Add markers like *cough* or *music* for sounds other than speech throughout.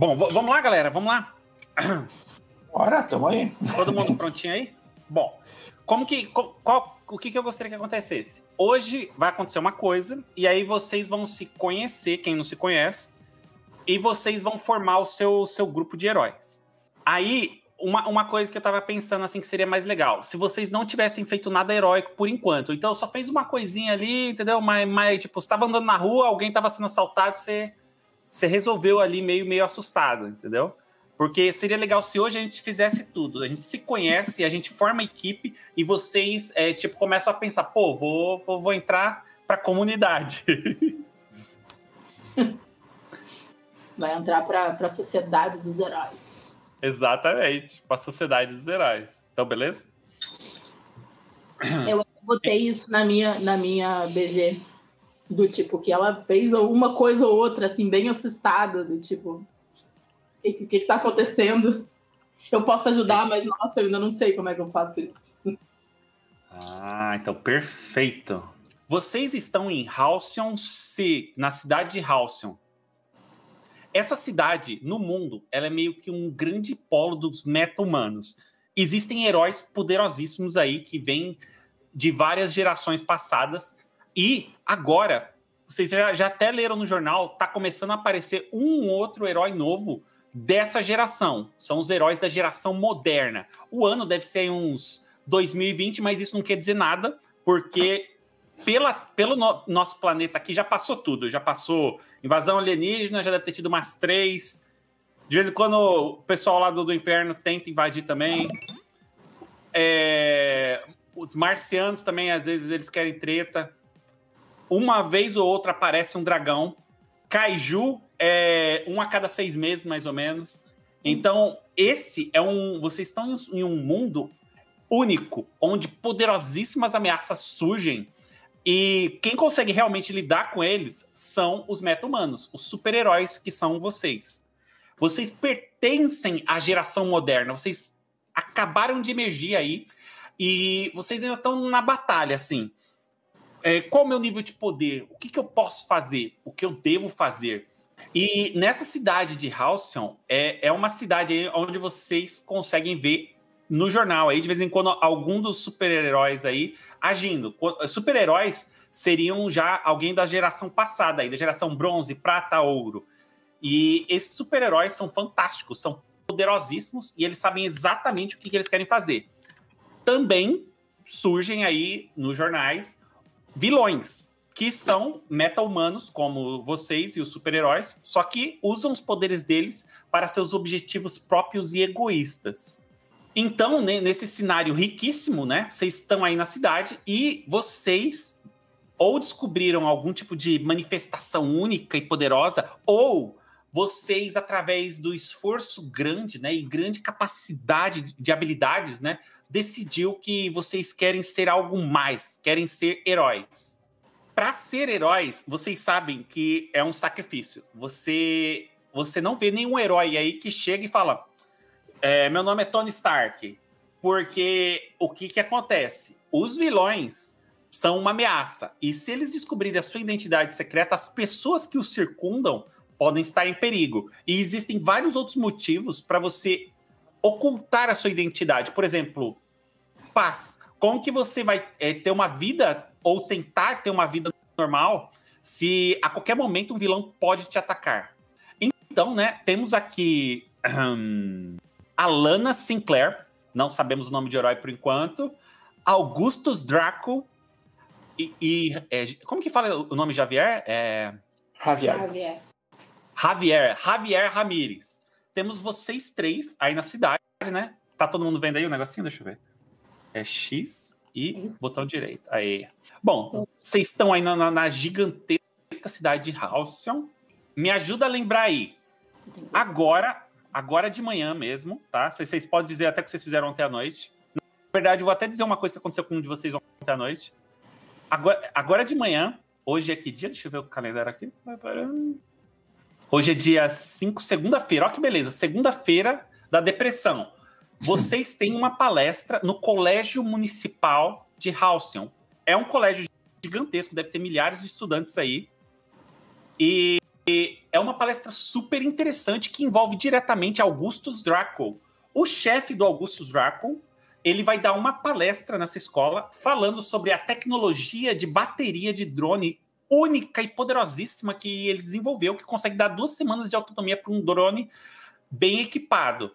Bom, vamos lá, galera, vamos lá. Bora, tamo aí. Todo mundo prontinho aí? Bom, como que. Qual, o que, que eu gostaria que acontecesse? Hoje vai acontecer uma coisa, e aí vocês vão se conhecer, quem não se conhece, e vocês vão formar o seu, seu grupo de heróis. Aí, uma, uma coisa que eu tava pensando assim que seria mais legal, se vocês não tivessem feito nada heróico por enquanto, então só fez uma coisinha ali, entendeu? Mas, mas tipo, você tava andando na rua, alguém tava sendo assaltado, você, você resolveu ali meio, meio assustado, entendeu? Porque seria legal se hoje a gente fizesse tudo. A gente se conhece, a gente forma equipe e vocês, é, tipo, começam a pensar, pô, vou, vou, vou entrar pra comunidade. *laughs* Vai entrar pra, pra sociedade dos heróis. Exatamente, pra sociedade dos heróis. Então, beleza? Eu botei isso na minha, na minha BG. Do tipo, que ela fez uma coisa ou outra, assim, bem assustada, do tipo, o que, está acontecendo? Eu posso ajudar, mas nossa, eu ainda não sei como é que eu faço isso. Ah, então perfeito. Vocês estão em Halcyon C, na cidade de Halcyon. Essa cidade, no mundo, ela é meio que um grande polo dos meta-humanos. Existem heróis poderosíssimos aí que vêm de várias gerações passadas. E agora, vocês já, já até leram no jornal, tá começando a aparecer um outro herói novo dessa geração. São os heróis da geração moderna. O ano deve ser uns 2020, mas isso não quer dizer nada, porque pela, pelo no, nosso planeta aqui já passou tudo. Já passou invasão alienígena, já deve ter tido umas três. De vez em quando o pessoal lá do, do inferno tenta invadir também. É, os marcianos também, às vezes, eles querem treta. Uma vez ou outra aparece um dragão. Kaiju é um a cada seis meses, mais ou menos. Então, esse é um. Vocês estão em um mundo único, onde poderosíssimas ameaças surgem. E quem consegue realmente lidar com eles são os meta-humanos, os super-heróis que são vocês. Vocês pertencem à geração moderna, vocês acabaram de emergir aí e vocês ainda estão na batalha, assim. É, qual o meu nível de poder? O que, que eu posso fazer? O que eu devo fazer? E nessa cidade de Halcyon, é, é uma cidade onde vocês conseguem ver no jornal aí, de vez em quando, algum dos super-heróis aí agindo. Super-heróis seriam já alguém da geração passada aí, da geração bronze, prata, ouro. E esses super-heróis são fantásticos, são poderosíssimos e eles sabem exatamente o que, que eles querem fazer. Também surgem aí nos jornais vilões, que são meta-humanos, como vocês e os super-heróis, só que usam os poderes deles para seus objetivos próprios e egoístas. Então, nesse cenário riquíssimo, né? Vocês estão aí na cidade e vocês ou descobriram algum tipo de manifestação única e poderosa, ou vocês, através do esforço grande, né, e grande capacidade de habilidades, né, decidiu que vocês querem ser algo mais, querem ser heróis para ser heróis, vocês sabem que é um sacrifício. Você você não vê nenhum herói aí que chega e fala: é, meu nome é Tony Stark. Porque o que, que acontece? Os vilões são uma ameaça. E se eles descobrirem a sua identidade secreta, as pessoas que os circundam podem estar em perigo. E existem vários outros motivos para você ocultar a sua identidade. Por exemplo, paz. Como que você vai é, ter uma vida ou tentar ter uma vida normal se a qualquer momento um vilão pode te atacar. Então, né, temos aqui um, Alana Sinclair, não sabemos o nome de herói por enquanto, Augustus Draco e, e é, como que fala o nome de Javier? É... Javier. Javier. Javier, Javier Ramírez. Temos vocês três aí na cidade, né? Tá todo mundo vendo aí o negocinho? Deixa eu ver. É X e é botão direito. Aí. Bom, vocês estão aí na, na, gigantesca cidade de Halcyon. Me ajuda a lembrar aí. Agora, agora de manhã mesmo, tá? Vocês podem dizer até o que vocês fizeram ontem à noite. Na verdade, eu vou até dizer uma coisa que aconteceu com um de vocês ontem à noite. Agora, agora de manhã, hoje é que dia? Deixa eu ver o calendário aqui. Hoje é dia 5, segunda-feira. Olha que beleza, segunda-feira da depressão. *laughs* Vocês têm uma palestra no Colégio Municipal de Halcyon é um colégio gigantesco, deve ter milhares de estudantes aí. E, é uma palestra super interessante que envolve diretamente Augustus Draco. O chefe do Augustus Draco, ele vai dar uma palestra nessa escola falando sobre a tecnologia de bateria de drone única e poderosíssima que ele desenvolveu, que consegue dar duas semanas de autonomia para um drone bem equipado.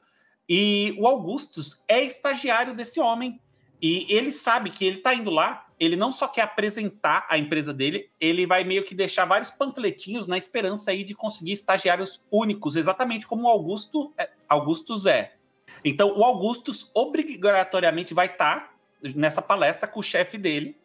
E o Augustus é estagiário desse homem. E ele sabe que ele está indo lá, ele não só quer apresentar a empresa dele, ele vai meio que deixar vários panfletinhos na esperança aí de conseguir estagiários únicos, exatamente como o Augusto, é, Augustus é. Então, o Augustus obrigatoriamente vai estar tá nessa palestra com o chefe dele,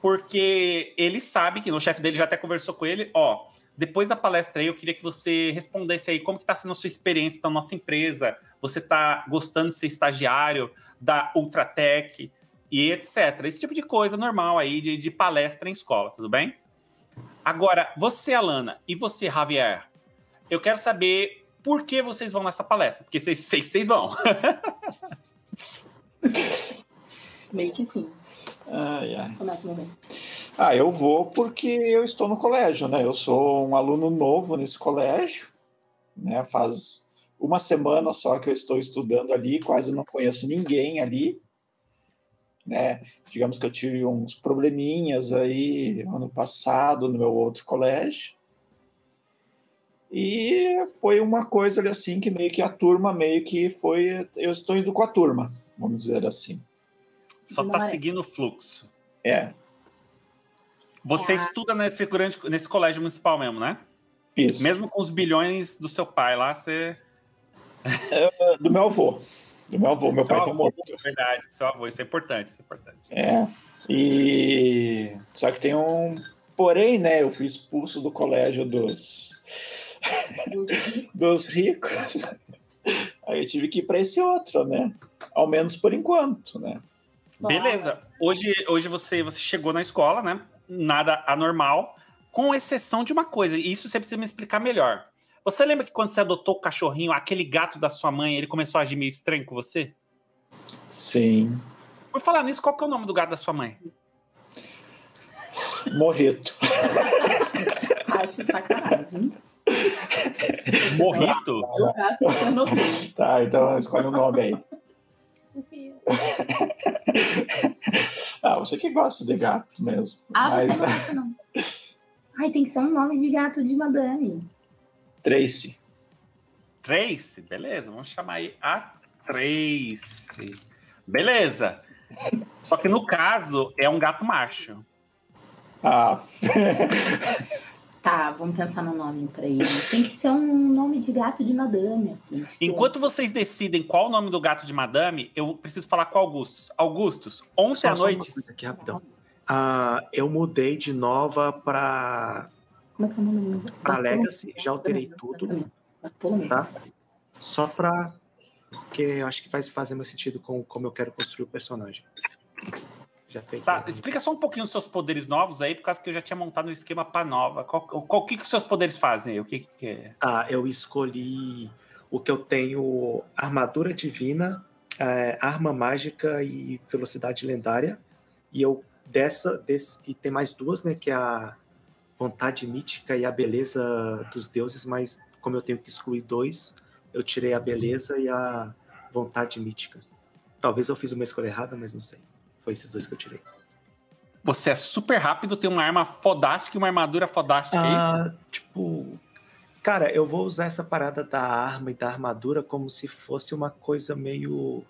porque ele sabe que o chefe dele já até conversou com ele, ó, depois da palestra aí, eu queria que você respondesse aí como que está sendo a sua experiência na nossa empresa, você está gostando de ser estagiário da Ultratech e etc. Esse tipo de coisa normal aí de, de palestra em escola, tudo bem? Agora, você, Alana, e você, Javier, eu quero saber por que vocês vão nessa palestra, porque vocês, vocês, vocês vão. *laughs* Meio que sim. Ai, ai. Começa bem. Ah, eu vou porque eu estou no colégio, né? Eu sou um aluno novo nesse colégio, né? Faz uma semana só que eu estou estudando ali, quase não conheço ninguém ali, né? Digamos que eu tive uns probleminhas aí ano passado no meu outro colégio. E foi uma coisa ali assim que meio que a turma meio que foi, eu estou indo com a turma, vamos dizer assim. Só tá seguindo o fluxo. É, você é. estuda nesse grande, nesse colégio municipal mesmo, né? Isso. Mesmo com os bilhões do seu pai lá, você. É, do meu avô. Do meu avô. Meu seu pai tá avô, tá morto. Verdade, seu avô. Isso é importante, isso é importante. É. E. Só que tem um. Porém, né? Eu fui expulso do colégio dos. dos ricos. *laughs* Aí eu tive que ir para esse outro, né? Ao menos por enquanto, né? Beleza. Hoje, hoje você, você chegou na escola, né? nada anormal, com exceção de uma coisa, e isso você precisa me explicar melhor. Você lembra que quando você adotou o cachorrinho, aquele gato da sua mãe, ele começou a agir meio estranho com você? Sim. Por falar nisso, qual que é o nome do gato da sua mãe? Morrito. Acho sacanagem. Morrito? O gato é Tá, então escolhe o um nome aí. *laughs* ah, você que gosta de gato mesmo. Ah, mas... você não gosta, não. Ai, tem que ser um nome de gato de madame. Tracy. Tracy, beleza. Vamos chamar aí a Tracy. Beleza. Só que no caso é um gato macho. Ah. Tá, vamos pensar no nome pra ele. Tem que ser um nome de gato de madame, assim. Tipo... Enquanto vocês decidem qual o nome do gato de madame, eu preciso falar com Augustus. Augustus, ontem à noite. Aqui, rapidão. Ah, eu mudei de nova pra. Como é que é o nome? Pra Legacy, já alterei tudo. Tá? Só pra. Porque eu acho que vai fazer mais sentido com como eu quero construir o personagem. Já tá, explica só um pouquinho os seus poderes novos aí, por causa que eu já tinha montado um esquema para nova. Qual, qual, o que, que os seus poderes fazem aí? O que, que é? Tá, eu escolhi o que eu tenho: armadura divina, é, arma mágica e velocidade lendária. E eu dessa, desse, e tem mais duas, né? Que é a vontade mítica e a beleza dos deuses, mas como eu tenho que excluir dois, eu tirei a beleza e a vontade mítica. Talvez eu fiz uma escolha errada, mas não sei. Foi esses dois que eu tirei. Você é super rápido, tem uma arma fodástica e uma armadura fodástica, ah, é isso? Tipo. Cara, eu vou usar essa parada da arma e da armadura como se fosse uma coisa meio.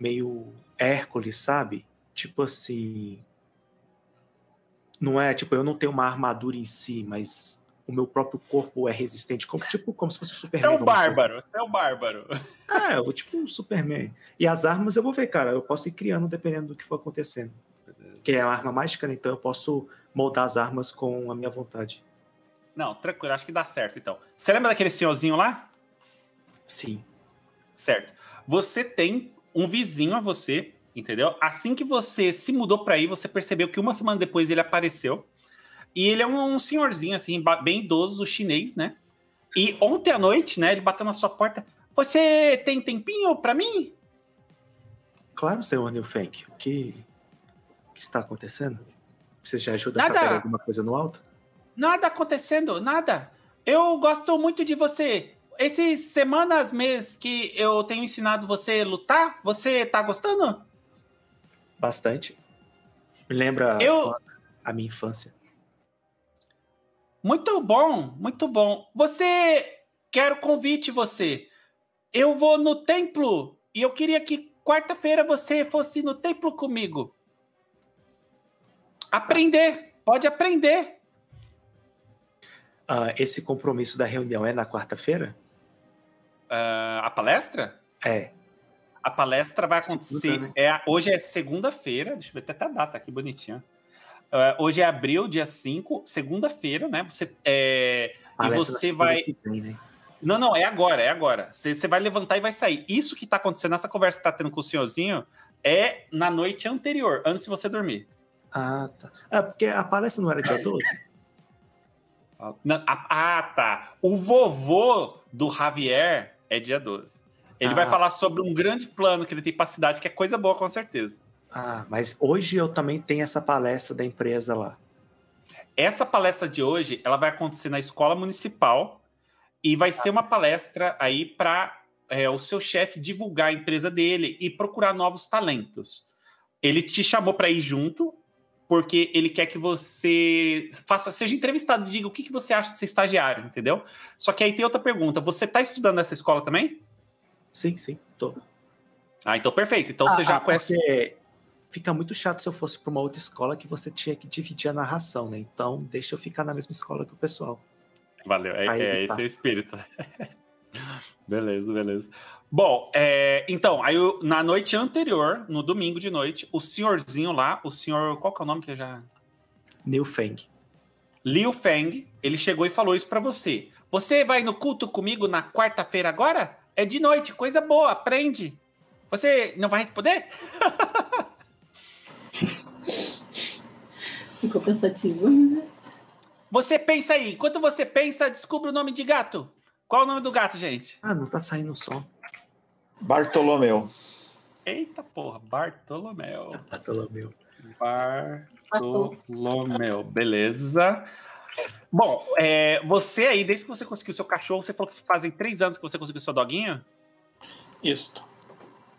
meio Hércules, sabe? Tipo assim. Não é, tipo, eu não tenho uma armadura em si, mas o meu próprio corpo é resistente, como, tipo, como se fosse um Superman. Você é um bárbaro, você é um bárbaro. Ah, eu tipo um Superman. E as armas eu vou ver, cara, eu posso ir criando dependendo do que for acontecendo. Que é uma arma mágica, né? Então eu posso moldar as armas com a minha vontade. Não, tranquilo, acho que dá certo então. Você lembra daquele senhorzinho lá? Sim. Certo. Você tem um vizinho a você, entendeu? Assim que você se mudou para aí, você percebeu que uma semana depois ele apareceu e ele é um, um senhorzinho, assim, bem idoso, chinês, né? E ontem à noite, né, ele bateu na sua porta. Você tem tempinho para mim? Claro, senhor Newfank. O que, o que está acontecendo? Você já ajuda Nada. a alguma coisa no alto? Nada acontecendo, nada. Eu gosto muito de você. Essas semanas, meses que eu tenho ensinado você a lutar, você tá gostando? Bastante. Me lembra Eu- a minha infância. Muito bom, muito bom. Você quero convite você. Eu vou no templo e eu queria que quarta-feira você fosse no templo comigo. Aprender, pode aprender. Ah, esse compromisso da reunião é na quarta-feira? Ah, a palestra? É. A palestra vai acontecer. Segunda, né? é, hoje é segunda-feira. Deixa eu ver até a data aqui bonitinha. Ah, hoje é abril, dia 5, segunda-feira, né? Você, é, e você vai. vem, né? Não, não, é agora, é agora. Você, você vai levantar e vai sair. Isso que tá acontecendo, essa conversa que tá tendo com o senhorzinho, é na noite anterior, antes de você dormir. Ah, tá. Ah, porque a palestra não era dia 12? Na- ah, tá. O vovô do Javier é dia 12. Ele Ah. vai falar sobre um grande plano que ele tem pra cidade, que é coisa boa, com certeza. Ah, mas hoje eu também tenho essa palestra da empresa lá. Essa palestra de hoje, ela vai acontecer na escola municipal e vai ser uma palestra aí para o seu chefe divulgar a empresa dele e procurar novos talentos. Ele te chamou para ir junto porque ele quer que você faça, seja entrevistado, diga o que, que você acha de ser estagiário, entendeu? Só que aí tem outra pergunta: você está estudando nessa escola também? Sim, sim, tô. Ah, então perfeito. Então você Ah, já ah, conhece. porque Fica muito chato se eu fosse para uma outra escola que você tinha que dividir a narração, né? Então, deixa eu ficar na mesma escola que o pessoal. Valeu, é, Aí é tá. esse é o espírito. *laughs* beleza, beleza. Bom, é, então, aí eu- na noite anterior, no domingo de noite, o senhorzinho lá, o senhor. Qual que é o nome que eu já. New Fang. Liu Feng, ele chegou e falou isso pra você. Você vai no culto comigo na quarta-feira agora? É de noite, coisa boa, aprende. Você não vai responder? *laughs* *laughs* Ficou pensativo. Você pensa aí. Enquanto você pensa, descubra o nome de gato. Qual o nome do gato, gente? Ah, não tá saindo o som. Bartolomeu. Eita porra, Bartolomeu. Ah, pelo meu. Bartolomeu, beleza. Bom, é, você aí, desde que você conseguiu seu cachorro, você falou que fazem três anos que você conseguiu seu doguinho? Isto.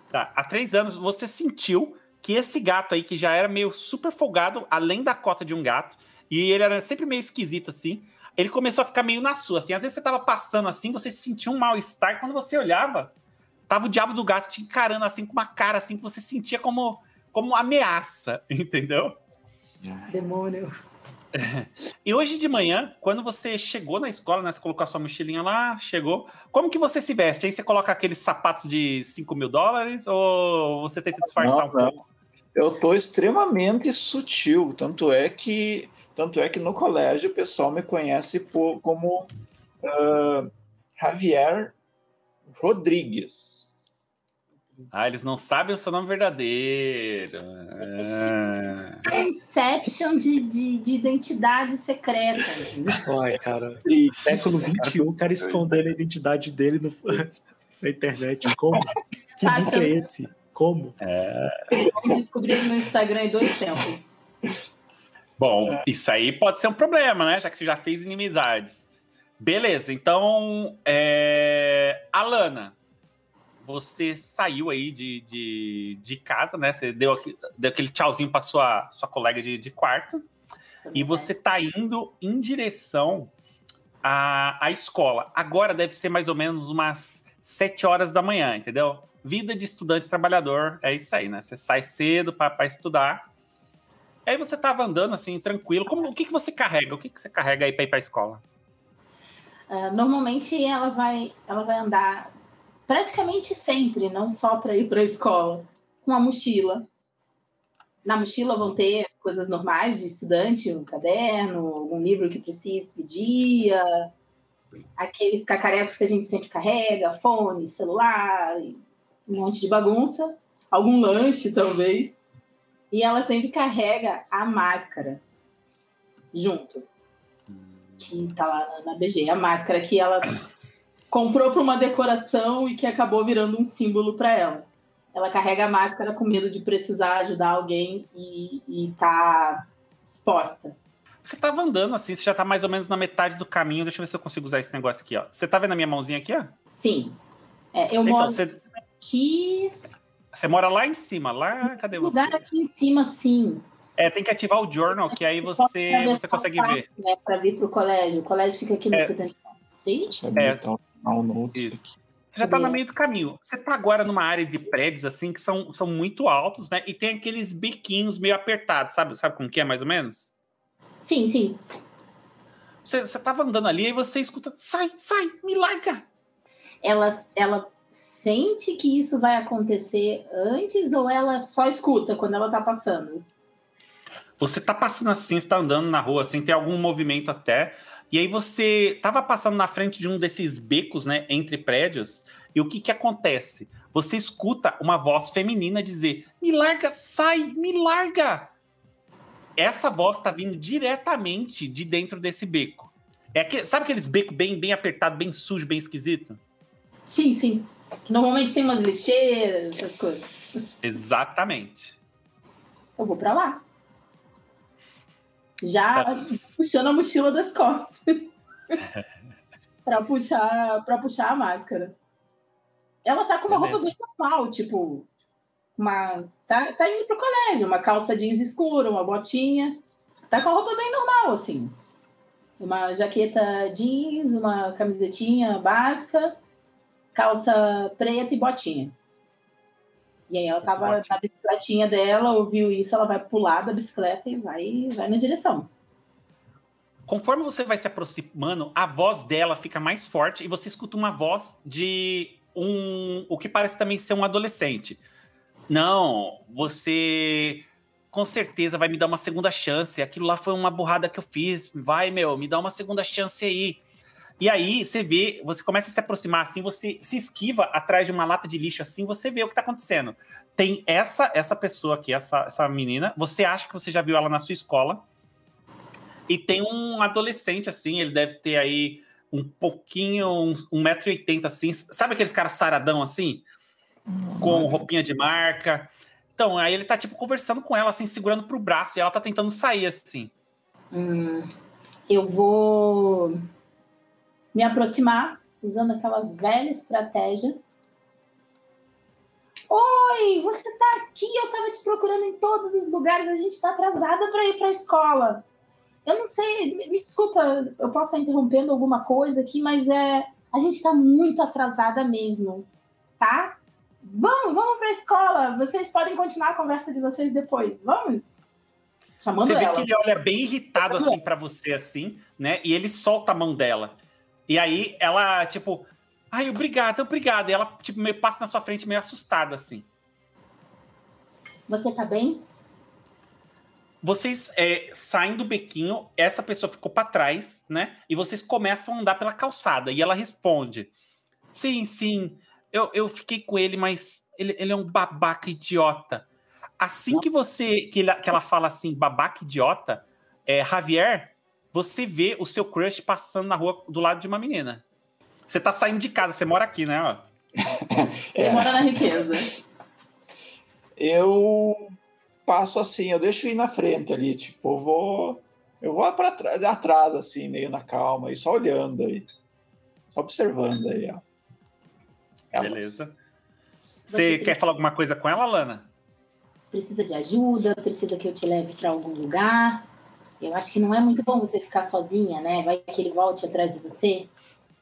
Tá, há três anos você sentiu que esse gato aí, que já era meio super folgado, além da cota de um gato, e ele era sempre meio esquisito assim, ele começou a ficar meio na sua, assim. Às vezes você tava passando assim, você sentia um mal-estar, quando você olhava, tava o diabo do gato te encarando assim, com uma cara assim, que você sentia como, como ameaça, *laughs* entendeu? Demônio. E hoje de manhã, quando você chegou na escola, né, você colocou a sua mochilinha lá, chegou, como que você se veste? Aí você coloca aqueles sapatos de 5 mil dólares ou você tenta disfarçar Não, um pouco? Eu tô extremamente sutil, tanto é que tanto é que no colégio o pessoal me conhece por, como ah, Javier Rodrigues. Ah, eles não sabem o seu nome verdadeiro. Ah. Inception de, de, de identidade secreta. Ai, cara. *laughs* E Século XXI, o cara escondendo a identidade dele no- *laughs* na internet. Como? Que bicho é esse? Como? Eu descobri isso no Instagram em dois tempos. Bom, isso aí pode ser um problema, né? Já que você já fez inimizades. Beleza, então, é... Alana, você saiu aí de, de, de casa, né? Você deu, aqui- deu aquele tchauzinho para sua, sua colega de, de quarto. E você tá indo em direção à, à escola. Agora deve ser mais ou menos umas 7 horas da manhã, entendeu? Vida de estudante trabalhador é isso aí, né? Você sai cedo para estudar. Aí você tava andando assim, tranquilo. Como, o que, que você carrega? O que, que você carrega aí para ir para a escola? Ah, normalmente ela vai, ela vai andar praticamente sempre, não só para ir para a escola, com a mochila. Na mochila vão ter as coisas normais de estudante, um caderno, algum livro que precise pedir, aqueles cacarecos que a gente sempre carrega, fone, celular, um monte de bagunça, algum lanche talvez. E ela sempre carrega a máscara junto que tá lá na, BG, a máscara que ela comprou para uma decoração e que acabou virando um símbolo para ela. Ela carrega a máscara com medo de precisar ajudar alguém e, e tá exposta. Você tava andando assim, você já tá mais ou menos na metade do caminho. Deixa eu ver se eu consigo usar esse negócio aqui, ó. Você tá vendo a minha mãozinha aqui, ó? Sim. É, eu Então, moro você, aqui. você mora lá em cima, lá. Cadê você? lugar aqui em cima, sim. É, tem que ativar o journal, que aí você, você consegue ver. Né, para vir pro colégio. O colégio fica aqui no É. 76. Sabe? É. Então, notes aqui. Você já tá no meio do caminho. Você tá agora numa área de prédios, assim, que são, são muito altos, né? E tem aqueles biquinhos meio apertados, sabe? Sabe como que é, mais ou menos? Sim, sim. Você, você tava andando ali e você escuta, sai, sai, me larga. Ela, ela sente que isso vai acontecer antes ou ela só escuta quando ela tá passando? Você tá passando assim, você tá andando na rua, assim, tem algum movimento até. E aí você tava passando na frente de um desses becos, né, entre prédios. E o que que acontece? Você escuta uma voz feminina dizer: "Me larga, sai, me larga". Essa voz tá vindo diretamente de dentro desse beco. É que, sabe aqueles becos bem bem apertado, bem sujo, bem esquisito? Sim, sim. Normalmente tem umas lixeiras, essas coisas. Exatamente. Eu vou pra lá. Já Tá. puxando a mochila das costas. *laughs* pra puxar, para puxar a máscara. Ela tá com uma roupa Beleza. bem normal, tipo, uma tá, tá indo pro colégio, uma calça jeans escura, uma botinha. Tá com a roupa bem normal assim. Uma jaqueta jeans, uma camisetinha básica, calça preta e botinha. E aí ela tava Botinha. na bicicletinha dela, ouviu isso, ela vai pular da bicicleta e vai, vai na direção. Conforme você vai se aproximando, a voz dela fica mais forte e você escuta uma voz de um o que parece também ser um adolescente. Não, você com certeza vai me dar uma segunda chance. Aquilo lá foi uma burrada que eu fiz. Vai, meu, me dá uma segunda chance aí. E aí você vê, você começa a se aproximar assim, você se esquiva atrás de uma lata de lixo assim, você vê o que tá acontecendo. Tem essa essa pessoa aqui, essa, essa menina, você acha que você já viu ela na sua escola. E tem um adolescente assim, ele deve ter aí um pouquinho, uns 1,80m assim. Sabe aqueles caras saradão assim? Com roupinha de marca. Então, aí ele tá tipo conversando com ela assim, segurando pro braço, e ela tá tentando sair assim. Hum, eu vou me aproximar usando aquela velha estratégia. Oi, você tá aqui? Eu tava te procurando em todos os lugares. A gente tá atrasada para ir para a escola. Eu não sei, me, me desculpa, eu posso estar interrompendo alguma coisa aqui, mas é a gente tá muito atrasada mesmo, tá? Vamos, vamos para a escola. Vocês podem continuar a conversa de vocês depois. Vamos? Chamando você vê ela. que ele olha bem irritado assim para você assim, né? E ele solta a mão dela. E aí ela tipo, ai, obrigada, obrigada. E ela tipo meio passa na sua frente meio assustada assim. Você tá bem? Vocês é, saem do bequinho, essa pessoa ficou para trás, né? E vocês começam a andar pela calçada. E ela responde: Sim, sim, eu, eu fiquei com ele, mas ele, ele é um babaca idiota. Assim que você que, ele- que ela fala assim, babaca idiota, é, Javier, você vê o seu crush passando na rua do lado de uma menina. Você tá saindo de casa, você mora aqui, né? Ele É, mora na riqueza. eu passo assim, eu deixo ir na frente ali, tipo, eu vou. Eu vou para trás, atrás, assim, meio na calma, e só olhando aí. Só observando aí, ó. Elas. Beleza. Você Você quer falar alguma coisa com ela, Lana? Precisa de ajuda, precisa que eu te leve para algum lugar. Eu acho que não é muito bom você ficar sozinha, né? Vai que ele volte atrás de você.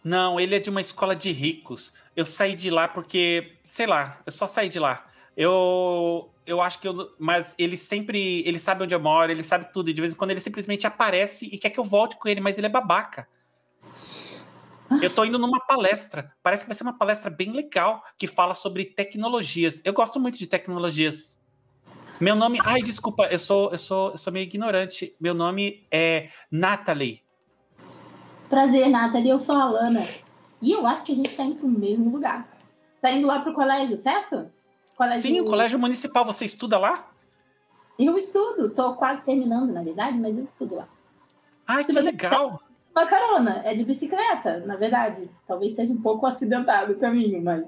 Não, ele é de uma escola de ricos. Eu saí de lá porque, sei lá, eu só saí de lá. Eu, eu acho que eu, mas ele sempre, ele sabe onde eu moro, ele sabe tudo. E de vez em quando ele simplesmente aparece e quer que eu volte com ele, mas ele é babaca. Eu tô indo numa palestra. Parece que vai ser uma palestra bem legal que fala sobre tecnologias. Eu gosto muito de tecnologias. Meu nome, ai, desculpa, eu sou, eu sou, eu sou meio ignorante. Meu nome é Natalie. Prazer, Nathalie, eu sou a Lana. E eu acho que a gente tá indo pro mesmo lugar. Tá indo lá pro colégio, certo? Colégio... Sim, o colégio municipal. Você estuda lá? Eu estudo, tô quase terminando, na verdade, mas eu estudo lá. Ai, Se que legal. Uma carona, é de bicicleta, na verdade. Talvez seja um pouco acidentado o caminho, mas.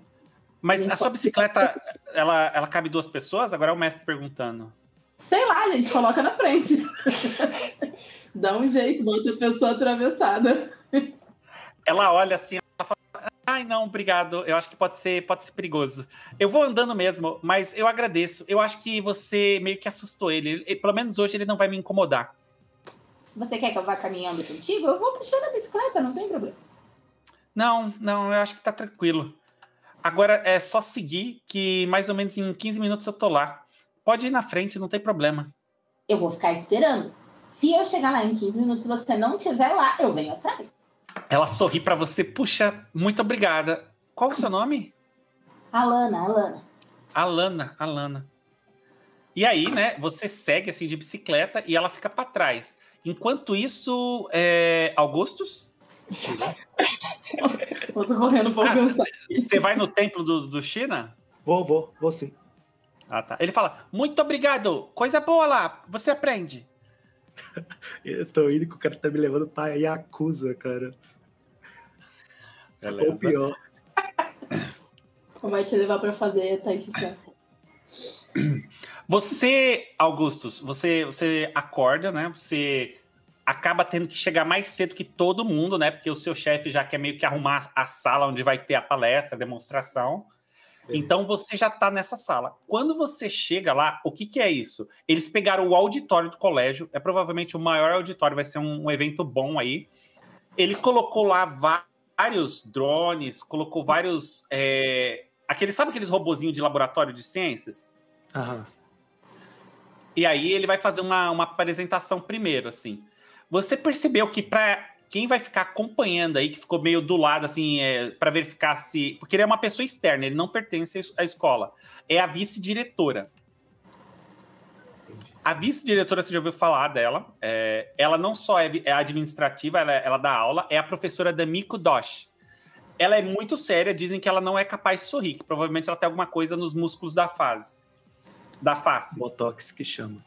Mas a sua bicicleta, ela, ela cabe duas pessoas? Agora é o mestre perguntando. Sei lá, gente coloca na frente. *laughs* Dá um jeito, bota a pessoa atravessada. Ela olha assim, ela fala: Ai, não, obrigado. Eu acho que pode ser, pode ser perigoso. Eu vou andando mesmo, mas eu agradeço. Eu acho que você meio que assustou ele. ele pelo menos hoje ele não vai me incomodar. Você quer que eu vá caminhando contigo? Eu vou puxando a bicicleta, não tem problema. Não, não, eu acho que tá tranquilo. Agora é só seguir que mais ou menos em 15 minutos eu tô lá. Pode ir na frente, não tem problema. Eu vou ficar esperando. Se eu chegar lá em 15 minutos e você não estiver lá, eu venho atrás. Ela sorri para você. Puxa, muito obrigada. Qual o seu nome? Alana, Alana. Alana, Alana. E aí, né, você segue assim de bicicleta e ela fica para trás. Enquanto isso, é... Augustus? *laughs* eu tô correndo um pouco. Você ah, vai no templo do, do China? Vou, vou, vou sim. Ah, tá. Ele fala, muito obrigado, coisa boa lá, você aprende. *laughs* eu tô indo que o cara tá me levando pra Yakuza, cara. Beleza. Ou pior. *coughs* Vai te levar pra fazer Tai Chi Você, Augustus, você, você acorda, né? Você acaba tendo que chegar mais cedo que todo mundo, né? Porque o seu chefe já quer meio que arrumar a sala onde vai ter a palestra, a demonstração. Então você já está nessa sala. Quando você chega lá, o que, que é isso? Eles pegaram o auditório do colégio, é provavelmente o maior auditório, vai ser um, um evento bom aí. Ele colocou lá vários drones, colocou vários. É, aqueles, sabe aqueles robozinhos de laboratório de ciências? Aham. E aí ele vai fazer uma, uma apresentação primeiro, assim. Você percebeu que para quem vai ficar acompanhando aí, que ficou meio do lado, assim, é, para verificar se. Porque ele é uma pessoa externa, ele não pertence à escola. É a vice-diretora. A vice-diretora, você já ouviu falar dela. É, ela não só é, é administrativa, ela, ela, dá aula, é a professora Damiko Dosh. Ela é muito séria, dizem que ela não é capaz de sorrir, que provavelmente ela tem alguma coisa nos músculos da face da face. Botox que chama.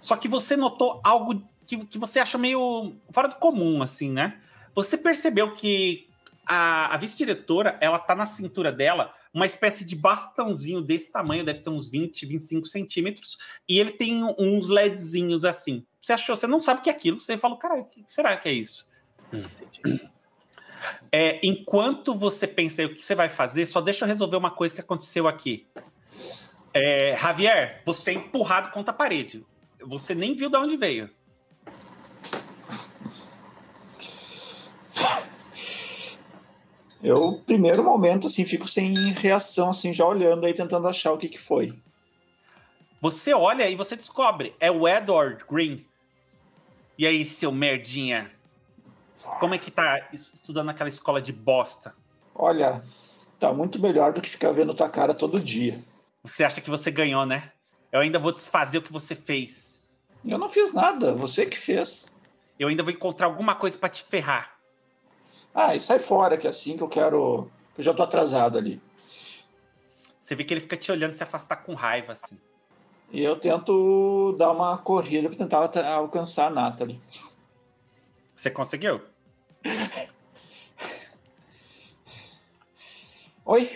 Só que você notou algo que, que você acha meio fora do comum, assim, né? Você percebeu que a, a vice-diretora, ela tá na cintura dela uma espécie de bastãozinho desse tamanho, deve ter uns 20, 25 centímetros, e ele tem uns LEDzinhos assim. Você achou, você não sabe o que é aquilo, você fala, cara, o que será que é isso? Hum. *clears throat* É, enquanto você pensa aí o que você vai fazer, só deixa eu resolver uma coisa que aconteceu aqui. É, Javier, você é empurrado contra a parede. Você nem viu de onde veio. Eu, primeiro momento, assim, fico sem reação, assim, já olhando aí, tentando achar o que, que foi. Você olha e você descobre. É o Edward Green. E aí, seu merdinha? Como é que tá estudando naquela escola de bosta? Olha, tá muito melhor do que ficar vendo tua cara todo dia. Você acha que você ganhou, né? Eu ainda vou desfazer o que você fez. Eu não fiz nada, você que fez. Eu ainda vou encontrar alguma coisa para te ferrar. Ah, e sai fora, que é assim que eu quero. Eu já tô atrasado ali. Você vê que ele fica te olhando se afastar com raiva, assim. E eu tento dar uma corrida para tentar alcançar a Natalie. Você conseguiu? *laughs* Oi?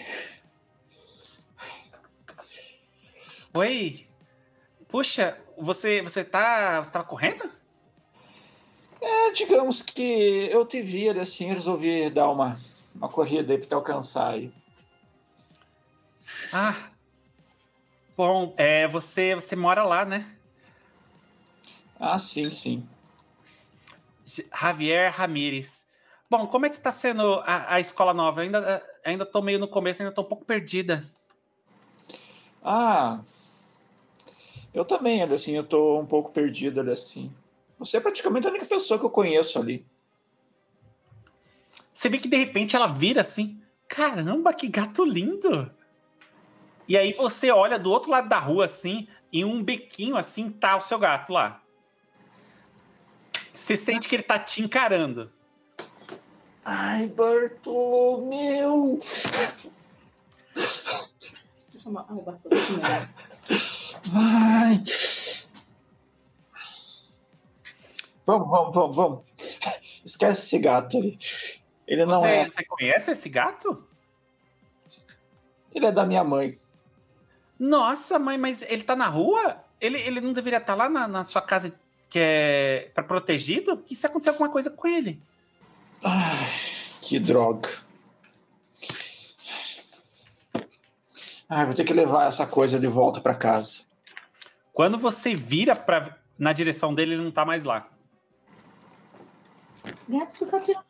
Oi. Puxa, você você tá, você tava correndo? É, digamos que eu te vi ali assim, resolvi dar uma, uma corrida aí pra te alcançar aí. Ah. Bom, é, você você mora lá, né? Ah, sim, sim. Javier Ramírez. Bom, como é que tá sendo a, a escola nova? Eu ainda, ainda tô meio no começo, ainda tô um pouco perdida. Ah, eu também, assim, eu tô um pouco perdido, assim. Você é praticamente a única pessoa que eu conheço ali. Você vê que de repente ela vira assim: caramba, que gato lindo! E aí você olha do outro lado da rua, assim, em um bequinho assim, tá o seu gato lá. Você sente que ele tá te encarando. Ai, Bartolomeu! Ai, Bartolomeu. Ai. Vamos, vamos, vamos, vamos. *laughs* Esquece esse gato aí. Ele não você, é. Você conhece esse gato? Ele é da minha mãe. Nossa, mãe, mas ele tá na rua? Ele, ele não deveria estar tá lá na, na sua casa quer para protegido, que se acontecer alguma coisa com ele. Ai, que droga. Ai, vou ter que levar essa coisa de volta para casa. Quando você vira pra, na direção dele, ele não tá mais lá. Gato do campeão.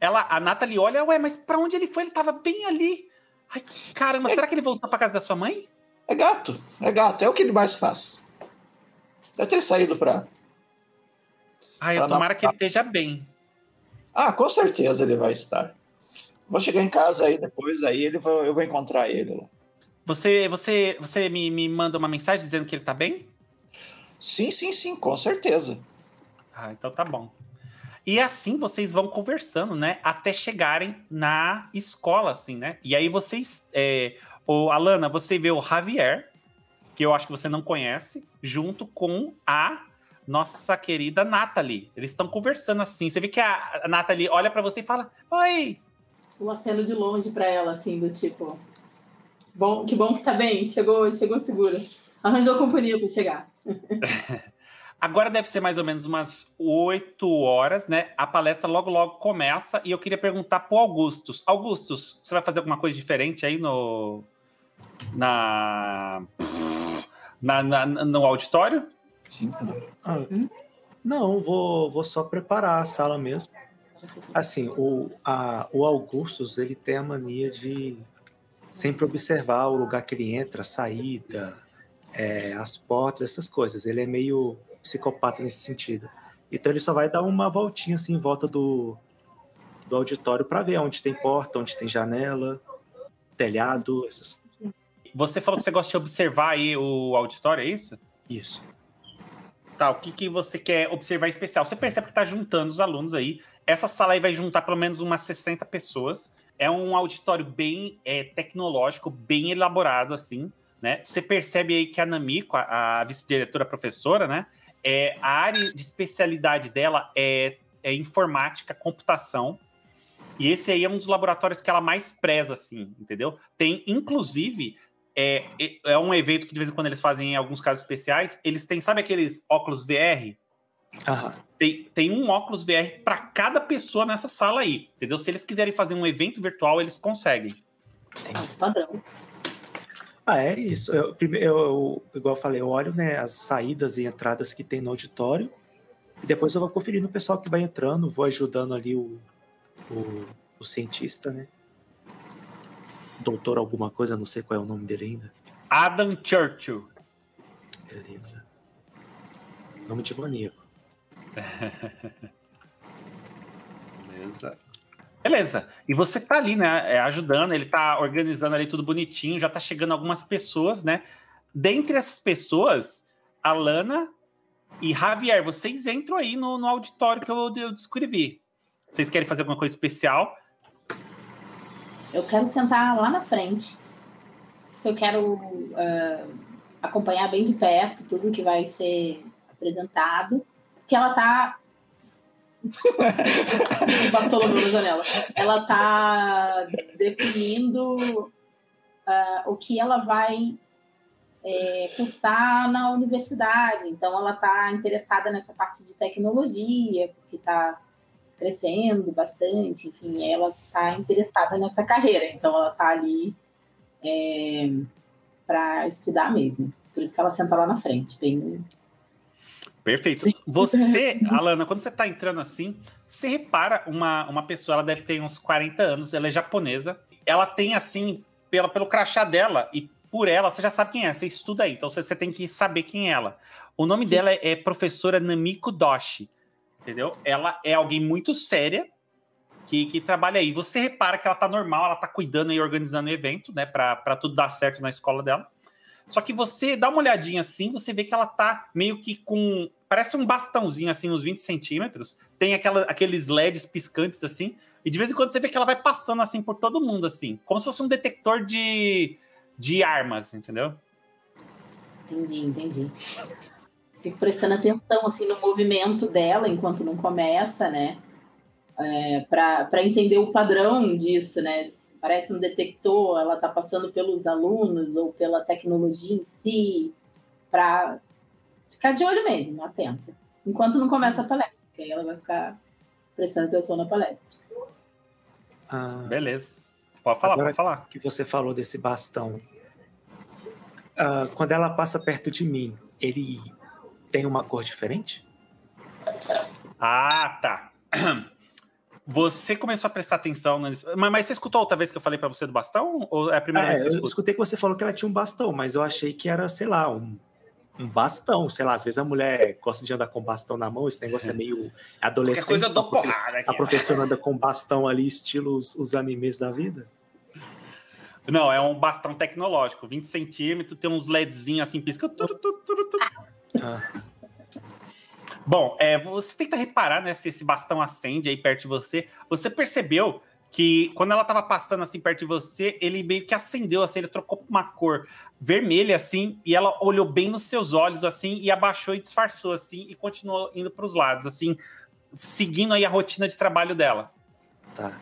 Ela, a Nathalie olha, ué, mas pra onde ele foi? Ele tava bem ali. Ai, caramba, será que ele voltou pra casa da sua mãe? É gato, é gato, é o que ele mais faz. Deve ter saído pra. Ai, eu Pra tomara dar- que ele esteja bem. Ah, com certeza ele vai estar. Vou chegar em casa aí depois, aí ele vai- eu vou encontrar ele lá. Você, você, você me, me manda uma mensagem dizendo que ele tá bem? Sim, sim, sim, com certeza. Ah, então tá bom. E assim vocês vão conversando, né? Até chegarem na escola, assim, né? E aí vocês. É, o Alana, você vê o Javier, que eu acho que você não conhece, junto com a nossa querida Nathalie. Eles estão conversando assim. Você vê que a, Nathalie olha pra você e fala: Oi! Eu aceno de longe pra ela, assim, do tipo. Bom, que bom que tá bem, chegou, chegou segura. Arranjou companhia pra chegar. *laughs* Agora deve ser mais ou menos umas 8 horas, né? A palestra logo, logo começa e eu queria perguntar pro Augustus. Augustus, você vai fazer alguma coisa diferente aí no. Na. na, na- no auditório? Sim. Ah, não, vou, vou só preparar a sala mesmo. Assim, o, a, o Augustus, ele tem a mania de sempre observar o lugar que ele entra, a saída, é, as portas, essas coisas. Ele é meio psicopata nesse sentido. Então ele só vai dar uma voltinha assim em volta do, do auditório para ver onde tem porta, onde tem janela, telhado, essas Você falou que você gosta de observar aí o auditório, é isso? Isso. Tá, o que, que você quer observar em especial? Você percebe que tá juntando os alunos aí. Essa sala aí vai juntar pelo menos umas 60 pessoas. É um auditório bem é, tecnológico, bem elaborado, assim, né? Você percebe aí que a Namiko, a, a vice-diretora professora, né? É, a área de especialidade dela é, é informática, computação. E esse aí é um dos laboratórios que ela mais preza, assim, entendeu? Tem, inclusive, é, é- é um evento que de vez em quando eles fazem em alguns casos especiais. Eles têm, sabe aqueles óculos VR? Aham. Tem, tem um óculos VR para cada pessoa nessa sala aí, entendeu? Se eles quiserem fazer um evento virtual, eles conseguem. Alto padrão. Ah, é isso. Eu, primeiro, eu, igual eu falei, eu olho né, as saídas e entradas que tem no auditório e depois eu vou conferindo o pessoal que vai entrando, vou ajudando ali o, o, o cientista, né? Doutor alguma coisa, não sei qual é o nome dele ainda. Adam Churchill. Beleza. Nome de maníaco. *laughs* Beleza. Beleza. E você tá ali, né, é, ajudando, ele tá organizando ali tudo bonitinho, já tá chegando algumas pessoas, né? Dentre essas pessoas, Alana e Javier, vocês entram aí no, no auditório que eu, eu descrevi. Vocês querem fazer alguma coisa especial? Eu quero sentar lá na frente. Eu quero ah, acompanhar bem de perto tudo que vai ser apresentado. Porque ela tá. *laughs* Bartolomeu na. Ela tá definindo ah, o que ela vai é, cursar na universidade. Então, ela tá interessada nessa parte de tecnologia, porque tá crescendo bastante, enfim, ela está interessada nessa carreira, então ela está ali é, para estudar mesmo. Por isso que ela senta lá na frente, bem. Perfeito. Você, *laughs* Alana, quando você tá entrando assim, você repara uma, uma pessoa, ela deve ter uns 40 anos, ela é japonesa. Ela tem, assim, pela, pelo crachá dela e por ela, você já sabe quem é, você estuda aí, então você, você tem que saber quem é ela. O nome Sim. dela é, é professora Namiko Doshi, entendeu? Ela é alguém muito séria que, que trabalha aí. Você repara que ela tá normal, ela tá cuidando e organizando o evento, né, pra tudo dar certo na escola dela. Só que você dá uma olhadinha assim, você vê que ela tá meio que com. Parece um bastãozinho, assim, uns 20 centímetros. Tem aquela, aqueles LEDs piscantes, assim. E de vez em quando você vê que ela vai passando, assim, por todo mundo, assim. Como se fosse um detector de, de armas, entendeu? Entendi, entendi. Fico prestando atenção assim no movimento dela enquanto não começa, né? É, para entender o padrão disso, né? Parece um detector, ela está passando pelos alunos ou pela tecnologia em si, para ficar de olho mesmo, atenta. Enquanto não começa a palestra, que aí ela vai ficar prestando atenção na palestra. Ah, Beleza. Pode falar, pode falar. que você falou desse bastão. Ah, quando ela passa perto de mim, ele tem uma cor diferente? Ah, tá. *clears throat* Você começou a prestar atenção. Mas, mas você escutou outra vez que eu falei pra você do bastão? Ou é a primeira Ah, vez é, que você eu escutei que você falou que ela tinha um bastão, mas eu achei que era, sei lá, um, um bastão. Sei lá, às vezes a mulher gosta de andar com bastão na mão, esse negócio é meio *laughs* Qualquer adolescente. coisa eu a dou professora- porrada aqui. A professora anda com bastão ali, estilo os, os animes da vida. Não, é um bastão tecnológico, 20 centímetros, tem uns LEDzinhos assim, pisca. turu, turu, turu, turu. Ah, Bom, é, você tenta reparar, né, se esse bastão acende aí perto de você. Você percebeu que quando ela tava passando assim perto de você, ele meio que acendeu, assim, ele trocou uma cor vermelha, assim, e ela olhou bem nos seus olhos, assim, e abaixou e disfarçou, assim, e continuou indo pros lados, assim, seguindo aí a rotina de trabalho dela. tá.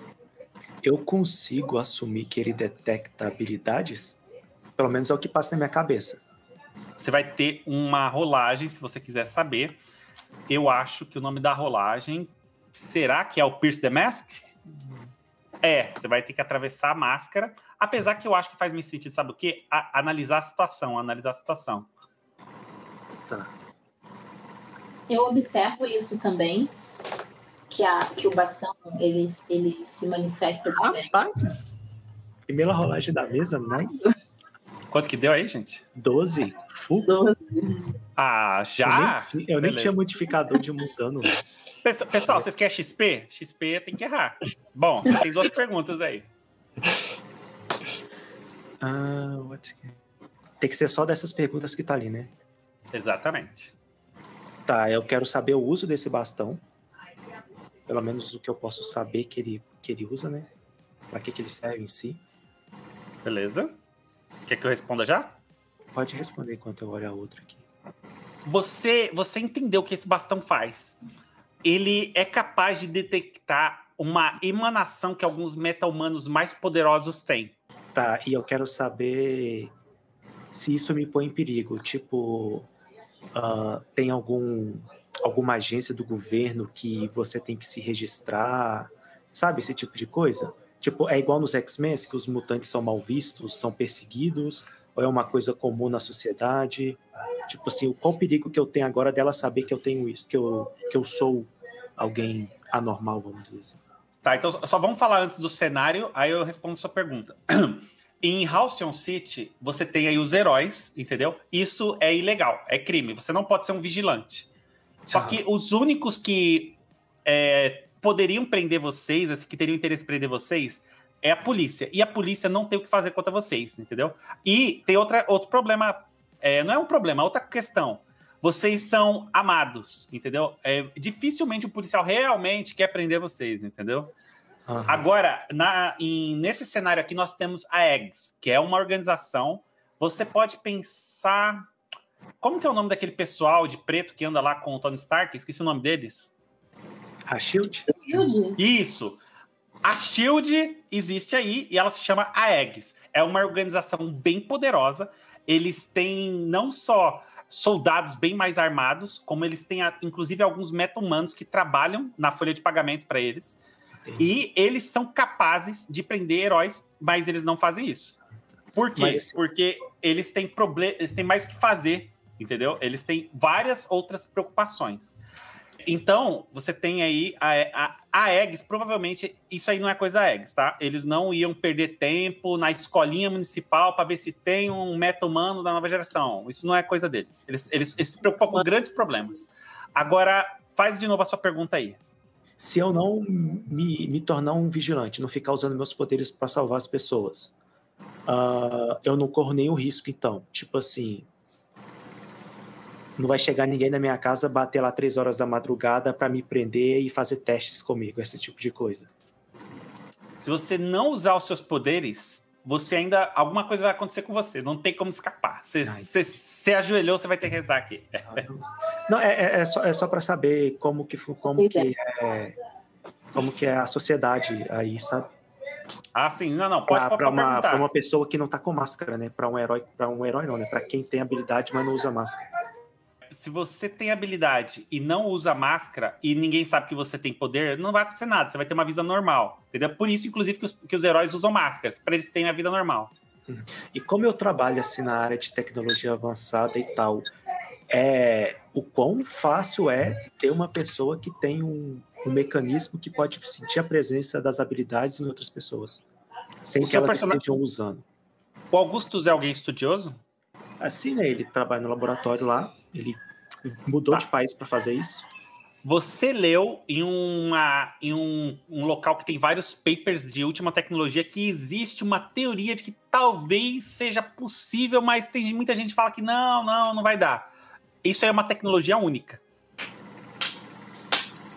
Eu consigo assumir que ele detecta habilidades? Pelo menos é o que passa na minha cabeça. Você vai ter uma rolagem, se você quiser saber. Eu acho que o nome da rolagem será que é o Pierce the Mask? É, você vai ter que atravessar a máscara. Apesar que eu acho que faz mais sentido, sabe o quê? A- analisar a situação, analisar a situação. Tá. Eu observo isso também, que, a, que o bastão ele, ele se manifesta diferente. Rapaz! Primeira rolagem da mesa, nice. Quanto que deu aí, gente? 12. Full. Ah, já? Eu nem, eu nem tinha modificador de mudando. né? Pes- Pessoal, vocês querem XP? XP tem que errar. Bom, você tem duas perguntas aí. Ah, what... Tem que ser só dessas perguntas que tá ali, né? Exatamente. Tá, eu quero saber o uso desse bastão. Pelo menos o que eu posso saber que ele, que ele usa, né? Pra que, que ele serve em si. Beleza? Quer que eu responda já? Pode responder enquanto eu olho a outra aqui. Você, você entendeu o que esse bastão faz. Ele é capaz de detectar uma emanação que alguns meta-humanos mais poderosos têm. Tá, e eu quero saber se isso me põe em perigo. Tipo, ah, tem algum alguma agência do governo que você tem que se registrar, sabe? Esse tipo de coisa. Tipo, é igual nos X-Men, que os mutantes são mal vistos, são perseguidos, ou é uma coisa comum na sociedade? Tipo assim, qual o perigo que eu tenho agora dela saber que eu tenho isso, que eu, que eu sou alguém anormal, vamos dizer assim. Tá, então só vamos falar antes do cenário, aí eu respondo a sua pergunta. *clears throat* Em Halcyon City, você tem aí os heróis, entendeu? Isso é ilegal, é crime. Você não pode ser um vigilante. Só Ah. que os únicos que é, poderiam prender vocês, assim, que teriam interesse em prender vocês, é a polícia. E a polícia não tem o que fazer contra vocês, entendeu? E tem outra, outro problema. é, não é um problema, é outra questão. Vocês são amados, entendeu? É, dificilmente o policial realmente quer prender vocês, entendeu? Aham. Agora, na- em- nesse cenário aqui, nós temos a EGS, que é uma organização. Você pode pensar. Como que é o nome daquele pessoal de preto que anda lá com o Tony Stark? Esqueci o nome deles. A Shield? Jude, Isso. A Shield existe aí e ela se chama AEGS. É uma organização bem poderosa. Eles têm não só soldados bem mais armados, como eles têm, inclusive, alguns meta-humanos que trabalham na folha de pagamento para eles. E eles são capazes de prender heróis, mas eles não fazem isso. Por quê? Mas- Porque eles têm problema, eles têm mais o que fazer, entendeu? Eles têm várias outras preocupações. Então, você tem aí a, a, a Eggs, provavelmente, isso aí não é coisa Eggs, tá? Eles não iam perder tempo na escolinha municipal para ver se tem um meta-humano da nova geração. Isso não é coisa deles. Eles, eles, eles se preocupam com grandes problemas. Agora, faz de novo a sua pergunta aí. se eu não me, me tornar um vigilante, não ficar usando meus poderes para salvar as pessoas, ah, eu não corro nenhum risco, então. Tipo assim, não vai chegar ninguém na minha casa, bater lá três horas da madrugada para me prender e fazer testes comigo, esse tipo de coisa. Se você não usar os seus poderes, você ainda. Alguma coisa vai acontecer com você. Não tem como escapar. Você, Ai. você, você ajoelhou, você vai ter que rezar aqui. Não, é, é- é só, é só para saber como que como que é como que é a sociedade aí, sabe? Ah, sim. Não, não. Pode, Para uma, uma pessoa que não tá com máscara, né? Para um herói, para um herói não, né? Para quem tem habilidade, mas não usa máscara. Se você tem habilidade e não usa máscara e ninguém sabe que você tem poder, não vai acontecer nada. Você vai ter uma vida normal. Entendeu? Por isso, inclusive, que os, que os heróis usam máscaras, para eles terem a vida normal. E como eu trabalho assim na área de tecnologia avançada e tal, é o quão fácil é ter uma pessoa que tem um, um mecanismo que pode sentir a presença das habilidades em outras pessoas, sem O que elas personagem- estejam usando. O Augustus é alguém estudioso? Assim, né? Ele trabalha no laboratório lá, ele mudou Tá. de país para fazer isso. Você leu em, uma, em um, um local que tem vários papers de última tecnologia que existe uma teoria de que talvez seja possível, mas tem muita gente que fala que não, não, não vai dar. Isso é uma tecnologia única.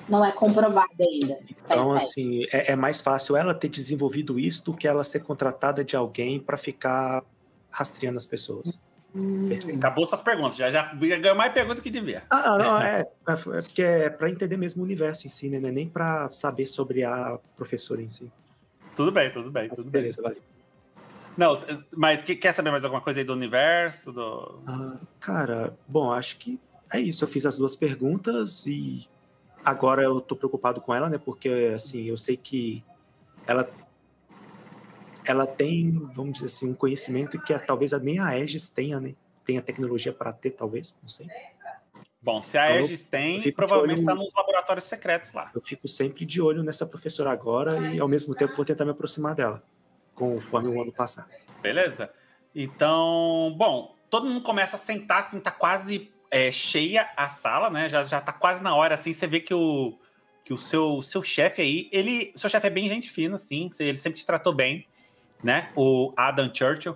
Não é comprovado ainda. Então, É, é. assim, é, é mais fácil ela ter desenvolvido isso do que ela ser contratada de alguém para ficar rastreando as pessoas. Hum, Acabou suas perguntas, já, já ganhou mais perguntas que devia. Ah, não, é, é, é porque é para entender mesmo o universo em si, né? É nem para saber sobre a professora em si. Tudo bem, tudo bem, Mas tudo bem. beleza, valeu. Não, mas que- quer saber mais alguma coisa aí do universo? Do... Ah, cara, bom, acho que é isso. Eu fiz as duas perguntas e agora eu tô preocupado com ela, né? Porque, assim, eu sei que ela ela tem, vamos dizer assim, um conhecimento que a- talvez nem a Aegis tenha, né? Tenha tecnologia para ter, talvez, não sei. Bom, se a Eu- Aegis tem, provavelmente está nos laboratórios secretos lá. Eu fico sempre de olho nessa professora agora e, ao mesmo tempo, vou tentar me aproximar dela, conforme o ano passar. Beleza? Então, bom, todo mundo começa a sentar, assim, tá quase é, cheia a sala, né? Já, já tá quase na hora, assim, você vê que o, que o seu, seu chefe aí, ele, seu chefe é bem gente fina, assim, ele sempre te tratou bem, né? O Adam Churchill.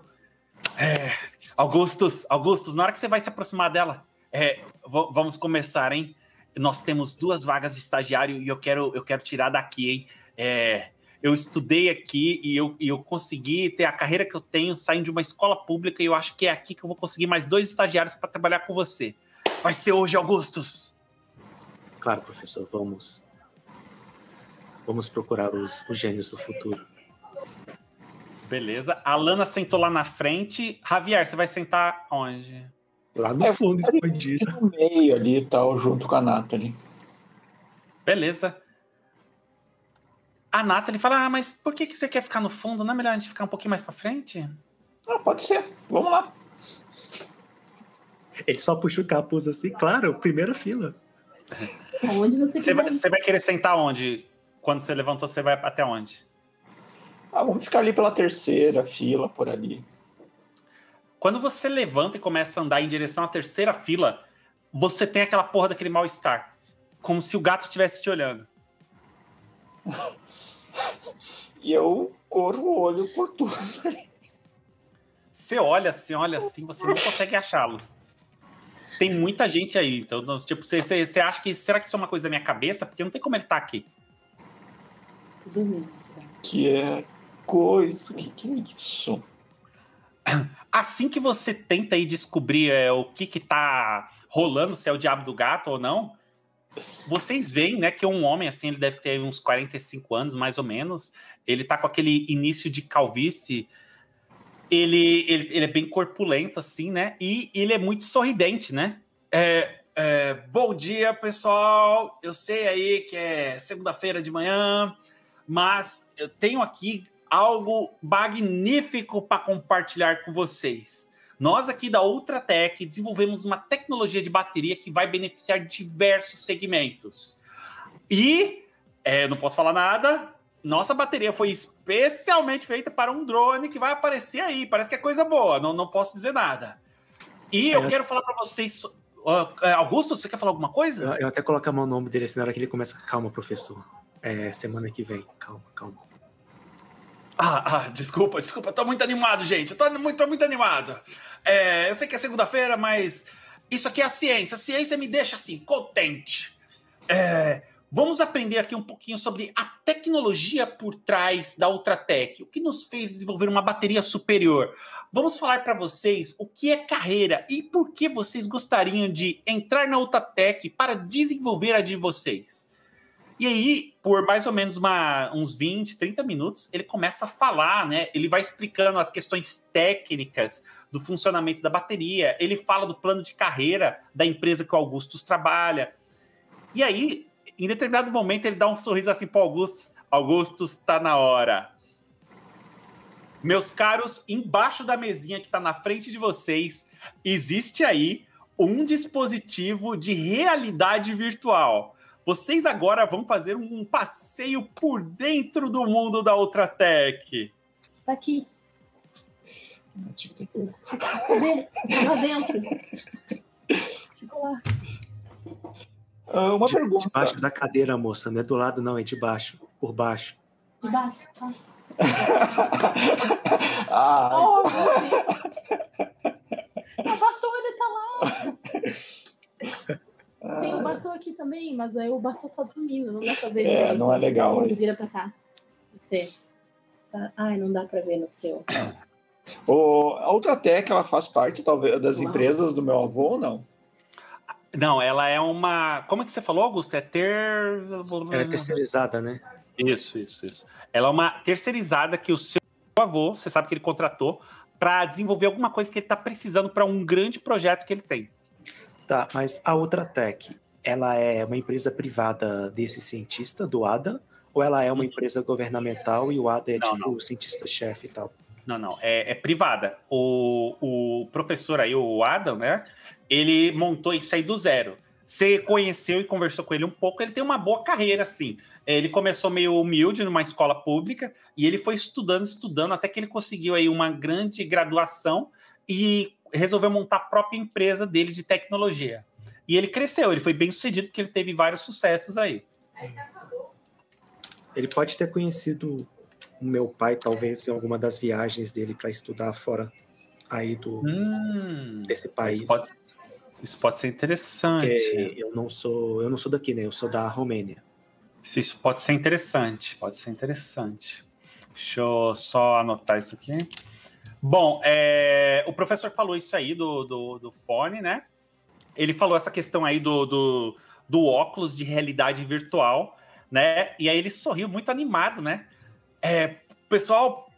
É, Augustus, Augustus, na hora que você vai se aproximar dela, é, vamos começar, hein? Nós temos duas vagas de estagiário e eu quero, eu quero tirar daqui, hein? É, eu estudei aqui e eu, e eu consegui ter a carreira que eu tenho saindo de uma escola pública e eu acho que é aqui que eu vou conseguir mais dois estagiários para trabalhar com você. Vai ser hoje, Augustus. Claro, professor, vamos. Vamos procurar os, os gênios do futuro. Beleza. A Lana sentou lá na frente. Javier, você vai sentar onde? Lá no É, fundo, escondido. No meio ali e tal, junto com a Nathalie. Beleza. A Nathalie fala: Ah, mas por que, que você quer ficar no fundo? Não é melhor a gente ficar um pouquinho mais pra frente? Ah, pode ser. Vamos lá. Ele só puxa o capuz assim, claro, primeira fila. Onde você Você vai, você vai querer sentar onde? Quando você levantou, você vai até onde? Ah, vamos ficar ali pela terceira fila, por ali. Quando você levanta e começa a andar em direção à terceira fila, você tem aquela porra daquele mal-estar. Como se o gato estivesse te olhando. *laughs* E eu corro o olho por tudo. Você olha assim, olha assim, você não consegue achá-lo. Tem muita gente aí. Então, não, tipo, você, você, você acha que. Será que isso é uma coisa da minha cabeça? Porque não tem como ele estar aqui. Tudo bem. Que é coisa. Que que é isso? Assim que você tenta aí descobrir é, o que que tá rolando, se é o diabo do gato ou não, vocês veem, né, que um homem, assim, ele deve ter uns 45 anos, mais ou menos, ele tá com aquele início de calvície, ele, ele, ele é bem corpulento, assim, né, e ele é muito sorridente, né? É, é, bom dia, pessoal, eu sei aí que é segunda-feira de manhã, mas eu tenho aqui algo magnífico para compartilhar com vocês. Nós aqui da Ultratech desenvolvemos uma tecnologia de bateria que vai beneficiar diversos segmentos. E, é, não posso falar nada, nossa bateria foi especialmente feita para um drone que vai aparecer aí. Parece que é coisa boa, não, não posso dizer nada. E eu É. quero falar para vocês. é, Augusto, você quer falar alguma coisa? Eu, eu até coloco a mão no nome dele assim na hora que ele começa. Calma, professor. É semana que vem. Calma, calma. Ah, ah, desculpa, desculpa, tô muito animado, gente. Tô muito, tô muito animado. É, eu sei que é segunda-feira, mas isso aqui é a ciência. A ciência me deixa assim, contente. É, vamos aprender aqui um pouquinho sobre a tecnologia por trás da Ultratech, o que nos fez desenvolver uma bateria superior. Vamos falar para vocês o que é carreira e por que vocês gostariam de entrar na Ultratech para desenvolver a de vocês. E aí, por mais ou menos uma, uns 20, 30 minutos, ele começa a falar, né? Ele vai explicando as questões técnicas do funcionamento da bateria. Ele fala do plano de carreira da empresa que o Augustus trabalha. E aí, em determinado momento, ele dá um sorriso assim para o Augustus. Augustus, está na hora. Meus caros, embaixo da mesinha que está na frente de vocês, existe aí um dispositivo de realidade virtual vocês agora vão fazer um passeio por dentro do mundo da Ultratech. Tá aqui. Cadê? Tá lá dentro. Ficou lá. Uh, uma de, pergunta. Debaixo da cadeira, moça. Não é do lado, não, é de baixo. Por baixo. De baixo, tá. *laughs* ah. Oh, a vassoura tá lá. Tem o Bartô aqui também, mas aí o Bartô tá dormindo, não dá pra ver. É, não é legal. Ele vira pra cá. Você. Tá. Ai, não dá pra ver no seu. O, a Ultratec, ela faz parte, talvez, das Uau. empresas do meu avô ou não? Não, ela é uma. Como é que você falou, Augusto? É ter. Ela é terceirizada, né? Isso, isso, isso. Ela é uma terceirizada que o seu avô, você sabe que ele contratou, para desenvolver alguma coisa que ele está precisando para um grande projeto que ele tem. Tá, mas a Ultratec, ela é uma empresa privada desse cientista, do ADA, ou ela é uma empresa governamental e o ADA é Não, tipo não. o cientista-chefe e tal? Não, não, é, é privada. O, o professor aí, o Adam, né? Ele montou isso aí do zero. Você conheceu e conversou com ele um pouco, ele tem uma boa carreira, assim. Ele começou meio humilde numa escola pública e ele foi estudando, estudando, até que ele conseguiu aí uma grande graduação e resolveu montar a própria empresa dele de tecnologia. E ele cresceu, ele foi bem sucedido porque ele teve vários sucessos aí. Ele pode ter conhecido o meu pai, talvez, em alguma das viagens dele para estudar fora aí do, Hum, desse país. isso, pode, isso pode ser interessante. Porque eu não sou, eu não sou daqui, né? Eu sou da Romênia. Isso, isso pode ser interessante, pode ser interessante. Deixa eu só anotar isso aqui. Bom, é, o professor falou isso aí do, do, do fone, né? Ele falou essa questão aí do, do, do óculos de realidade virtual, né? E aí ele sorriu muito animado, né? É, pessoal,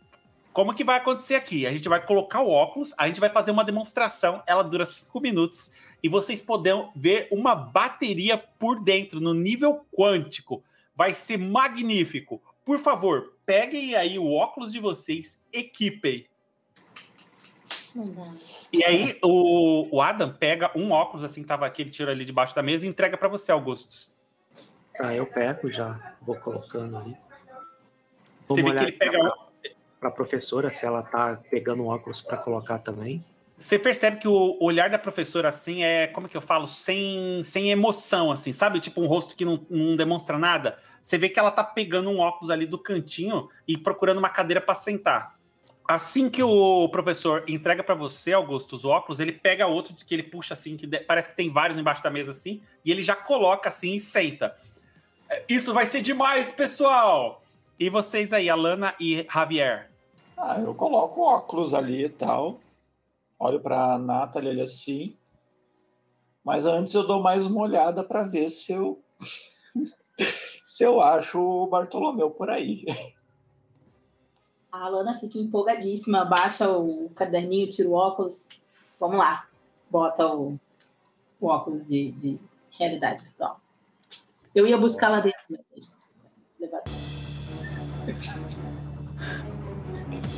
como que vai acontecer aqui? A gente vai colocar o óculos, a gente vai fazer uma demonstração, ela dura cinco minutos, e vocês poderão ver uma bateria por dentro, no nível quântico. Vai ser magnífico. Por favor, peguem aí o óculos de vocês, equipem. Não dá. E aí o, o Adam pega um óculos assim que tava aqui, ele tira ali debaixo da mesa e entrega para você, Augustus. Ah, eu pego já, vou colocando ali. Você vê Vamos que ele pega um, para a professora se ela tá pegando um óculos para colocar também. Você percebe que o olhar da professora, assim, é, como é que eu falo? Sem, sem emoção, assim, sabe? Tipo um rosto que não, não demonstra nada. Você vê que ela tá pegando um óculos ali do cantinho e procurando uma cadeira para sentar. Assim que o professor entrega para você, Augusto, os óculos, ele pega outro que ele puxa assim, que parece que tem vários embaixo da mesa assim, e ele já coloca assim e senta. É, Isso vai ser demais, pessoal! E vocês aí, Alana e Javier? Ah, eu coloco óculos ali e tal. Olho para a Nathalie ali assim. Mas antes eu dou mais uma olhada para ver se eu *laughs* se eu acho o Bartolomeu por aí. A Alana fica empolgadíssima, baixa o caderninho, tira o óculos. Vamos lá. Bota o, o óculos de, de realidade virtual. Eu ia buscar lá dentro.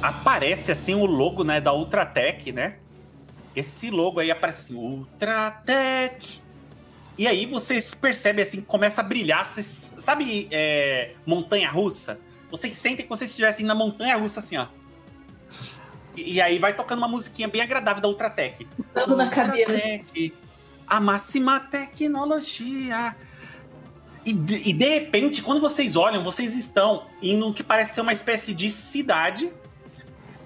aparece assim o logo né, da Ultratec, né? Esse logo aí aparece assim, Ultratec. E aí vocês percebem assim, começa a brilhar. Vocês, sabe é, montanha russa? Vocês sentem como se vocês estivessem na montanha russa, assim, ó. E, e aí vai tocando uma musiquinha bem agradável da Ultratec. Dando na cadeira. Ultratec, a máxima tecnologia. E de, e de repente, quando vocês olham, vocês estão em no que parece ser uma espécie de cidade.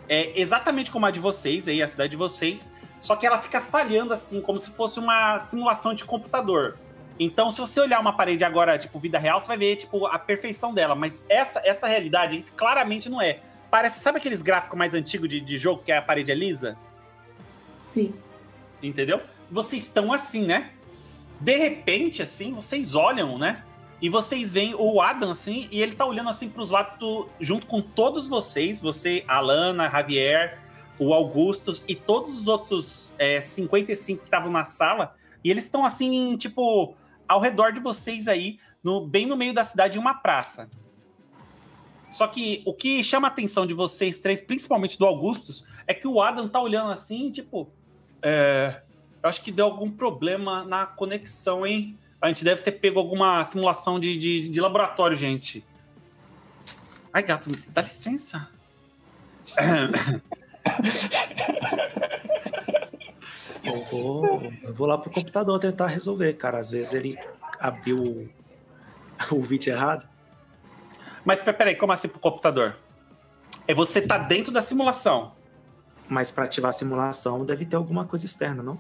É exatamente como a de vocês, aí, a cidade de vocês. Só que ela fica falhando assim, como se fosse uma simulação de computador. Então, se você olhar uma parede agora, tipo, vida real, você vai ver, tipo, a perfeição dela. Mas essa, essa realidade isso claramente não é. Parece, sabe aqueles gráficos mais antigos de, de jogo que a parede é lisa? Sim. Entendeu? Vocês estão assim, né? De repente, assim, vocês olham, né? E vocês veem o Adam, assim, e ele tá olhando assim pros lados, junto com todos vocês, você, Alana, Javier, o Augustus e todos os outros é, 55 que estavam na sala, e eles estão assim, tipo, ao redor de vocês aí, no, bem no meio da cidade, em uma praça. Só que o que chama a atenção de vocês três, principalmente do Augustus, é que o Adam tá olhando assim, tipo. É, eu acho que deu algum problema na conexão, hein? A gente deve ter pego alguma simulação de, de, de laboratório, gente. Ai, gato, dá licença. *laughs* Eu vou, eu vou lá pro computador tentar resolver, cara. Às vezes ele abriu o, o vídeo errado. Mas peraí, como assim pro computador? É você tá dentro da simulação. Mas para ativar a simulação deve ter alguma coisa externa, não?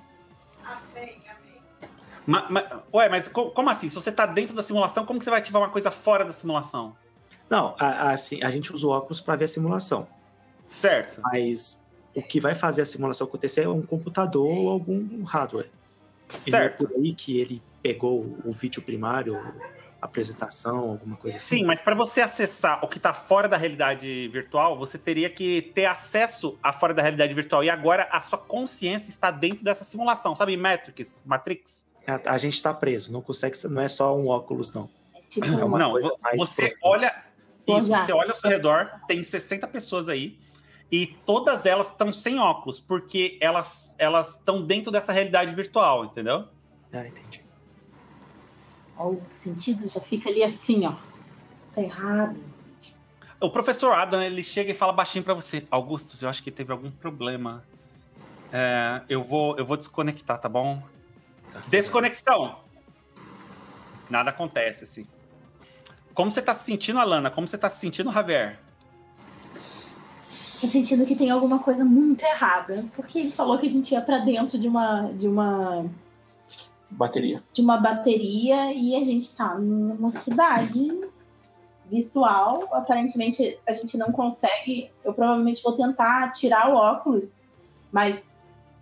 Ma, ma, ué, mas como assim? Se você tá dentro da simulação, como que você vai ativar uma coisa fora da simulação? Não, a, assim, a gente usa o óculos para ver a simulação. Certo. Mas o que vai fazer a simulação acontecer é um computador ou algum hardware. Certo. E é por aí que ele pegou o vídeo primário, apresentação, alguma coisa assim. Sim, mas para você acessar o que está fora da realidade virtual, você teria que ter acesso a fora da realidade virtual. E agora a sua consciência está dentro dessa simulação, sabe? Matrix, Matrix. A, a gente está preso, não consegue, não é só um óculos, não. Tipo, é não, você profunda. olha. Isso, você olha ao seu redor, tem 60 pessoas aí, e todas elas estão sem óculos, porque elas elas estão dentro dessa realidade virtual, entendeu? Ah, entendi. o sentido já fica ali assim, ó. Tá errado. O professor Adam, ele chega e fala baixinho para você. Augustus, eu acho que teve algum problema. É, eu, vou, eu vou desconectar, tá bom? Tá. Desconexão. Nada acontece, assim. Como você tá se sentindo, Alana? Como você tá se sentindo, Javier? Tô sentindo que tem alguma coisa muito errada. Porque ele falou que a gente ia para dentro de uma. de uma. Bateria. De uma bateria e a gente tá numa cidade virtual. Aparentemente a gente não consegue. Eu provavelmente vou tentar tirar o óculos, mas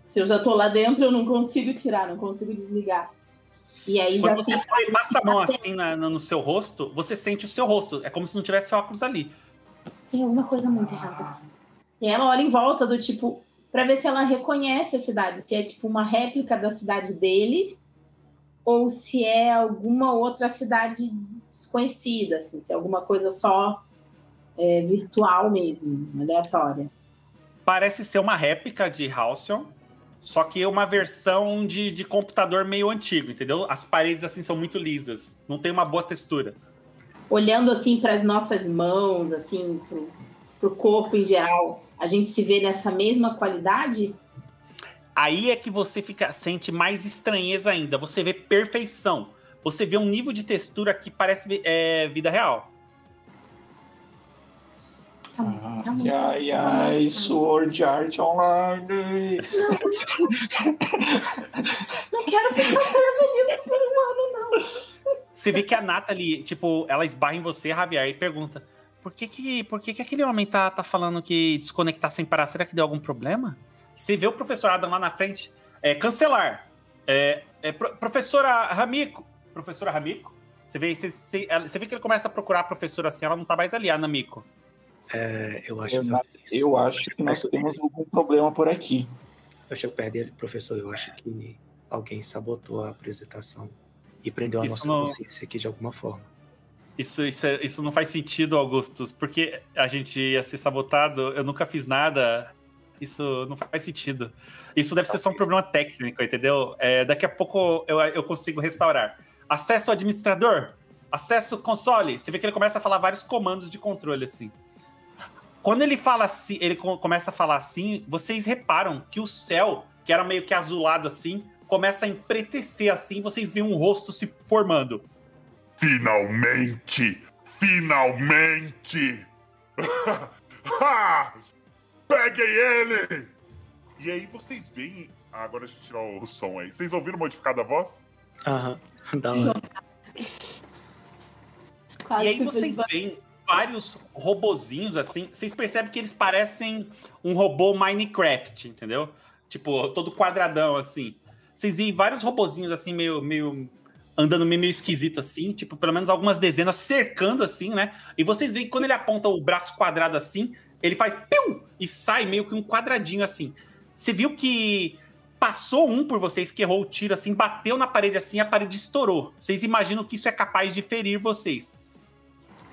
se eu já tô lá dentro, eu não consigo tirar, não consigo desligar. E aí Quando já você fica... passa a mão assim na, no seu rosto, você sente o seu rosto. É como se não tivesse óculos ali. Tem alguma coisa muito errada. E ela olha em volta do tipo, para ver se ela reconhece a cidade, se é tipo uma réplica da cidade deles ou se é alguma outra cidade desconhecida, assim, se é alguma coisa só é, virtual mesmo, aleatória. Parece ser uma réplica de Halcyon, só que é uma versão de, de computador meio antigo, entendeu? As paredes assim são muito lisas, não tem uma boa textura. Olhando assim para as nossas mãos, assim, pro, pro corpo em geral, a gente se vê nessa mesma qualidade? Aí é que você fica sente mais estranheza ainda. Você vê perfeição. Você vê um nível de textura que parece é, vida real. Tá bom, tá bom. Ai, ai, Sword Art Online. Não, não quero ficar presa nisso por um ano, não. Você vê que a Natalie, tipo, ela esbarra em você, Javier, e pergunta: por que que, por que, que aquele homem tá, tá falando que desconectar sem parar? Será que deu algum problema? Você vê o professor Adam lá na frente, é, cancelar. É, é, pro, professora Ramiko. Professora Ramiko? Você vê, você, você, você, vê que ele começa a procurar a professora assim, ela não tá mais ali, a Namiko. É, eu acho eu, que, eu acho que nós temos algum problema por aqui. Eu chego perto dele, professor, eu acho que alguém sabotou a apresentação e prendeu a Isso nossa não... consciência aqui de alguma forma. Isso, isso, é, isso não faz sentido, Augustus, porque a gente ia ser sabotado, eu nunca fiz nada. Isso não faz sentido. Isso deve ser só um problema técnico, entendeu? É, daqui a pouco eu, eu consigo restaurar. Acesso ao administrador, acesso console. Você vê que ele começa a falar vários comandos de controle, assim. Quando ele fala assim, ele começa a falar assim, vocês reparam que o céu, que era meio que azulado assim, começa a empretecer assim, vocês veem um rosto se formando. Finalmente! Finalmente! *laughs* Peguem ele! E aí vocês veem. Ah, agora deixa eu tirar o som aí. Vocês ouviram modificada a voz? Aham, *laughs* da *laughs* hora. E aí vocês veem vários robozinhos assim. Vocês percebem que eles parecem um robô Minecraft, entendeu? Tipo, todo quadradão assim. Vocês veem vários robozinhos assim, meio, meio andando meio esquisito assim, tipo, pelo menos algumas dezenas cercando assim, né? E vocês veem que quando ele aponta o braço quadrado assim, ele faz piu e sai meio que um quadradinho assim. Você viu que passou um por vocês que errou o tiro assim, bateu na parede assim, a parede estourou. Vocês imaginam que isso é capaz de ferir vocês.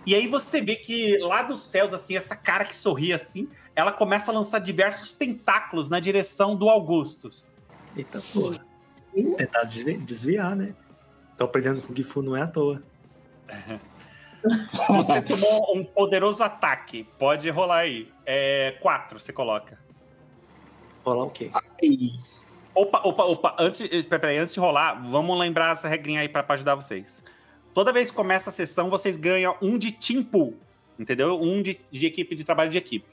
E aí você vê que lá dos céus assim, essa cara que sorri assim, ela começa a lançar diversos tentáculos na direção do Augustus. Eita porra. Tentar desviar, né? Tô aprendendo com o Gifu não é à toa. *laughs* Você tomou um poderoso ataque. Pode rolar aí. É quatro, você coloca. Rolar o quê? Opa, opa, opa. Antes, eh, peraí, antes de rolar, vamos lembrar essa regrinha aí para ajudar vocês. Toda vez que começa a sessão, vocês ganham um de team pool, entendeu? Um de, de equipe, de trabalho de equipe.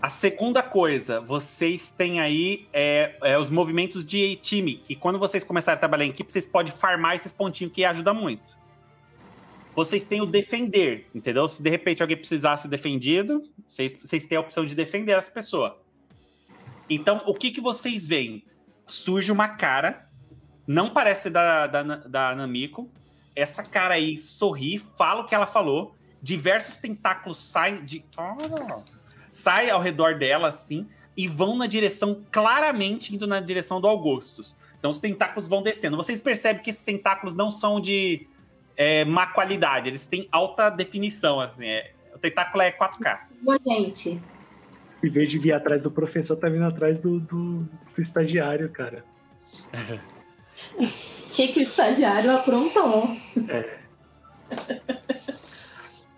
A segunda coisa, vocês têm aí é, é, os movimentos de time, que quando vocês começarem a trabalhar em equipe, vocês podem farmar esses pontinhos que ajuda muito. Vocês têm o defender, entendeu? Se de repente alguém precisar ser defendido, vocês, vocês têm a opção de defender essa pessoa. Então, o que, que vocês veem? Surge uma cara, não parece da, da, da Namiko. Essa cara aí sorri, fala o que ela falou. Diversos tentáculos saem de. Sai ao redor dela, assim, e vão na direção, claramente indo na direção do Augustus. Então os tentáculos vão descendo. Vocês percebem que esses tentáculos não são de é, má qualidade, eles têm alta definição. Assim, é, o tentáculo é 4K. Boa, gente. Em vez de vir atrás do professor, tá vindo atrás do, do, do estagiário, cara. O *laughs* que, que o estagiário aprontou? É.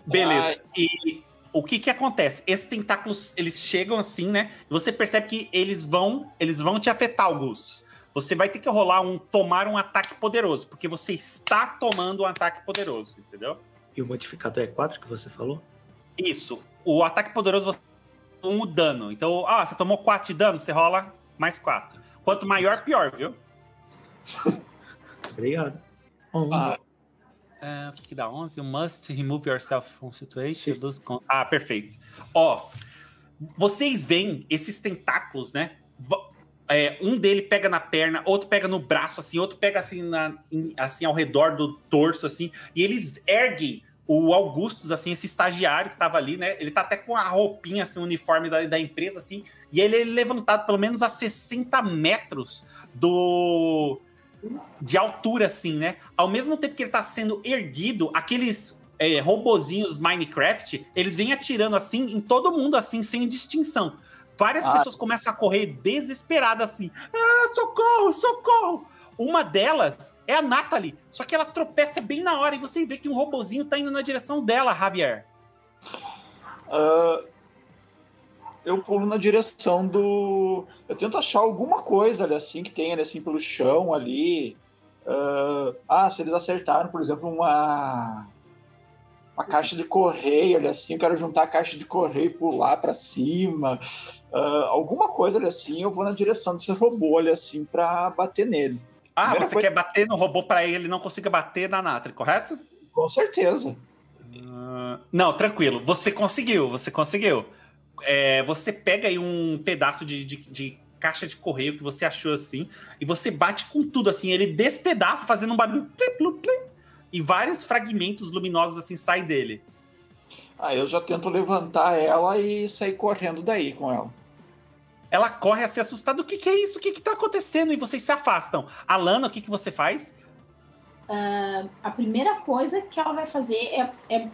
Beleza. E o que que acontece? Esses tentáculos, eles chegam assim, né? E você percebe que eles vão, eles vão te afetar, Augusto. Você vai ter que rolar um tomar um ataque poderoso, porque você está tomando um ataque poderoso, entendeu? E o modificador é 4 que você falou? Isso. O ataque poderoso um dano. Então, ah, você tomou 4 de dano, você rola mais 4. Quanto maior, pior, viu? *laughs* Obrigado. 11. Ah, é, que dá 11? You must remove yourself from situation. Ah, perfeito. Ó, vocês veem esses tentáculos, né? É, um dele pega na perna, outro pega no braço, assim, outro pega assim, na, assim ao redor do torso, assim, e eles erguem o Augustus, assim, esse estagiário que tava ali, né? Ele tá até com a roupinha, assim, o uniforme da, da empresa, assim, e ele é levantado pelo menos a 60 metros do. De altura, assim, né? Ao mesmo tempo que ele tá sendo erguido, aqueles é, robozinhos Minecraft, eles vêm atirando assim em todo mundo, assim, sem distinção. Várias ah. pessoas começam a correr desesperadas, assim. Ah, socorro, socorro! Uma delas é a Natalie, só que ela tropeça bem na hora e você vê que um robozinho tá indo na direção dela, Javier. Uh, eu pulo na direção do. Eu tento achar alguma coisa ali assim que tem ali assim pelo chão ali. Uh, ah, se eles acertaram, por exemplo, uma uma caixa de correio ali assim, eu quero juntar a caixa de correio e pular para cima. Uh, alguma coisa ali assim, eu vou na direção desse robô ali assim para bater nele. Ah, Primeira você coisa... quer bater no robô para ele não consiga bater na Natri, correto? Com certeza. Uh, não, tranquilo. Você conseguiu, você conseguiu. É, você pega aí um pedaço de, de, de, caixa de correio que você achou assim, e você bate com tudo assim, ele despedaça, fazendo um barulho. Plim, plim, e vários fragmentos luminosos assim saem dele. Ah, eu já tento levantar ela e sair correndo daí com ela. Ela corre assim assustada. O que, que é isso? O que, que tá acontecendo? E vocês se afastam. Alana, o que, que você faz? Uh, a primeira coisa que ela vai fazer é, é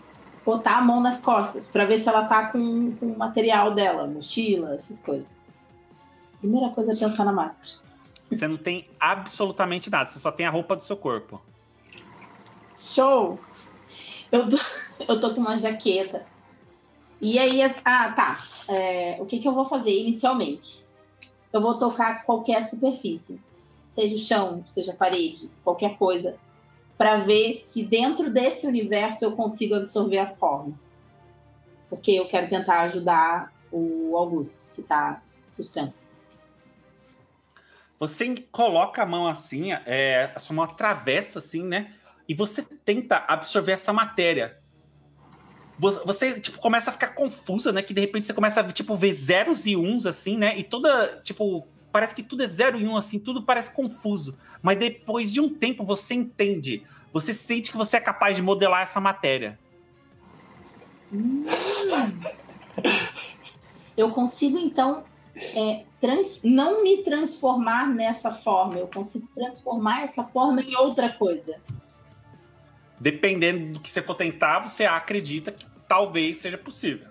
botar a mão nas costas para ver se ela tá com, com o material dela, mochila, essas coisas. Primeira coisa é pensar na máscara. Você não tem absolutamente nada, você só tem a roupa do seu corpo. Show! Eu tô, *laughs* eu tô com uma jaqueta e aí, ah, tá. É, o que, que eu vou fazer inicialmente? Eu vou tocar qualquer superfície, seja o chão, seja a parede, qualquer coisa, para ver se dentro desse universo eu consigo absorver a forma. Porque eu quero tentar ajudar o Augusto, que está suspenso. Você coloca a mão assim, é, a sua mão atravessa assim, né? E você tenta absorver essa matéria você, tipo, começa a ficar confusa, né? Que de repente você começa a, tipo, ver zeros e uns, assim, né? E toda, tipo, parece que tudo é zero e um, assim, tudo parece confuso. Mas depois de um tempo você entende. Você sente que você é capaz de modelar essa matéria. Hum. Eu consigo, então, é, trans, não me transformar nessa forma. Eu consigo transformar essa forma em outra coisa. Dependendo do que você for tentar, você acredita que talvez seja possível.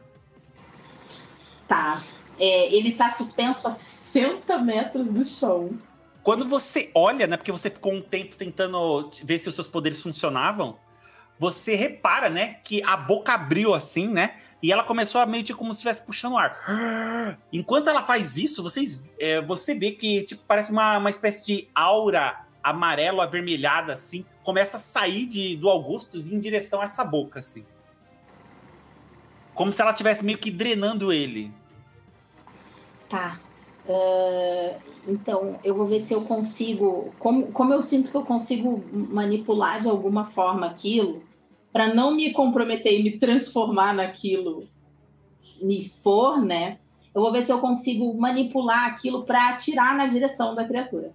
Tá. É, ele tá suspenso a 60 metros do chão. Quando você olha, né? Porque você ficou um tempo tentando ver se os seus poderes funcionavam, você repara, né? Que a boca abriu assim, né? E ela começou a meio que como se estivesse puxando o ar. *gasps* Enquanto ela faz isso, vocês, é, você vê que tipo, parece uma, uma espécie de aura amarelo avermelhada, assim, começa a sair de, do Augustus em direção a essa boca, assim. Como se ela estivesse meio que drenando ele. Tá. Uh, então, eu vou ver se eu consigo. Como, como eu sinto que eu consigo manipular de alguma forma aquilo, para não me comprometer e me transformar naquilo, me expor, né? Eu vou ver se eu consigo manipular aquilo para atirar na direção da criatura,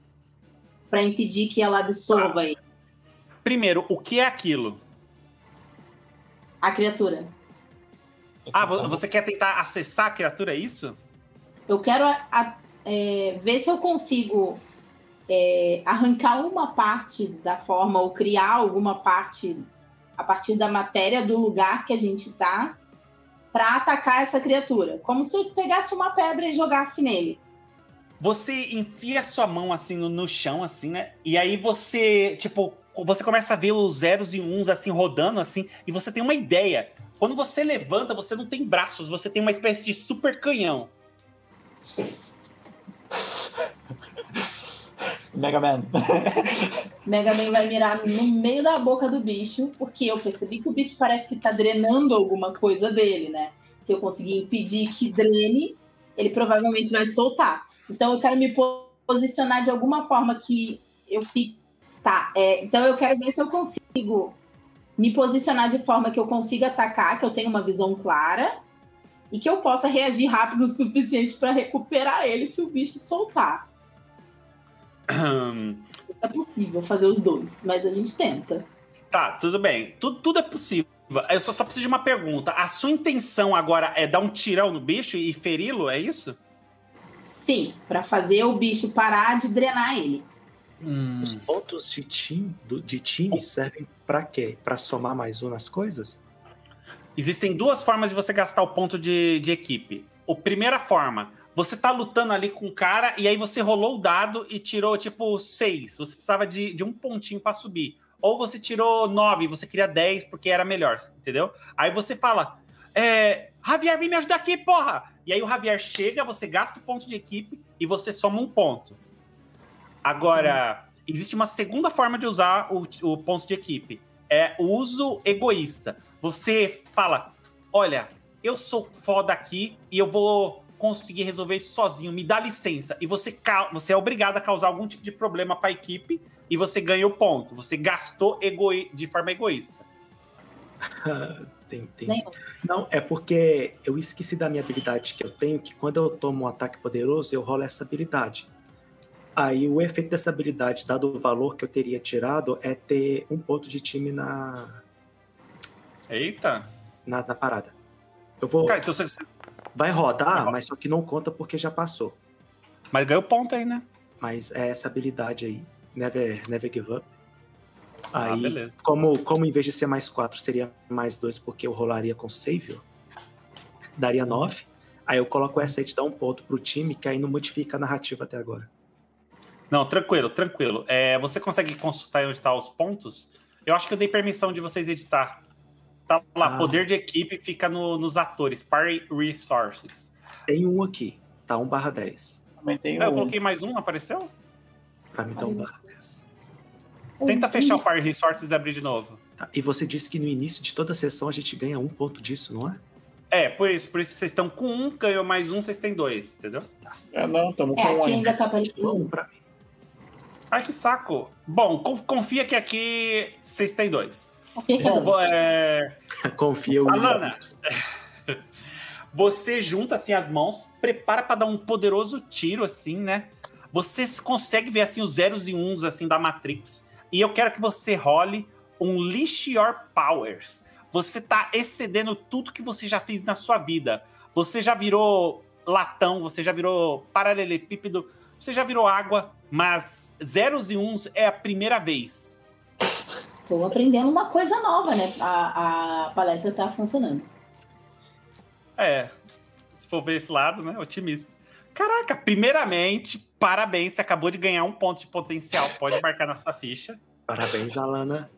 para impedir que ela absorva ah. ele. Primeiro, o que é aquilo? A criatura. Ah, você quer tentar acessar a criatura, é isso? Eu quero a, a, é, ver se eu consigo é, arrancar uma parte da forma ou criar alguma parte a partir da matéria do lugar que a gente tá para atacar essa criatura. Como se eu pegasse uma pedra e jogasse nele. Você enfia sua mão assim no, no chão, assim, né? E aí você, tipo, você começa a ver os zeros e uns assim rodando assim, e você tem uma ideia. Quando você levanta, você não tem braços, você tem uma espécie de super canhão. *laughs* Mega Man. *laughs* Mega Man vai mirar no meio da boca do bicho, porque eu percebi que o bicho parece que tá drenando alguma coisa dele, né? Se eu conseguir impedir que drene, ele provavelmente vai soltar. Então eu quero me posicionar de alguma forma que eu fique. Tá, é, então eu quero ver se eu consigo me posicionar de forma que eu consiga atacar, que eu tenha uma visão clara e que eu possa reagir rápido o suficiente para recuperar ele se o bicho soltar. é possível fazer os dois, mas a gente tenta. Tá, tudo bem. Tudo, tudo é possível. Eu só, só preciso de uma pergunta. A sua intenção agora é dar um tirão no bicho e feri-lo, é isso? Sim, para fazer o bicho parar de drenar ele. Hum. Os pontos de time, de time servem para quê? Para somar mais um nas coisas? Existem duas formas de você gastar o ponto de, de equipe. A primeira forma, você tá lutando ali com o cara e aí você rolou o dado e tirou tipo seis. Você precisava de, de um pontinho para subir. Ou você tirou nove, você queria dez porque era melhor, entendeu? Aí você fala, é, Javier, vem me ajudar aqui, porra! E aí o Javier chega, você gasta o ponto de equipe e você soma um ponto. Agora, existe uma segunda forma de usar o, o ponto de equipe. É o uso egoísta. Você fala, olha, eu sou foda aqui e eu vou conseguir resolver isso sozinho, me dá licença. E você, você é obrigado a causar algum tipo de problema para a equipe e você ganha o ponto. Você gastou egoi de forma egoísta. *laughs* tem, tem. Não, é porque eu esqueci da minha habilidade que eu tenho, que quando eu tomo um ataque poderoso, eu rolo essa habilidade. Aí o efeito dessa habilidade, dado o valor que eu teria tirado, é ter um ponto de time na. Eita! Na, na parada. Eu vou. Cara, então você, Vai rodar, mas só que não conta porque já passou. Mas ganhou ponto aí, né? Mas é essa habilidade aí. Never, never give up. Ah, aí, beleza. como, como em vez de ser mais 4, seria mais 2, porque eu rolaria com save, daria 9. Aí eu coloco essa aí de dar um ponto pro time, que aí não modifica a narrativa até agora. Não, tranquilo, tranquilo. É, você consegue consultar onde tá os pontos? Eu acho que eu dei permissão de vocês editar. Tá lá, Ah. poder de equipe fica no- nos atores, Party Resources. Tem um aqui, tá 1 barra 10. Também tem Ah, eu um. coloquei mais um, apareceu? Pra mim tá 1 barra 10. Tenta fechar o Party Resources e abrir de novo. Tá, E você disse que no início de toda a sessão a gente ganha um ponto disso, não é? É, por isso, por isso vocês estão com um, ganhou mais um, vocês têm dois, entendeu? É, não, estamos É, com um aqui ainda. ainda tá Um aparecendo. pra mim. Ai, que saco. Bom, conf- confia que aqui vocês têm dois. Bom, vou, é... *laughs* Confia o Alana, *laughs* você junta assim as mãos, prepara para dar um poderoso tiro assim, né? você consegue ver assim os zeros e uns assim da Matrix. E eu quero que você role um Leash Your Powers. Você tá excedendo tudo que você já fez na sua vida. Você já virou latão, você já virou paralelepípedo, você já virou água, mas zeros e uns é a primeira vez. Estou aprendendo uma coisa nova, né? A, a palestra está funcionando. É, se for ver esse lado, né? Otimista. Caraca, primeiramente, parabéns, você acabou de ganhar um ponto de potencial. Pode marcar na sua ficha. Parabéns, Alana.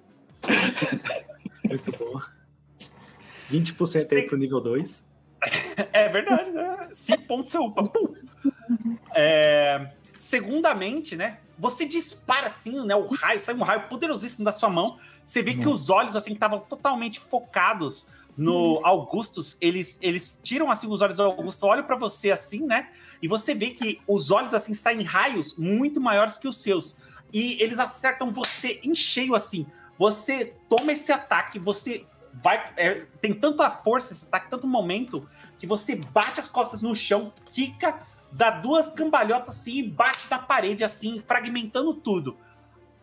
*laughs* Muito bom. 20% aí pro nível 2. *laughs* É verdade, né? 5 pontos você upa. Pum. É, segundamente, né? Você dispara assim, né? O raio, sai um raio poderosíssimo da sua mão. Você vê que os olhos, assim, que estavam totalmente focados no Augustus, eles, eles tiram assim os olhos do Augusto, olham para você assim, né? E você vê que os olhos assim saem raios muito maiores que os seus. E eles acertam você em cheio assim. Você toma esse ataque, você vai. É, tem tanta força esse ataque, tanto momento, que você bate as costas no chão, quica, dá duas cambalhotas assim e bate na parede, assim, fragmentando tudo.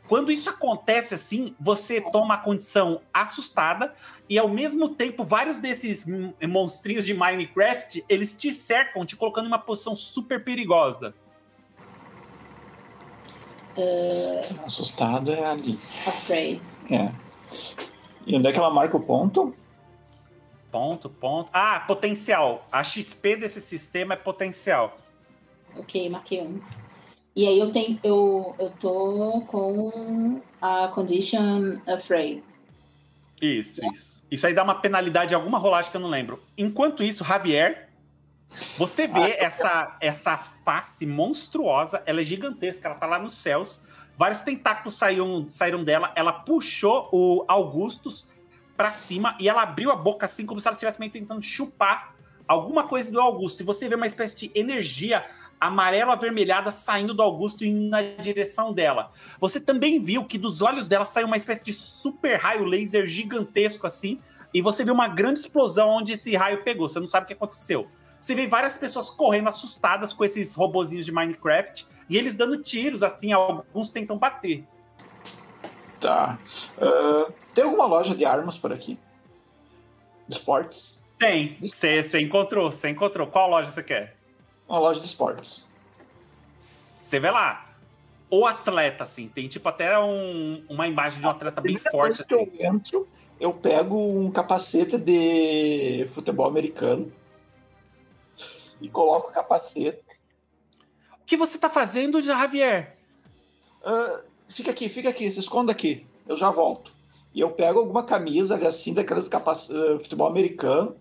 Quando isso acontece assim, você toma a condição assustada e ao mesmo tempo vários desses monstrinhos de Minecraft, eles te cercam, te colocando em uma posição super perigosa. É... Assustado é ali. Afraid. É. E onde é que ela marca o ponto? Ponto, ponto. Ah, potencial. A XP desse sistema é potencial. Ok, marquei um. E aí eu tenho, eu, eu tô com a condition afraid. Isso, isso. Isso aí dá uma penalidade, alguma rolagem que eu não lembro. Enquanto isso, Javier, você vê essa, essa face monstruosa, ela é gigantesca, ela tá lá nos céus. Vários tentáculos saíram, saíram dela. Ela puxou o Augustus para cima e ela abriu a boca assim, como se ela estivesse meio tentando chupar alguma coisa do Augusto. E você vê uma espécie de energia amarelo avermelhada saindo do Augusto e indo na direção dela. Você também viu que dos olhos dela saiu uma espécie de super raio laser gigantesco assim, e você viu uma grande explosão onde esse raio pegou. Você não sabe o que aconteceu. Você vê várias pessoas correndo assustadas com esses robozinhos de Minecraft e eles dando tiros assim, alguns tentam bater. Tá. Uh, tem alguma loja de armas por aqui? Esportes? Tem. Você encontrou, você encontrou. Qual loja você quer? Uma loja de esportes. Você vê lá. O atleta, assim, tem tipo até um, uma imagem de um atleta bem forte. Assim. que eu entro, eu pego um capacete de futebol americano e coloco o capacete. O que você tá fazendo, Javier? Uh, fica aqui, fica aqui, se esconda aqui. Eu já volto. E eu pego alguma camisa ali assim, daqueles capac... Uh, futebol americano,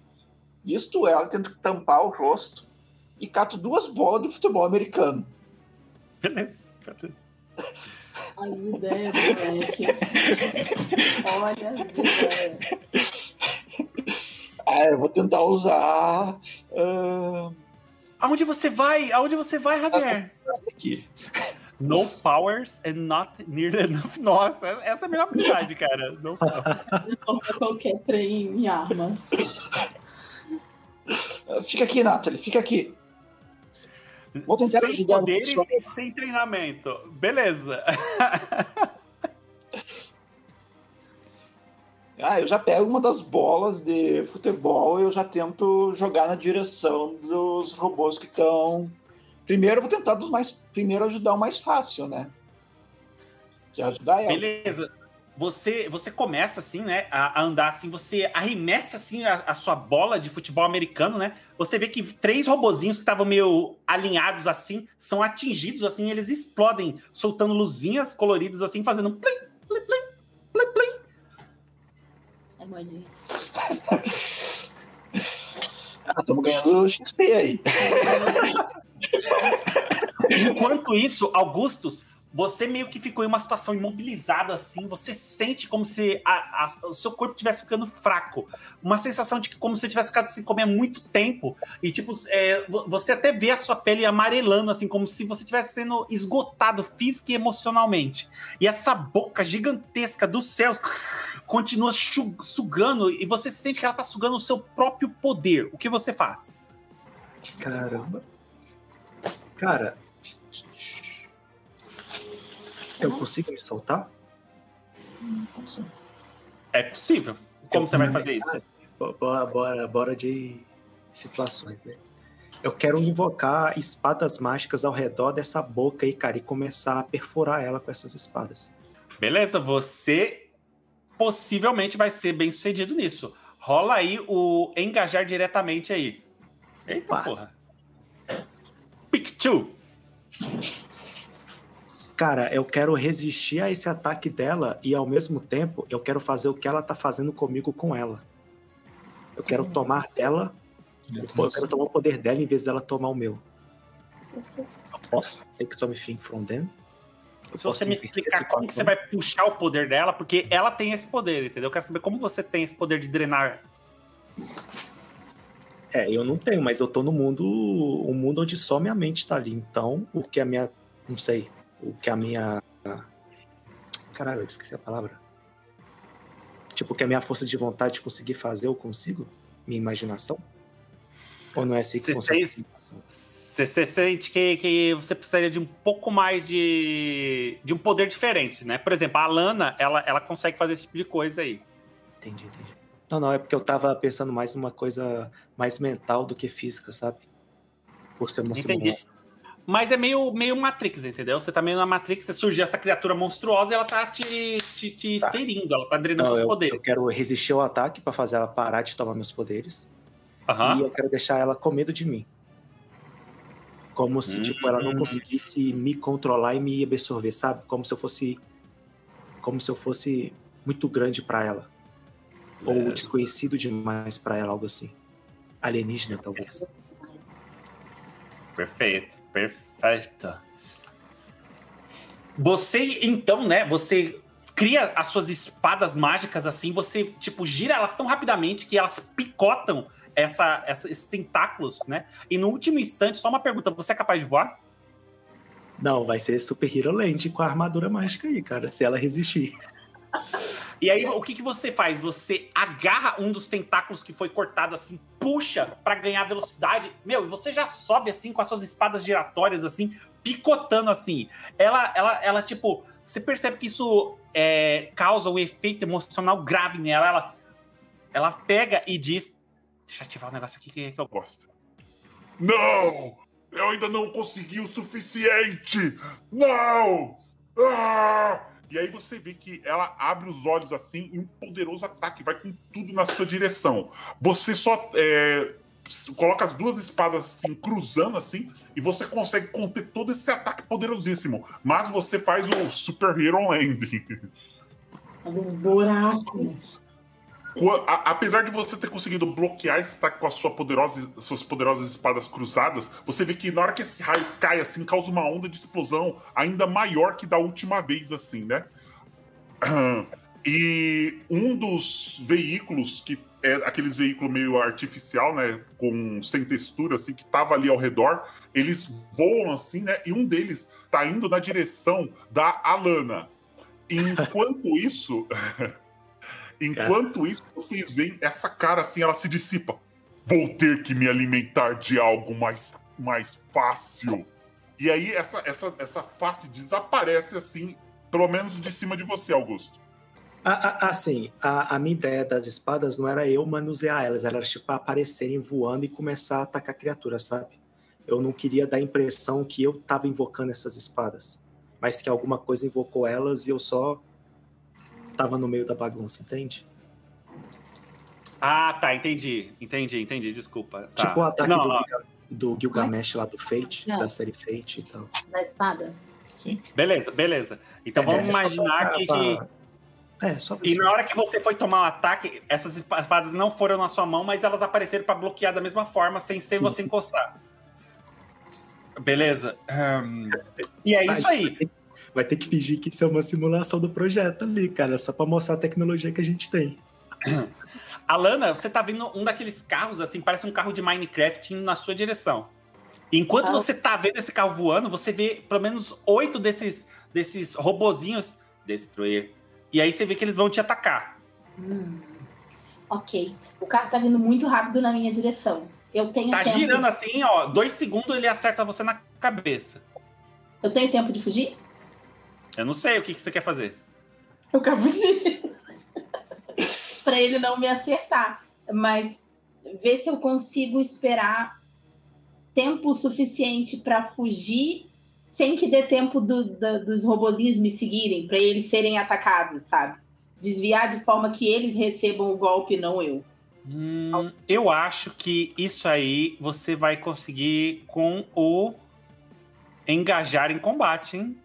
visto ela, tento tampar o rosto e cato duas bolas do futebol americano. Beleza, beleza. A ideia do moleque. Olha a ideia. Ah, eu vou tentar usar. Uh... Aonde você vai? Aonde você vai, Javier? Aqui. No powers and not near enough. Nossa, essa é a melhor habilidade, cara. No powers. qualquer trem em arma. Fica aqui, Nathalie, fica aqui. Vou tentar sem ajudar poderes e sem treinamento. Beleza. *laughs* ah, eu já pego uma das bolas de futebol e eu já tento jogar na direção dos robôs que estão. Primeiro eu vou tentar dos mais. Primeiro ajudar o mais fácil, né? Que ajudar ela. Beleza você você começa assim, né, a, a andar assim, você arremessa assim a, a, sua bola de futebol americano, né? Você vê que três robozinhos que estavam meio alinhados assim, são atingidos assim, eles explodem, soltando luzinhas coloridas assim, fazendo plim, plim, plim, plim, plim. É ah, estamos ganhando XP aí. Enquanto isso, Augustus você meio que ficou em uma situação imobilizada assim, você sente como se a, a, o seu corpo estivesse ficando fraco. Uma sensação de que como se você tivesse ficado sem comer há muito tempo. E tipo, é, você até vê a sua pele amarelando, assim, como se você estivesse sendo esgotado física e emocionalmente. E essa boca gigantesca dos céus continua sugando, e você sente que ela tá sugando o seu próprio poder. O que você faz? Caramba. Cara, Eu consigo me soltar? É possível. Como você vai fazer isso? Bora, bora, bora de situações, né? Eu quero invocar espadas mágicas ao redor dessa boca aí, cara, e começar a perfurar ela com essas espadas. Beleza, você possivelmente vai ser bem sucedido nisso. Rola aí o engajar diretamente aí. Eita Pá. porra. Two. Cara, eu quero resistir a esse ataque dela e ao mesmo tempo eu quero fazer o que ela tá fazendo comigo com ela. Eu quero tomar dela, eu quero tomar o poder dela em vez dela tomar o meu. Eu posso take something from them? Eu Se você me explicar como que você vai puxar o poder dela, porque ela tem esse poder, entendeu? Eu quero saber como você tem esse poder de drenar. É, eu não tenho, mas eu tô no mundo, um mundo onde só minha mente tá ali. Então, o que a minha, não sei, o que a minha, caralho, eu esqueci a palavra. Tipo, o que a minha força de vontade de conseguir fazer, eu consigo? Minha imaginação? Ou não é assim que Você funciona? Você, você sente que, que você precisaria de um pouco mais de, de um poder diferente, né? Por exemplo, a Lana, ela, ela consegue fazer esse tipo de coisa aí. Entendi, entendi. Não, não, é porque eu tava pensando mais numa coisa mais mental do que física, sabe? Por ser uma Entendi. simulação. Mas é meio, meio Matrix, entendeu? Você tá meio na Matrix, você surgiu essa criatura monstruosa e ela tá te, te, te Tá. ferindo, ela tá drenando Não, seus eu, poderes. eu quero resistir ao ataque pra fazer ela parar de tomar meus poderes. Aham. E eu quero deixar ela com medo de mim. Como se, Hum. tipo, ela não conseguisse me controlar e me absorver, sabe? Como se eu fosse. Como se eu fosse muito grande pra ela. Ou desconhecido demais pra ela, algo assim. Alienígena, talvez. Perfeito, perfeito. Você, então, né? Você cria as suas espadas mágicas assim, você, tipo, gira elas tão rapidamente que elas picotam essa, essa- esses tentáculos, né? E no último instante, só uma pergunta: você é capaz de voar? Não, vai ser Super Hero Land com a armadura mágica aí, cara. Se ela resistir. E aí, o que, que você faz? Você agarra um dos tentáculos que foi cortado assim, puxa pra ganhar velocidade. Meu, e você já sobe assim com as suas espadas giratórias assim, picotando assim. Ela, ela, ela tipo, você percebe que isso é, causa um efeito emocional grave nela. Ela, ela pega e diz: Deixa eu ativar um negócio aqui que, que eu Gosto. Não! Eu ainda não consegui o suficiente! Não! Ah! E aí você vê que ela abre os olhos assim e um poderoso ataque vai com tudo na sua direção. Você só é, coloca as duas espadas assim, cruzando assim, e você consegue conter todo esse ataque poderosíssimo. Mas você faz o Super Hero Landing. Um buraco. Apesar de você ter conseguido bloquear esse ataque com a sua poderosa, suas poderosas espadas cruzadas, você vê que na hora que esse raio cai assim, causa uma onda de explosão ainda maior que da última vez, assim, né? *clears throat* E um dos veículos que é aqueles veículos meio artificial, né, com sem textura assim, que tava ali ao redor, eles voam assim, né? E um deles tá indo na direção da Alana. *laughs* Enquanto isso, *laughs* Enquanto isso, vocês veem essa cara assim, ela se dissipa. Vou ter que me alimentar de algo mais, mais fácil. E aí essa, essa, essa face desaparece assim, pelo menos de cima de você, Augusto. Assim, a, a minha ideia das espadas não era eu manusear elas, era tipo aparecerem voando e começar a atacar a criatura, sabe? Eu não queria dar a impressão que eu tava invocando essas espadas, mas que alguma coisa invocou elas e eu só tava no meio da bagunça, entende? Ah, tá, entendi. Entendi, entendi, desculpa. Tá. Tipo o ataque Não, do, não, do Gilgamesh lá do Fate, Não. da série Fate e tal. Da espada? Sim. Beleza, beleza. Então vamos É, imaginar pra- que, pra- É, só E na hora que você foi tomar o ataque, essas espadas não foram na sua mão, mas elas apareceram pra bloquear da mesma forma, sem ser Sim, você sim. encostar. Beleza. E é isso aí. Vai ter que fingir que isso é uma simulação do projeto ali, cara, só pra mostrar a tecnologia que a gente tem. *clears throat* Alana, você tá vendo um daqueles carros, assim, parece um carro de Minecraft indo na sua direção. Enquanto Ah. você tá vendo esse carro voando, você vê pelo menos oito desses, desses robozinhos destruir. E aí você vê que eles vão te atacar. Hum. Ok. O carro tá vindo muito rápido na minha direção. Eu tenho Tá tempo. girando assim, ó. Dois segundos ele acerta você na cabeça. Eu tenho tempo de fugir? Eu não sei o que, que você quer fazer. Eu quero fugir. *laughs* pra ele não me acertar. Mas ver se eu consigo esperar tempo suficiente pra fugir sem que dê tempo do- da- dos robozinhos me seguirem, pra eles serem atacados, sabe? Desviar de forma que eles recebam o golpe, não eu. Hum, eu acho que isso aí você vai conseguir com o engajar em combate, hein?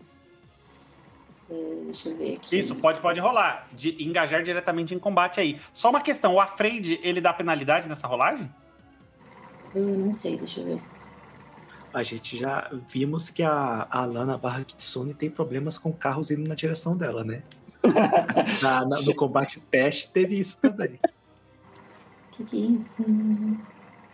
Deixa eu ver aqui. Isso, pode, pode rolar. De engajar diretamente em combate aí. Só uma questão, o Afraid, ele dá penalidade nessa rolagem? Eu não sei, deixa eu ver. A gente já vimos que a, a Alana barra Kitsune tem problemas com carros indo na direção dela, né? *laughs* Na- na- no combate teste teve isso também. O *laughs* que, que é isso?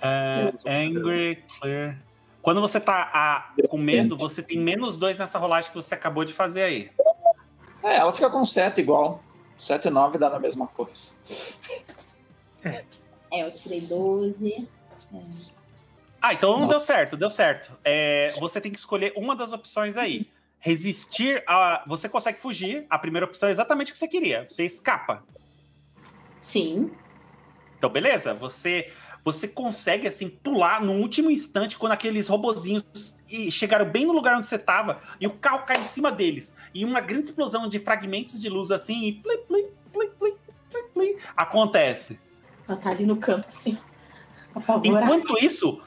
É, angry, clear. Quando você tá ah, com medo, você tem menos dois nessa rolagem que você acabou de fazer aí. É, ela fica com 7 igual. 7 e 9 dá na mesma coisa. É, eu tirei 12. Ah, então não Não. deu certo, deu certo. É, você tem que escolher uma das opções aí. Resistir a. Você consegue fugir. A primeira opção é exatamente o que você queria. Você escapa. Sim. Então, beleza. Você você consegue, assim, pular no último instante quando aqueles robozinhos e chegaram bem no lugar onde você tava e o carro cai em cima deles. E uma grande explosão de fragmentos de luz, assim, e plim, plim, plim, plim, plim, plim, acontece. Ela tá ali no campo, assim. Apavorada. Enquanto isso,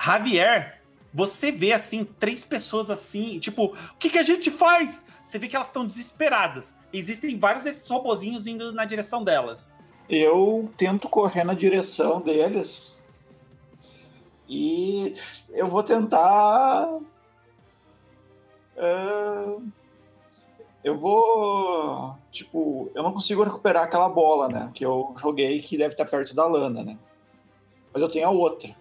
Javier, você vê assim três pessoas assim, tipo, o que, que a gente faz? Você vê que elas estão desesperadas. Existem vários desses robozinhos indo na direção delas. Eu tento correr na direção deles. E eu vou tentar. ah, eu vou. Tipo, eu não consigo recuperar aquela bola, né? Que eu joguei que deve estar perto da lana, né? Mas eu tenho a outra.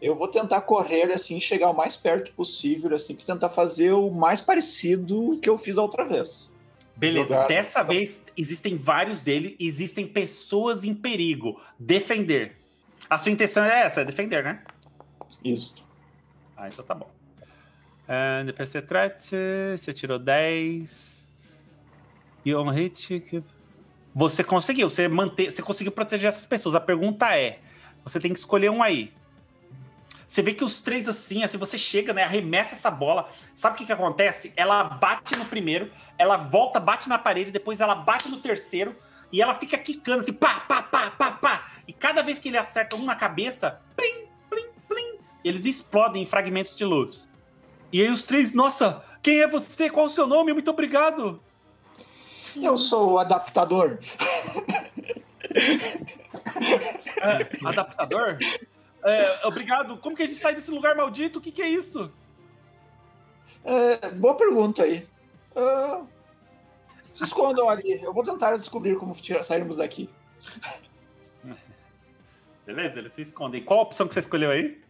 Eu vou tentar correr assim, chegar o mais perto possível, assim, pra tentar fazer o mais parecido que eu fiz a outra vez. Beleza, Jogar- dessa vez existem vários deles, existem pessoas em perigo. Defender. A sua intenção é essa, é defender, né? Isso. Ah, então tá bom. Uh, DPC threat, você tirou 10. E on hit. que- Você conseguiu, você, manter, você conseguiu proteger essas pessoas. A pergunta é: você tem que escolher um aí. Você vê que os três assim, assim, você chega, né? Arremessa essa bola. Sabe o que, que acontece? Ela bate no primeiro, ela volta, bate na parede, depois ela bate no terceiro e ela fica quicando assim, pá, pá, pá, pá, pá. E cada vez que ele acerta um na cabeça, plim, plim, plim, eles explodem em fragmentos de luz. E aí os três, nossa, quem é você? Qual o seu nome? Muito obrigado. Eu sou o adaptador. É, *laughs* adaptador? É, obrigado. Como que a gente sai desse lugar maldito? O que, que é isso? É, boa pergunta aí. Ah, se escondam ali. Eu vou tentar descobrir como sairmos daqui. *laughs* Beleza, eles se escondem. Qual a opção que você escolheu aí?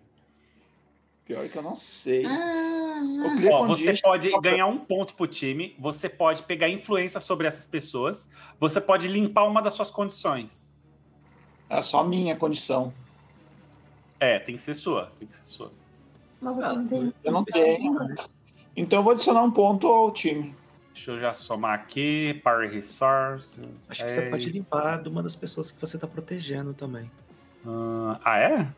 Pior que eu não sei. Ah, Clear Ó, você Condition- pode ganhar um ponto pro time, você pode pegar influência sobre essas pessoas, você pode limpar uma das suas condições. É só a minha condição. É, tem que ser sua, tem que ser sua. mas você Ah, não tem. Eu não tenho. Então eu vou adicionar um ponto ao time. Deixa eu já somar aqui, Power Resource. Acho que você pode 10. limpar de uma das pessoas que você tá protegendo também. Ah, ah, é?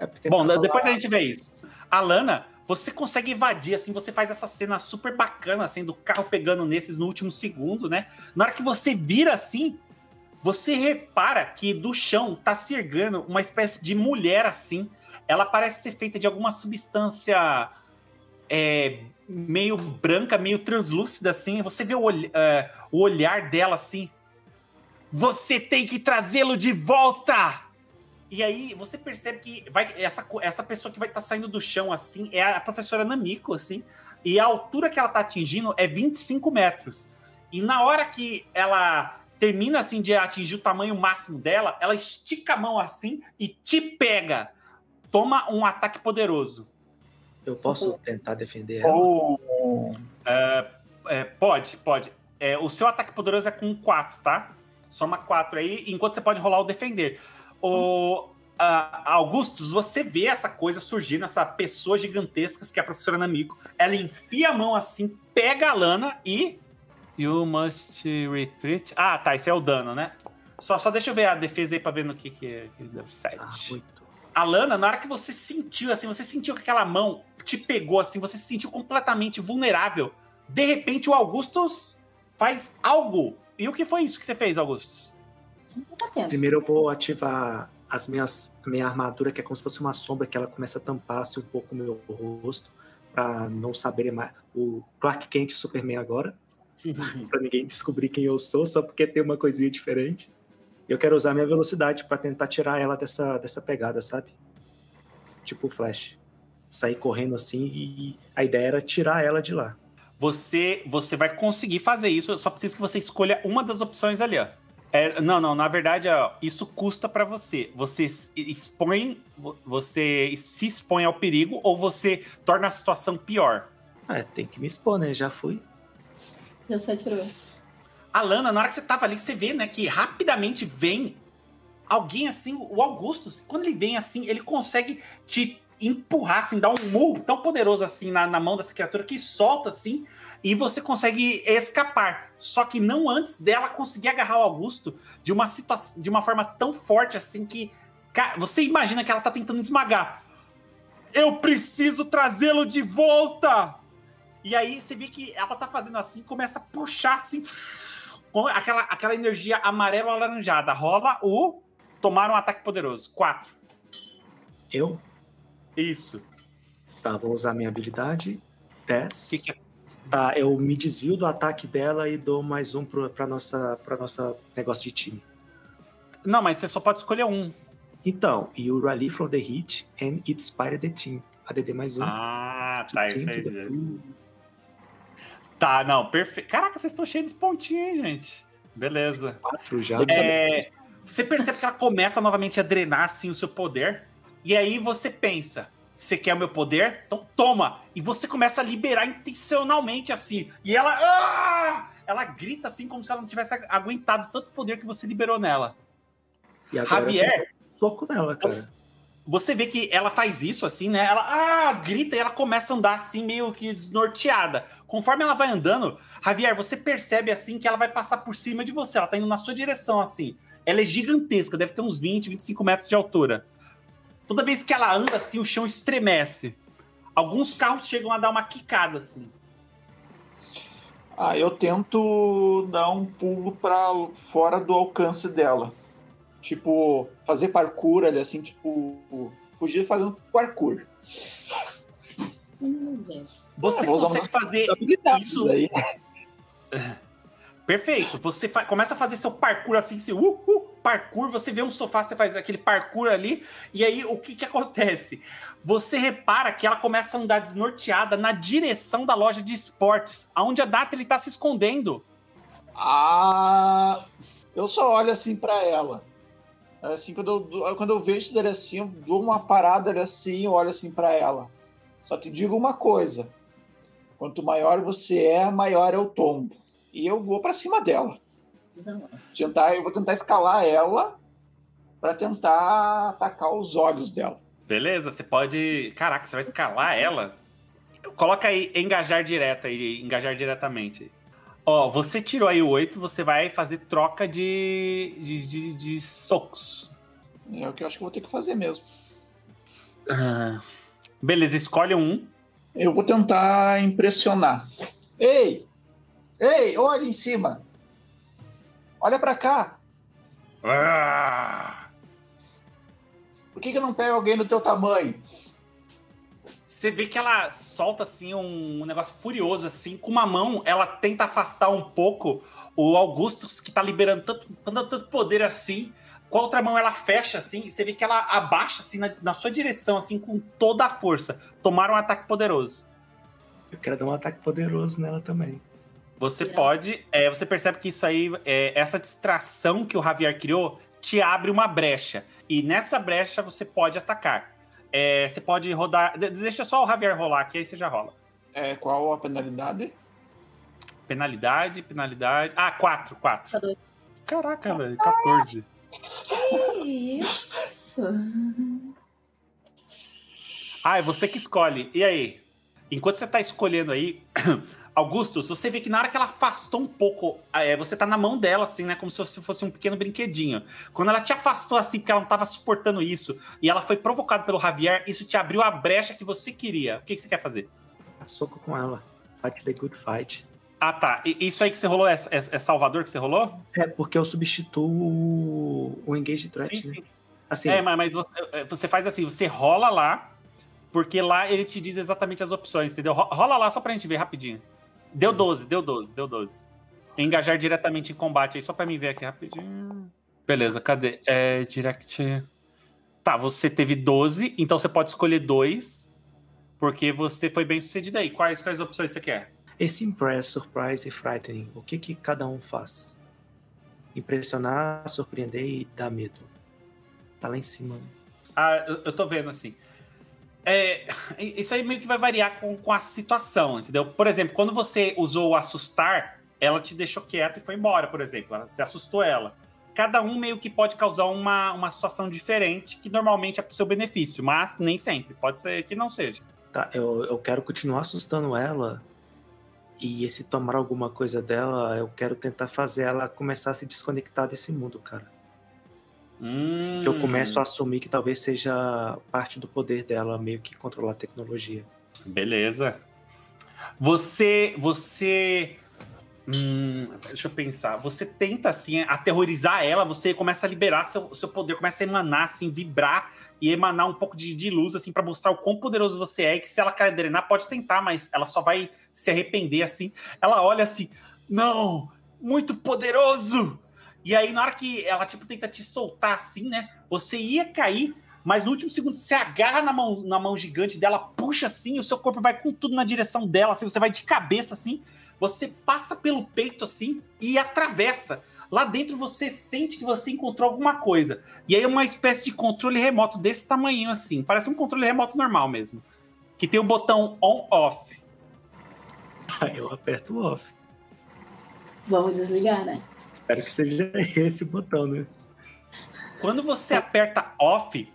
É porque Bom, tava depois lá- a gente vê isso. Alana, você consegue evadir, assim, você faz essa cena super bacana, assim, do carro pegando nesses no último segundo, né? Na hora que você vira assim, você repara que do chão tá se erguendo uma espécie de mulher assim. Ela parece ser feita de alguma substância é, meio branca, meio translúcida, assim. Você vê o, olh- é, o olhar dela assim. Você tem que trazê-lo de volta! E aí você percebe que vai, essa, essa pessoa que vai estar saindo do chão assim é a professora Namiko, assim. E a altura que ela tá atingindo é 25 metros. E na hora que ela termina assim de atingir o tamanho máximo dela, ela estica a mão assim e te pega. Toma um ataque poderoso. Eu posso tentar defender ela? Oh. É, é, pode, pode. É, o seu ataque poderoso é com 4, tá? Soma 4 aí, enquanto você pode rolar o defender. O Augustus, você vê essa coisa surgindo, essa pessoa gigantesca que é a professora Namiko. Ela enfia a mão assim, pega a lana e. You must retreat. Ah, tá, esse é o dano, né? Só, só deixa eu ver a defesa aí pra ver no que, que, que deu 7. Ah, 8. Alana, na hora que você sentiu, assim, você sentiu que aquela mão te pegou, assim, você se sentiu completamente vulnerável. De repente, o Augustus faz algo. E o que foi isso que você fez, Augustus? Tá Primeiro eu vou ativar as minhas minha armadura, que é como se fosse uma sombra que ela começa a tampar assim, um pouco o meu rosto, para não saberem mais. O Clark Kent e o Superman agora. *laughs* para ninguém descobrir quem eu sou, só porque tem uma coisinha diferente. Eu quero usar minha velocidade pra tentar tirar ela dessa, dessa pegada, sabe? Tipo o Flash. Sair correndo assim e a ideia era tirar ela de lá. Você, você vai conseguir fazer isso, eu só preciso que você escolha uma das opções ali, ó. É, não, não, na verdade, ó, isso custa pra você. Você expõe, vo- você se expõe ao perigo ou você torna a situação pior. Ah, tem que me expor, né? Já fui. Você só tirou. A Lana, na hora que você tava ali, você vê, né, que rapidamente vem alguém assim, o Augustus, quando ele vem assim, ele consegue te empurrar, assim, dar um murro tão poderoso assim na, na mão dessa criatura que solta assim, e você consegue escapar. Só que não antes dela conseguir agarrar o Augusto de uma situação, de uma forma tão forte assim que você imagina que ela tá tentando esmagar. Eu preciso trazê-lo de volta! E aí você vê que ela tá fazendo assim, começa a puxar assim, aquela, aquela energia amarela alaranjada. Rola o tomar um ataque poderoso. Quatro. Eu? Isso. Tá, vou usar minha habilidade. 10. Que que é? Tá, eu me desvio do ataque dela e dou mais um pro, pra, nossa, pra nossa negócio de time. Não, mas você só pode escolher um. Então, you rally from the hit and it inspire the team. ADD mais um. Ah, tá. entendi. Tá, não, perfeito. Caraca, vocês estão cheios de pontinhos, hein, gente. Beleza. Quatro já. É, você percebe que ela começa novamente a drenar assim o seu poder. E aí você pensa: você quer o meu poder? Então toma! E você começa a liberar intencionalmente assim. E ela. ah! Ela grita assim como se ela não tivesse aguentado tanto poder que você liberou nela. E agora Javier, um soco nela, cara. Você, você vê que ela faz isso assim, né? Ela ah, grita e ela começa a andar assim, meio que desnorteada. Conforme ela vai andando, Javier, você percebe assim que ela vai passar por cima de você. Ela tá indo na sua direção assim. Ela é gigantesca, deve ter uns 20, 25 metros de altura. Toda vez que ela anda assim, o chão estremece. Alguns carros chegam a dar uma quicada assim. Ah, eu tento dar um pulo para fora do alcance dela. Tipo, fazer parkour ali, assim, tipo, fugir fazendo parkour. Hum, gente. Você É, consegue fazer Isso- aí. *laughs* Perfeito. Você fa- começa a fazer seu parkour assim, seu uh, uh, parkour, você vê um sofá, você faz aquele parkour ali, e aí o que que acontece? Você repara que ela começa a andar desnorteada na direção da loja de esportes, aonde a Data ele tá se escondendo. Ah, eu só olho assim para ela. Assim, quando eu, quando eu vejo dele assim, eu dou uma parada ali assim, eu olho assim para ela. Só te digo uma coisa: quanto maior você é, maior é o tombo. E eu vou para cima dela. Tentar, eu vou tentar escalar ela para tentar atacar os olhos dela. Beleza, você pode. Caraca, você vai escalar ela? Coloca aí engajar direto aí, engajar diretamente. Ó, você tirou aí o 8, você vai fazer troca de, de, de, de socos. É o que eu acho que eu vou ter que fazer mesmo. Ah, Beleza, escolhe um. Eu vou tentar impressionar. Ei! Ei, olha em cima! Olha para cá! Ah! Por que, que eu não pego alguém do teu tamanho? Você vê que ela solta assim um, um negócio furioso assim, com uma mão ela tenta afastar um pouco o Augustus que tá liberando tanto, tanto, tanto poder assim. Com a outra mão ela fecha assim, e você vê que ela abaixa assim na, na sua direção assim com toda a força. Tomar um ataque poderoso. Eu quero dar um ataque poderoso nela também. Você pode, é, você percebe que isso aí, é, essa distração que o Javier criou, te abre uma brecha. E nessa brecha você pode atacar. É, você pode rodar. de- Deixa só o Javier rolar aqui, aí você já rola. É, qual a penalidade? Penalidade, penalidade. Ah, 4, 4. Tá. Caraca, velho, 14. Isso. Nossa. Ah, é você que escolhe. E aí? Enquanto você tá escolhendo aí, Augustus, você vê que na hora que ela afastou um pouco, é, você tá na mão dela, assim, né? Como se fosse um pequeno brinquedinho. Quando ela te afastou, assim, porque ela não tava suportando isso, e ela foi provocada pelo Javier, isso te abriu a brecha que você queria. O que, que você quer fazer? A soco com ela. Fight the good fight. Ah, tá. E isso aí que você rolou é, é, é Salvador que você rolou? É, porque eu substituo o, o Engage Threat. Sim, né? sim. Assim, É, mas, mas você, é, você faz assim, você rola lá, porque lá ele te diz exatamente as opções, entendeu? Ro- Rola lá só pra gente ver rapidinho. Deu 12, deu 12, deu 12. Engajar diretamente em combate aí, só pra mim ver aqui rapidinho. Beleza, cadê? É, direct... Tá, você teve 12, então você pode escolher dois, porque você foi bem sucedido aí. Quais, quais opções você quer? esse Impress, Surprise e Frightening, o que que cada um faz? Impressionar, surpreender e dar medo. Tá lá em cima. né? Ah, eu, eu tô vendo assim. É, isso aí meio que vai variar com, com a situação, entendeu? Por exemplo, quando você usou o assustar, ela te deixou quieto e foi embora, por exemplo. Você assustou ela. Cada um meio que pode causar uma, uma situação diferente, que normalmente é pro seu benefício, mas nem sempre. Pode ser que não seja. Tá, eu, eu quero continuar assustando ela. E se tomar alguma coisa dela, eu quero tentar fazer ela começar a se desconectar desse mundo, cara. Hum, Eu começo a assumir que talvez seja parte do poder dela meio que controlar a tecnologia. Beleza. Você. Você. Hum, deixa eu pensar. Você tenta, assim, aterrorizar ela, você começa a liberar seu, seu poder, começa a emanar, assim, vibrar e emanar um pouco de, de luz, assim, pra mostrar o quão poderoso você é. E que se ela quer drenar, pode tentar, mas ela só vai se arrepender, assim. Ela olha assim: não, muito poderoso! E aí, na hora que ela, tipo, tenta te soltar assim, né? Você ia cair, mas no último segundo você agarra na mão, na mão gigante dela, puxa assim, o seu corpo vai com tudo na direção dela, assim, você vai de cabeça assim, você passa pelo peito assim e atravessa. Lá dentro você sente que você encontrou alguma coisa. E aí é uma espécie de controle remoto desse tamanho assim, parece um controle remoto normal mesmo, que tem o botão on off. Aí eu aperto o off. Vamos desligar, né? Espero que seja *laughs* esse botão, né? Quando você aperta off,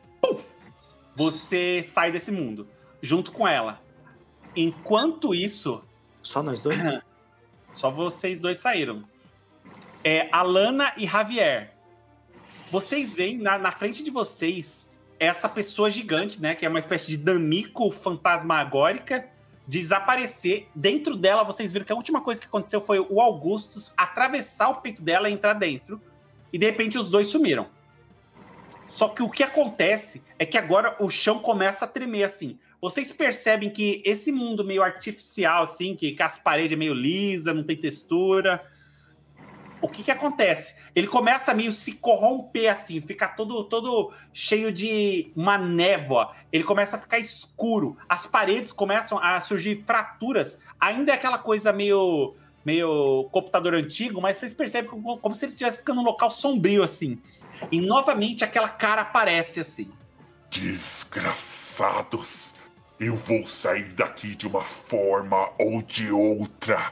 você sai desse mundo junto com ela. Enquanto isso, Só nós dois? *clears throat* Só vocês dois saíram. É Alana e Javier. Vocês veem na, na frente de vocês essa pessoa gigante, né? Que é uma espécie de damico fantasmagórica desaparecer. Dentro dela, vocês viram que a última coisa que aconteceu foi o Augustus atravessar o peito dela e entrar dentro. E de repente os dois sumiram. Só que o que acontece é que agora o chão começa a tremer assim. Vocês percebem que esse mundo meio artificial, assim, que, que as paredes é meio lisa, não tem textura. O que que acontece? Ele começa a meio se corromper, assim, fica todo, todo cheio de uma névoa. Ele começa a ficar escuro. As paredes começam a surgir fraturas. Ainda é aquela coisa meio, meio computador antigo, mas vocês percebem como, como se ele estivesse ficando num local sombrio, assim. E novamente aquela cara aparece, assim. Desgraçados! Eu vou sair daqui de uma forma ou de outra.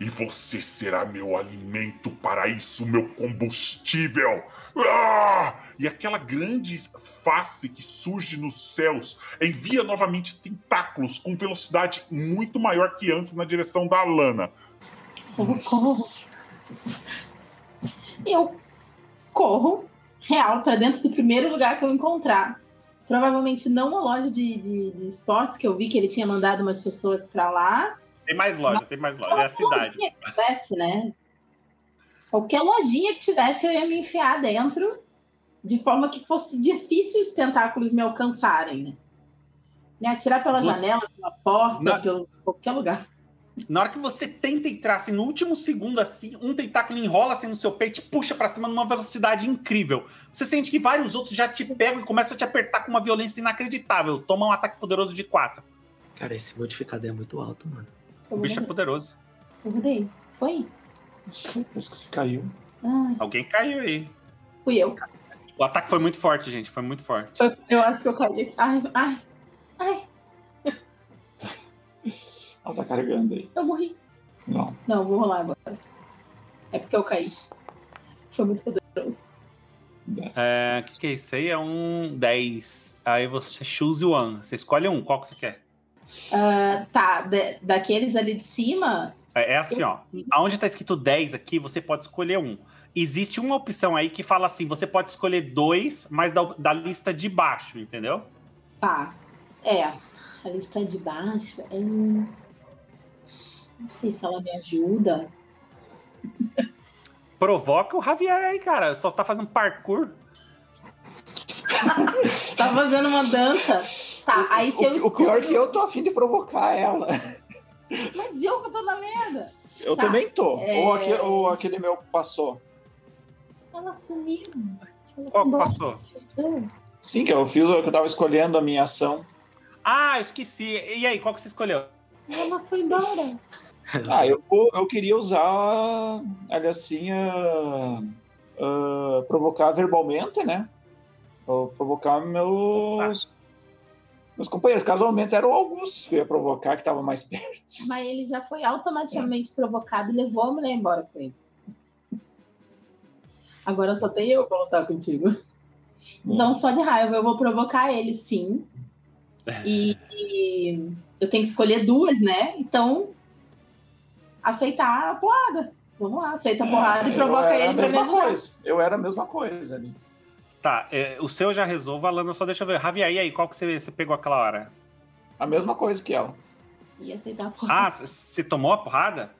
E você será meu alimento para isso, meu combustível. Ah! E aquela grande face que surge nos céus envia novamente tentáculos com velocidade muito maior que antes na direção da Alana. Socorro. Eu corro real pra dentro do primeiro lugar que eu encontrar. Provavelmente não uma loja de, de, de esportes, que eu vi que ele tinha mandado umas pessoas pra lá. Tem mais loja, tem mais loja. É a cidade. lojinha que tivesse, né? Qualquer lojinha que tivesse, eu ia me enfiar dentro, de forma que fosse difícil os tentáculos me alcançarem, né? Me atirar pela Você- janela, pela porta, Na- pelo qualquer lugar. Na hora que você tenta entrar, assim, no último segundo, assim, um tentáculo enrola assim no seu peito e puxa pra cima numa velocidade incrível. Você sente que vários outros já te pegam e começam a te apertar com uma violência inacreditável. Toma um ataque poderoso de 4. Cara, esse modificador é muito alto, mano. O bicho é poderoso. Eu mudei. Foi? Não sei, parece que você caiu. Ai, Alguém caiu aí. fui eu. O ataque foi muito forte, gente. Foi muito forte. Eu, eu acho que eu caí. Ai, ai, ai, Ela tá carregando aí. eu morri. Não. Não, vou rolar agora. É porque eu caí. Foi muito poderoso. Dez. É, O que, que é isso aí? É um 10. Aí você choose one. Você escolhe um. Qual que você quer? Ah, tá, da- daqueles ali de cima, É, é assim, ó. Aonde tá escrito 10 aqui, você pode escolher um. Existe uma opção aí que fala assim: você pode escolher dois, mas da, da lista de baixo, entendeu? tá. É, a lista de baixo. é Não sei se ela me ajuda. Provoca o Javier aí, cara. Só tá fazendo parkour. *laughs* Tá fazendo uma dança. Tá, aí se eu O, o pior é que eu tô afim de provocar ela. Mas eu que tô na merda. Eu Tá. também tô. É. Ou, aquele, ou aquele meu passou. Ela sumiu. Ela Qual passou? Sim, que eu fiz, o que eu tava escolhendo a minha ação. Ah, eu esqueci. E aí, qual que você escolheu? Ela foi embora. Ah, eu, vou- eu queria usar, ali assim, ah, ah, provocar verbalmente, né? Ou provocar meus, meus companheiros. Casualmente era o Augusto que eu ia provocar, que tava mais perto. Mas ele já foi automaticamente provocado e levou a mulher embora com ele. Agora só tem eu pra lutar contigo. Então, só de raiva, eu vou provocar ele, sim. E, e eu tenho que escolher duas, né? Então, aceitar a porrada. Vamos lá, aceita a porrada e Eu provoca era ele a pra me mesma ajudar. coisa. Eu era a mesma coisa ali. Tá, é, o seu eu já resolvo, Alana, só deixa eu ver. Javier, e aí, qual que você, você pegou aquela hora? A mesma coisa que ela. E aceitar a porrada. Ah, você tomou a porrada?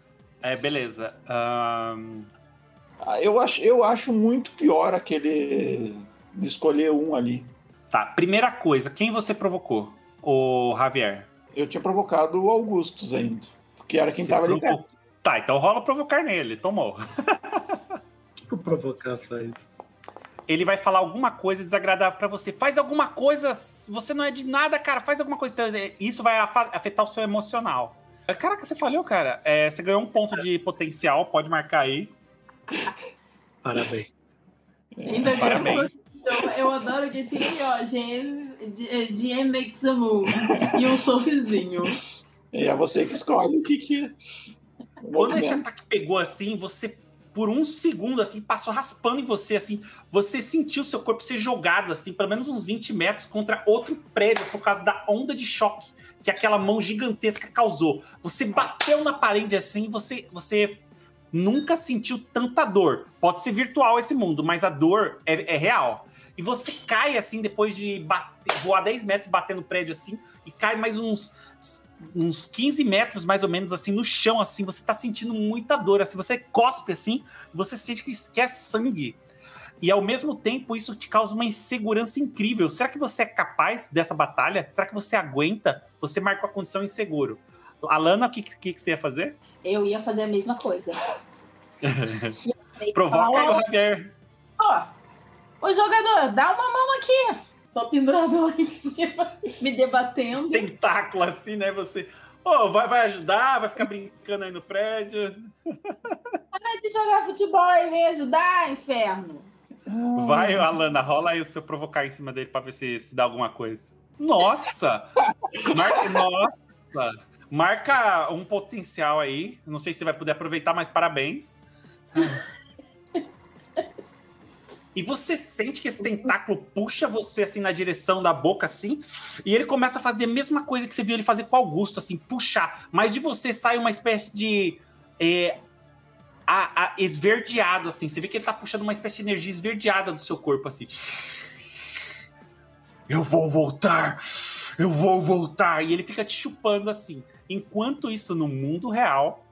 É, beleza. Ahn, Ah, Eu acho, eu acho muito pior aquele de escolher um ali. tá, primeira coisa, quem você provocou? O Javier. Eu tinha provocado o Augustus ainda. Que era quem Você tava ali provocou- perto. Tá, então rola provocar nele, tomou. *laughs* O que, que o provocar faz? Ele vai falar alguma coisa desagradável pra você. Faz alguma coisa, você não é de nada, cara, faz alguma coisa. Então, é, Isso vai afetar o seu emocional. Caraca, você falhou, cara. É, você ganhou um ponto de potencial, pode marcar aí. Parabéns. Ainda bem Parabéns. que eu, eu adoro que tem, ó, GM, GM makes a move. E um sorrisinho. E é você que escolhe o que que. Quando esse ataque pegou assim, você, por um segundo, assim, passou raspando em você, assim, você sentiu seu corpo ser jogado, assim, pelo menos uns 20 metros contra outro prédio por causa da onda de choque que aquela mão gigantesca causou. Você bateu na parede assim, você, você nunca sentiu tanta dor. Pode ser virtual esse mundo, mas a dor é, é real. E você cai assim, depois de bater- voar 10 metros, bater no prédio assim, e cai mais uns uns 15 metros mais ou menos assim no chão assim, você tá sentindo muita dor, assim, você cospe assim, você sente que que é sangue. E ao mesmo tempo isso te causa uma insegurança incrível. Será que você é capaz dessa batalha? Será que você aguenta? Você marcou a condição inseguro. Alana, o que, que, que você ia fazer? Eu ia fazer a mesma coisa. *laughs* *laughs* Provoca o Javier. ó, Ô jogador, dá uma mão aqui. Tô pendurado lá em cima, me debatendo. Tentáculo assim, né? Você. Ô, vai, vai ajudar? Vai ficar brincando aí no prédio? *laughs* Para de jogar futebol e vem ajudar, inferno. Vai, Alana, rola aí o seu provocar em cima dele pra ver se, se dá alguma coisa. Nossa! Marca, nossa! Marca um potencial aí. Não sei se você vai poder aproveitar, mas parabéns. E você sente que esse tentáculo puxa você assim na direção da boca, assim, e ele começa a fazer a mesma coisa que você viu ele fazer com o Augusto, assim, puxar. Mas de você sai uma espécie de. é, a, a- esverdeado, assim. Você vê que ele tá puxando uma espécie de energia esverdeada do seu corpo, assim. Eu vou voltar! Eu vou voltar! E ele fica te chupando assim. Enquanto isso, no mundo real,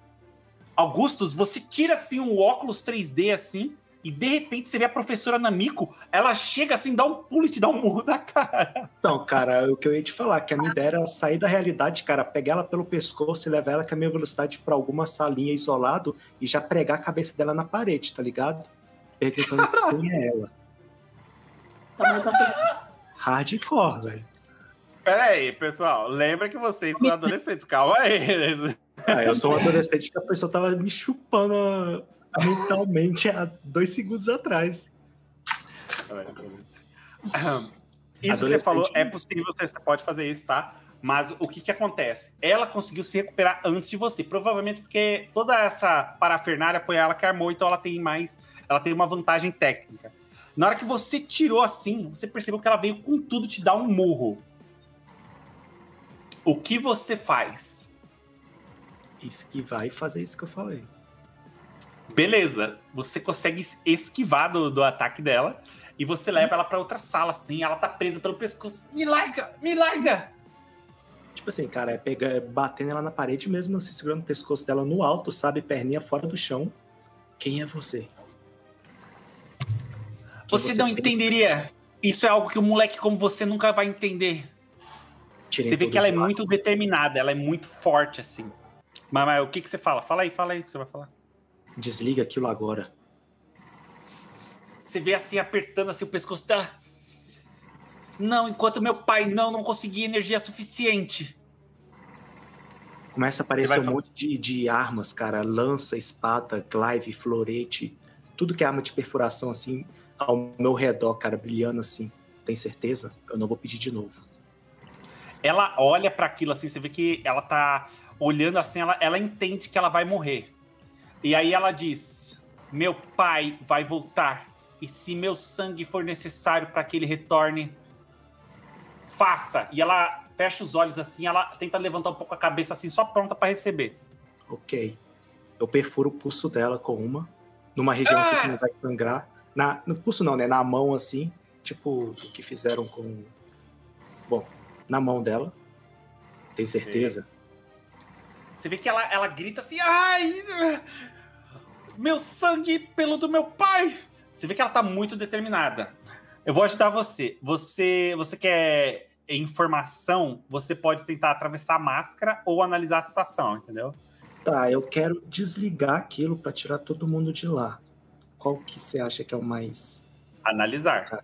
Augustus, você tira assim um óculos 3D assim, e de repente você vê a professora Namiko, ela chega assim, dá um pulo e te dá um murro na cara. Então, cara, o que eu ia te falar, que a minha ideia era sair da realidade, cara, pegar ela pelo pescoço e levar ela com a minha velocidade pra alguma salinha isolado e já pregar a cabeça dela na parede, tá ligado? Perguntando quem é ela. Tá pegando. Hardcore, velho. Pera aí, pessoal. Lembra que vocês são adolescentes. Calma aí. Ah, eu sou um adolescente que a pessoa tava me chupando mentalmente há dois segundos atrás. Isso que você falou é possível, você pode fazer isso, tá? Mas o que que acontece? Ela conseguiu se recuperar antes de você, provavelmente porque toda essa parafernália foi ela que armou, então ela tem mais, ela tem uma vantagem técnica. Na hora que você tirou assim, você percebeu que ela veio com tudo te dar um murro. O que você faz? Esquivar e fazer isso que eu falei. Beleza, você consegue esquivar do, do ataque dela e você leva ela para outra sala, assim. Ela tá presa pelo pescoço. Me larga, me larga! Tipo assim, cara, é pegar, é batendo ela na parede mesmo, assim, segurando o pescoço dela no alto, sabe? Perninha fora do chão. Quem é você? Quem Você não pensa? entenderia. Isso é algo que um moleque como você nunca vai entender. Tirei Você vê que ela é muito determinada, ela é muito forte, assim. Mas, mas o que, que você fala? Fala aí, fala aí o que você vai falar. Desliga aquilo agora. Você vê assim, apertando assim o pescoço dela. Não, enquanto meu pai não, não conseguia energia suficiente. Começa a aparecer um falar- monte de, de armas, cara. Lança, espada, clive, florete. Tudo que é arma de perfuração, assim, ao meu redor, cara, brilhando assim. Tem certeza? Eu não vou pedir de novo. Ela olha pra aquilo assim, você vê que ela tá olhando assim, ela, ela entende que ela vai morrer. E aí ela diz: Meu pai vai voltar. E se meu sangue for necessário para que ele retorne, faça. E ela fecha os olhos assim, ela tenta levantar um pouco a cabeça assim, só pronta pra receber. Ok. Eu perfuro o pulso dela com uma, numa região assim que não vai sangrar. Na, no pulso não, né? Na mão, assim, tipo o que fizeram com. Bom, na mão dela. Tem certeza? Você vê que ela, ela grita assim: Ai! Meu sangue pelo do meu pai! Você vê que ela tá muito determinada. Eu vou ajudar você. Você, você quer informação? Você pode tentar atravessar a máscara ou analisar a situação, entendeu? Tá, eu quero desligar aquilo pra tirar todo mundo de lá. Qual que você acha que é o mais Analisar.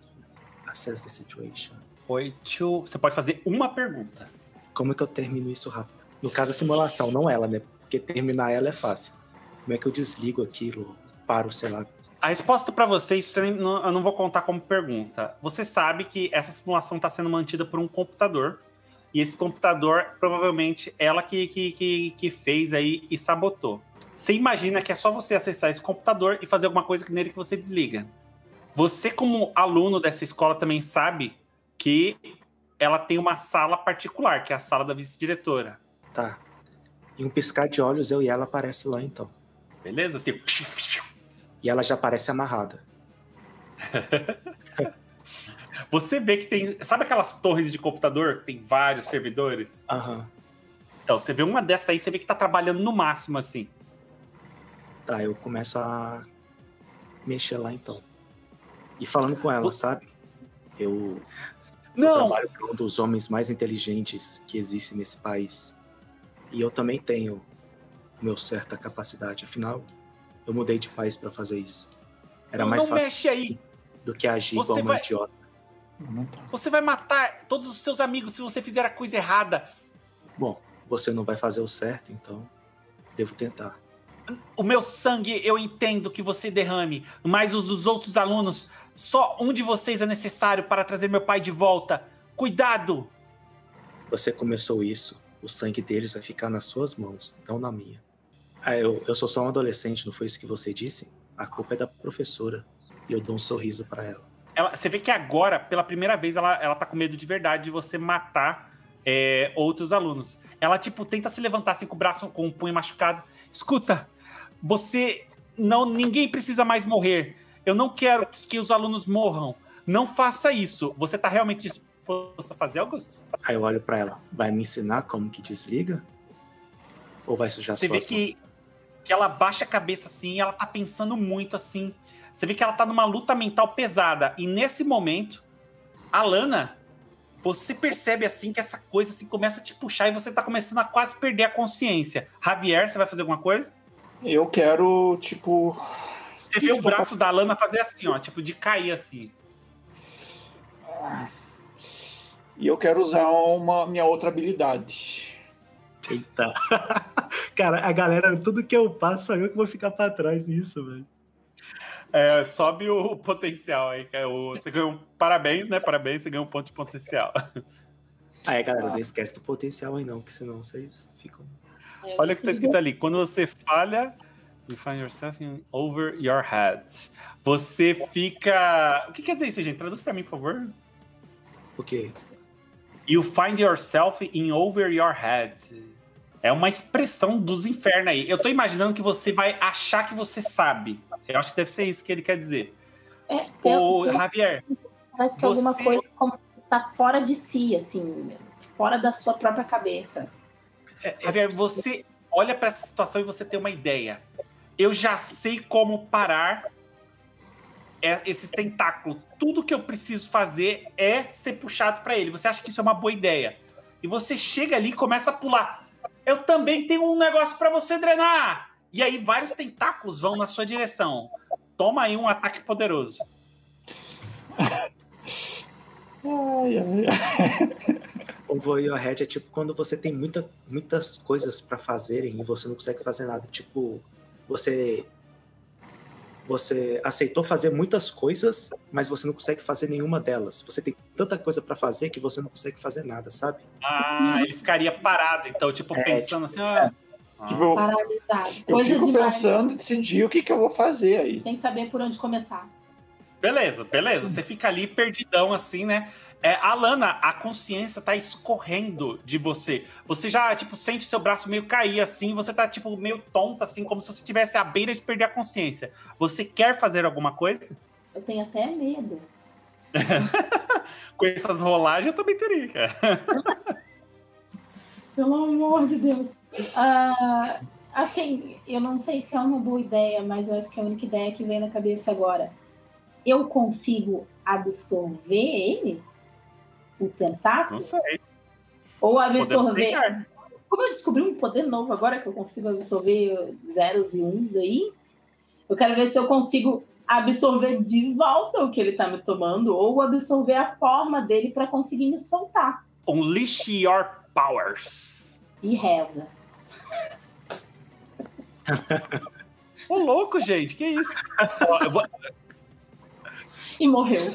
assess the situation? Oito. Você pode fazer uma pergunta. Como é que eu termino isso rápido? No caso, a simulação, não ela, né? Porque terminar ela é fácil. Como é que eu desligo aquilo? Paro, sei lá. A resposta pra vocês, eu não vou contar como pergunta. Você sabe que essa simulação está sendo mantida por um computador. E esse computador, provavelmente, ela que, que, que, que fez aí e sabotou. Você imagina que é só você acessar esse computador e fazer alguma coisa nele que você desliga. Você, como aluno dessa escola, também sabe que ela tem uma sala particular, que é a sala da vice-diretora. Tá. Em um piscar de olhos, eu e ela aparece lá, então. Beleza? Assim, E ela já aparece amarrada. *laughs* você vê que tem. Sabe aquelas torres de computador? que Tem vários servidores? Aham. Então, você vê uma dessa aí, você vê que tá trabalhando no máximo, assim. Tá, eu começo a mexer lá, então. E falando com ela, Vo- sabe? Eu, eu Não! trabalho com um dos homens mais inteligentes que existe nesse país. E eu também tenho meu certa capacidade. Afinal, eu mudei de país pra fazer isso. Era mais não fácil mexe aí! do que agir Você igual uma vai- idiota. Você vai matar todos os seus amigos se você fizer a coisa errada. Bom, você não vai fazer o certo, então devo tentar. O meu sangue, eu entendo que você derrame, mas os dos outros alunos, só um de vocês é necessário para trazer meu pai de volta. Cuidado! Você começou isso, o sangue deles vai ficar nas suas mãos, não na minha. Ah, eu, eu sou só um adolescente, não foi isso que você disse? A culpa é da professora. E eu dou um sorriso pra ela. Ela- você vê que agora, pela primeira vez, ela, ela tá com medo de verdade de você matar é, outros alunos. Ela, tipo, tenta se levantar assim com o braço, com o punho machucado. Escuta, você. não Ninguém precisa mais morrer. Eu não quero que, que os alunos morram. Não faça isso. Você tá realmente disposto a fazer, Augustus? Aí eu olho pra ela. Vai me ensinar como que desliga? Ou vai sujar Você vê que, que ela baixa a cabeça assim, ela tá pensando muito assim. Você vê que ela tá numa luta mental pesada. E nesse momento, a Lana, você percebe assim que essa coisa assim, começa a te puxar e você tá começando a quase perder a consciência. Javier, você vai fazer alguma coisa? Eu quero, tipo. Você Que vê o braço da Lana fazer assim, ó, tipo, de cair assim. E eu quero usar uma minha outra habilidade. Eita. *laughs* Cara, a galera, tudo que eu passo, sou eu que vou ficar pra trás nisso, velho. É, sobe o potencial aí. que é o- Você ganhou um parabéns, né? Parabéns, você ganhou um ponto de potencial. Aí, galera, não esquece do potencial aí não, que senão vocês ficam. Olha o que tá escrito ali. Quando você falha You find yourself in over your head. Você fica. O que quer dizer isso, gente? Traduz pra mim, por favor. O quê? You find yourself in over your head. É uma expressão dos infernos aí. Eu tô imaginando que você vai achar que você sabe. Eu acho que deve ser isso que ele quer dizer. É, Ô, eu- Javier, parece que é alguma você- coisa como se tá fora de si, assim, fora da sua própria cabeça. Javier, você olha pra essa situação e você tem uma ideia. Eu já sei como parar é- esses tentáculos. Tudo que eu preciso fazer é ser puxado pra ele. Você acha que isso é uma boa ideia? E você chega ali e começa a pular. Eu também tenho um negócio pra você drenar. E aí vários tentáculos vão na sua direção. Toma aí um ataque poderoso. Ai, ai, ai. Over your head é tipo quando você tem muita, muitas coisas pra fazerem e você não consegue fazer nada. Tipo, você você aceitou fazer muitas coisas, mas você não consegue fazer nenhuma delas. Você tem tanta coisa pra fazer que você não consegue fazer nada, sabe? Ah, ele ficaria parado, então, tipo, É, pensando assim, ah, Tipo, eu- Paralisado. eu Coisa fico demais. pensando, decidir o que, que eu vou fazer aí. Sem saber por onde começar. Beleza, beleza. Sim. Você fica ali perdidão assim, né? É, Alana, a consciência tá escorrendo de você. Você já, tipo, sente seu braço meio cair assim, você tá, tipo, meio tonta, assim, como se você estivesse à beira de perder a consciência. Você quer fazer alguma coisa? Eu tenho até medo. *laughs* Com essas rolagens eu também teria, cara. *laughs* Pelo amor de Deus. Ah, assim, eu não sei se é uma boa ideia, mas eu acho que é a única ideia que vem na cabeça agora. Eu consigo absorver ele? O tentáculo? Não sei. Ou absorver. Como eu descobri um poder novo agora que eu consigo absorver zeros e uns aí, eu quero ver se eu consigo absorver de volta o que ele tá me tomando ou absorver a forma dele para conseguir me soltar. Unleash your powers. E reza. Ô, louco, gente, que isso? Ó, eu vou... E morreu.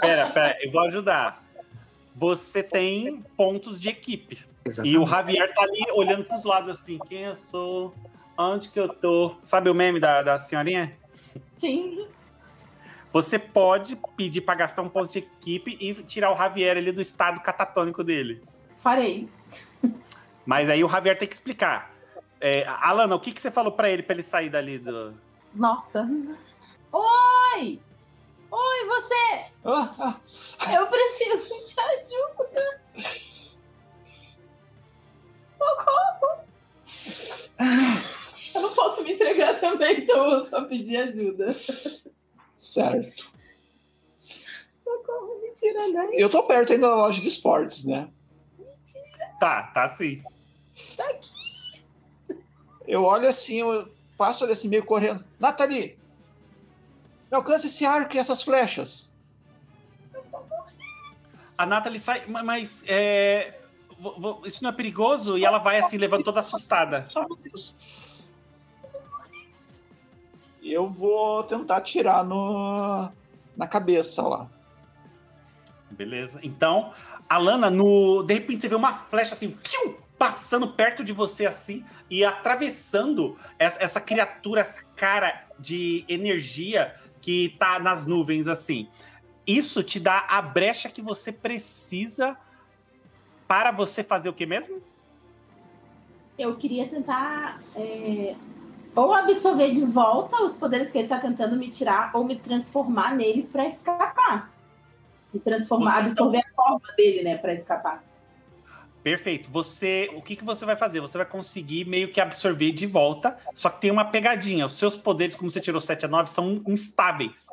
Pera, pera, eu vou ajudar. Você tem pontos de equipe. E Exatamente. o Javier tá ali olhando pros lados assim, quem eu sou? Onde que eu tô? Sabe o meme da, da senhorinha? Sim. Você pode pedir pra gastar um ponto de equipe e tirar o Javier ali do estado catatônico dele. Farei. Mas aí o Javier tem que explicar. É, Alana, o que, que você falou pra ele pra ele sair dali do. Nossa. Oi! Oi, você! Ah, ah, Eu preciso de ajuda! Socorro! Eu não posso me entregar também, então eu só pedir ajuda. certo. Socorro, me tira daí. Eu tô perto ainda da loja de esportes, né? Tá, tá sim. Tá aqui. Eu olho assim, eu passo ali assim, meio correndo. Nathalie! Me alcança esse arco e essas flechas. A Nathalie sai, ma- mas é, isso não é perigoso? E ela vai assim, levando toda assustada. Eu vou tentar atirar no, na cabeça lá. Beleza. Então, Alana, no... de repente você vê uma flecha assim, fiu, passando perto de você assim e atravessando essa, essa criatura, essa cara de energia que tá nas nuvens assim. Isso te dá a brecha que você precisa para você fazer o que mesmo? Eu queria tentar é, ou absorver de volta os poderes que ele tá tentando me tirar, ou me transformar nele pra escapar. Me transformar, Você- absorver a forma dele, né, pra escapar. Perfeito. Você, o que, que você vai fazer? Você vai conseguir meio que absorver de volta, só que tem uma pegadinha. Os seus poderes, como você tirou 7 a 9, são instáveis.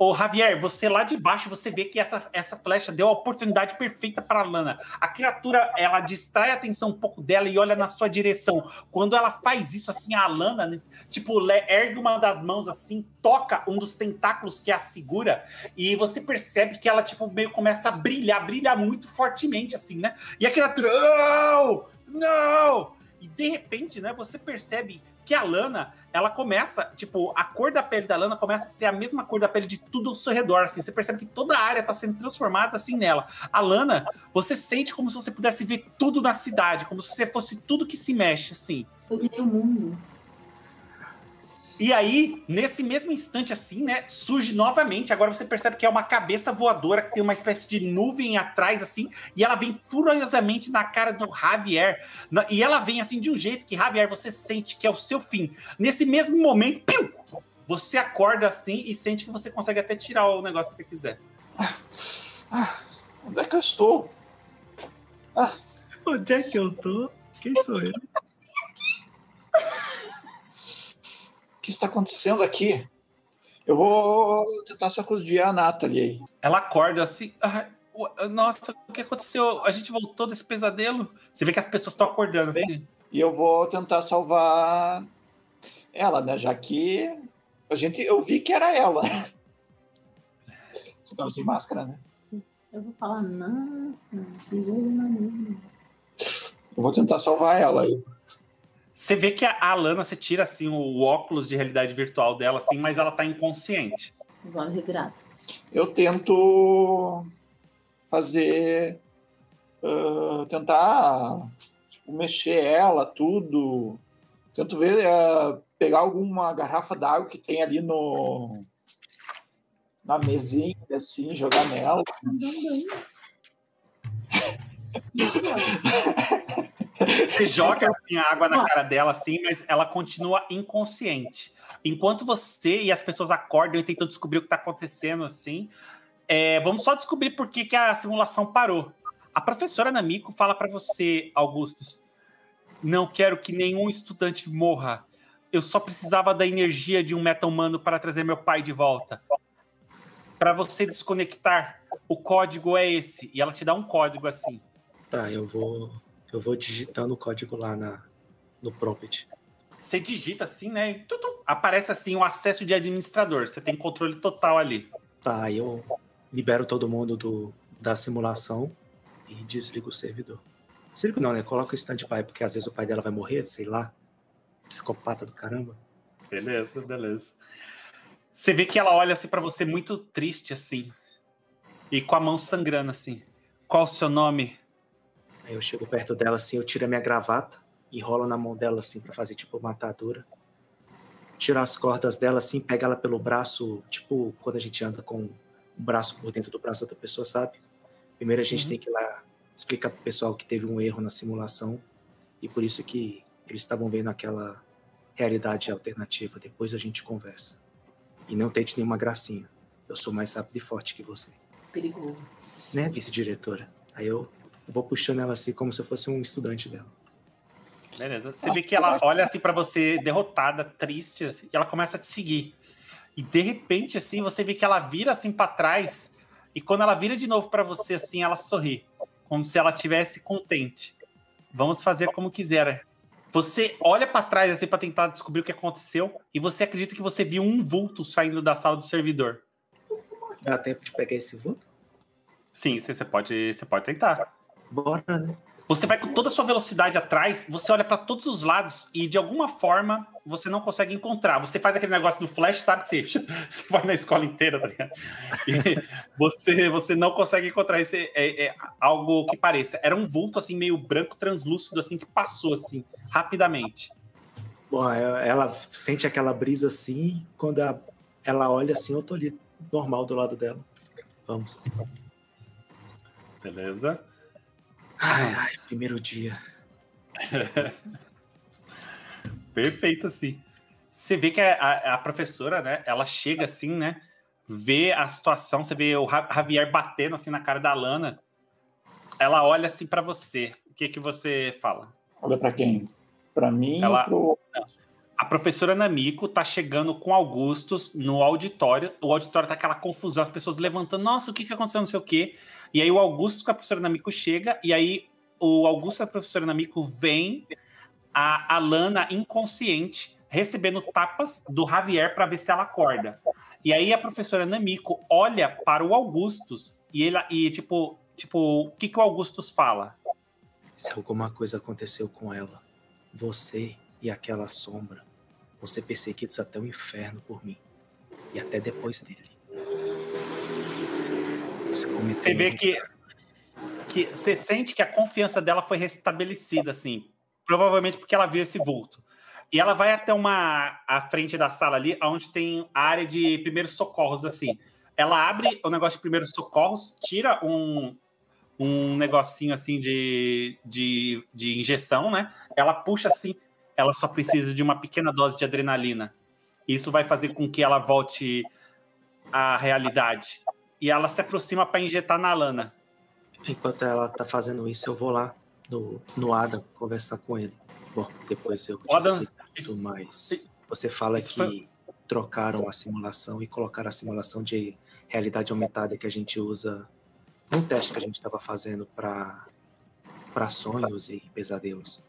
Ô, Javier, você lá de baixo, você vê que essa, essa flecha deu a oportunidade perfeita para Lana. A criatura, ela distrai a atenção um pouco dela e olha na sua direção. Quando ela faz isso, assim, a Lana, né, tipo, ergue uma das mãos, assim, toca um dos tentáculos que a segura, e você percebe que ela, tipo, meio começa a brilhar, brilha muito fortemente, assim, né? E a criatura, não! Não! E de repente, né, você percebe que a Lana, ela começa, tipo, a cor da pele da Lana começa a ser a mesma cor da pele de tudo ao seu redor, assim. Você percebe que toda a área tá sendo transformada, assim, nela. A Lana, você sente como se você pudesse ver tudo na cidade, como se você fosse tudo que se mexe, assim. Eu o mundo. E aí, nesse mesmo instante, assim, né, surge novamente. Agora você percebe que é uma cabeça voadora que tem uma espécie de nuvem atrás, assim, e ela vem furiosamente na cara do Javier. E ela vem assim de um jeito que, Javier, você sente que é o seu fim. Nesse mesmo momento, piu, você acorda assim e sente que você consegue até tirar o negócio se você quiser. Ah, ah, onde é que eu estou? Ah. Onde é que eu tô? Quem sou eu? Que está acontecendo aqui? Eu vou tentar sacudir a Nathalie aí. Ela acorda assim. Ah, nossa, o que aconteceu? A gente voltou desse pesadelo? Você vê que as pessoas estão acordando assim. E eu vou tentar salvar ela, né? Já que a gente, eu vi que era ela. Você estava sem máscara, né? Sim. Eu vou falar, nossa, que jogo maneiro. Eu vou tentar salvar ela aí. Você vê que a Alana, você tira assim o óculos de realidade virtual dela, assim, mas ela tá inconsciente. Os olhos revirados. Eu tento fazer. Uh, tentar tipo, mexer ela, tudo. Tento ver, uh, pegar alguma garrafa d'água que tem ali no. na mesinha, assim, jogar nela. *laughs* Você joga assim, a água na cara dela, assim, mas ela continua inconsciente. Enquanto você e as pessoas acordam e tentam descobrir o que está acontecendo, assim, é, vamos só descobrir por que, que a simulação parou. A professora Namiko fala para você, Augustus, não quero que nenhum estudante morra. Eu só precisava da energia de um meta-humano para trazer meu pai de volta. Para você desconectar, o código é esse. E ela te dá um código assim. Tá, eu vou eu vou digitando o código lá na, no prompt. Você digita assim, né? E tudo, aparece assim o acesso de administrador. Você tem controle total ali. Tá, eu libero todo mundo do, da simulação e desligo o servidor. Desligo não, né? Coloca o stand-by, porque às vezes o pai dela vai morrer, sei lá. Psicopata do caramba. Beleza, beleza. Você vê que ela olha assim para você muito triste assim. E com a mão sangrando assim. Qual o seu nome? Aí eu chego perto dela assim, eu tiro a minha gravata, enrolo na mão dela assim para fazer tipo uma atadura. Tiro as cordas dela assim, pega ela pelo braço, tipo quando a gente anda com o braço por dentro do braço da outra pessoa, sabe? Primeiro a gente uhum. tem que ir lá explicar pro pessoal que teve um erro na simulação e por isso que eles estavam vendo aquela realidade alternativa. Depois a gente conversa. E não tente nenhuma gracinha. Eu sou mais rápido e forte que você. Perigoso. Né, vice-diretora? Aí eu vou puxando ela assim como se eu fosse um estudante dela. Beleza. Você vê que ela olha assim para você derrotada, triste, assim, e ela começa a te seguir. E de repente, assim, você vê que ela vira assim para trás, e quando ela vira de novo para você, assim, ela sorri, como se ela tivesse contente. Vamos fazer como quiser. Você olha para trás assim para tentar descobrir o que aconteceu, e você acredita que você viu um vulto saindo da sala do servidor. Dá tempo de pegar esse vulto? Sim, você pode, você pode tentar. Bora, né? Você vai com toda a sua velocidade atrás, você olha para todos os lados e de alguma forma você não consegue encontrar. Você faz aquele negócio do flash, sabe que você, *laughs* você vai na escola inteira, tá ligado? E *laughs* você, você não consegue encontrar esse é, é, algo que pareça. Era um vulto assim meio branco translúcido assim que passou assim rapidamente. Bom, é, ela sente aquela brisa assim, quando ela olha assim, eu tô ali normal do lado dela. Vamos. Beleza. Ai, ai, primeiro dia. *laughs* Perfeito, assim. Você vê que a, a, professora, né? Ela chega assim, né? Vê a situação, você vê o Javier batendo assim na cara da Lana. Ela olha assim para você. O que que você fala? Olha para quem? Para mim ela... ou pro... A professora Namiko tá chegando com Augustus no auditório. O auditório tá aquela confusão, as pessoas levantando, nossa, o que que aconteceu, não sei o quê. E aí o Augusto com a professora Namiko chega, e aí o Augusto e a professora Namiko vem a Alana inconsciente, recebendo tapas do Javier para ver se ela acorda. E aí a professora Namiko olha para o Augustus e ele e tipo, tipo, o que que o Augustus fala? Se alguma coisa aconteceu com ela, você e aquela sombra ser perseguidos até o inferno por mim e até depois dele. Você vê que, que você sente que a confiança dela foi restabelecida, assim. Provavelmente porque ela viu esse vulto. E ela vai até uma a frente da sala ali, onde tem a área de primeiros socorros, assim. Ela abre o negócio de primeiros socorros, tira um, um negocinho assim de, de, de injeção, né? Ela puxa assim, ela só precisa de uma pequena dose de adrenalina. Isso vai fazer com que ela volte à realidade. E ela se aproxima para injetar na Lana. Enquanto ela tá fazendo isso, eu vou lá no, no Adam conversar com ele. Bom, depois eu te Adam, isso, mas você fala que foi... trocaram a simulação e colocaram a simulação de realidade aumentada que a gente usa num teste que a gente estava fazendo para para sonhos e pesadelos.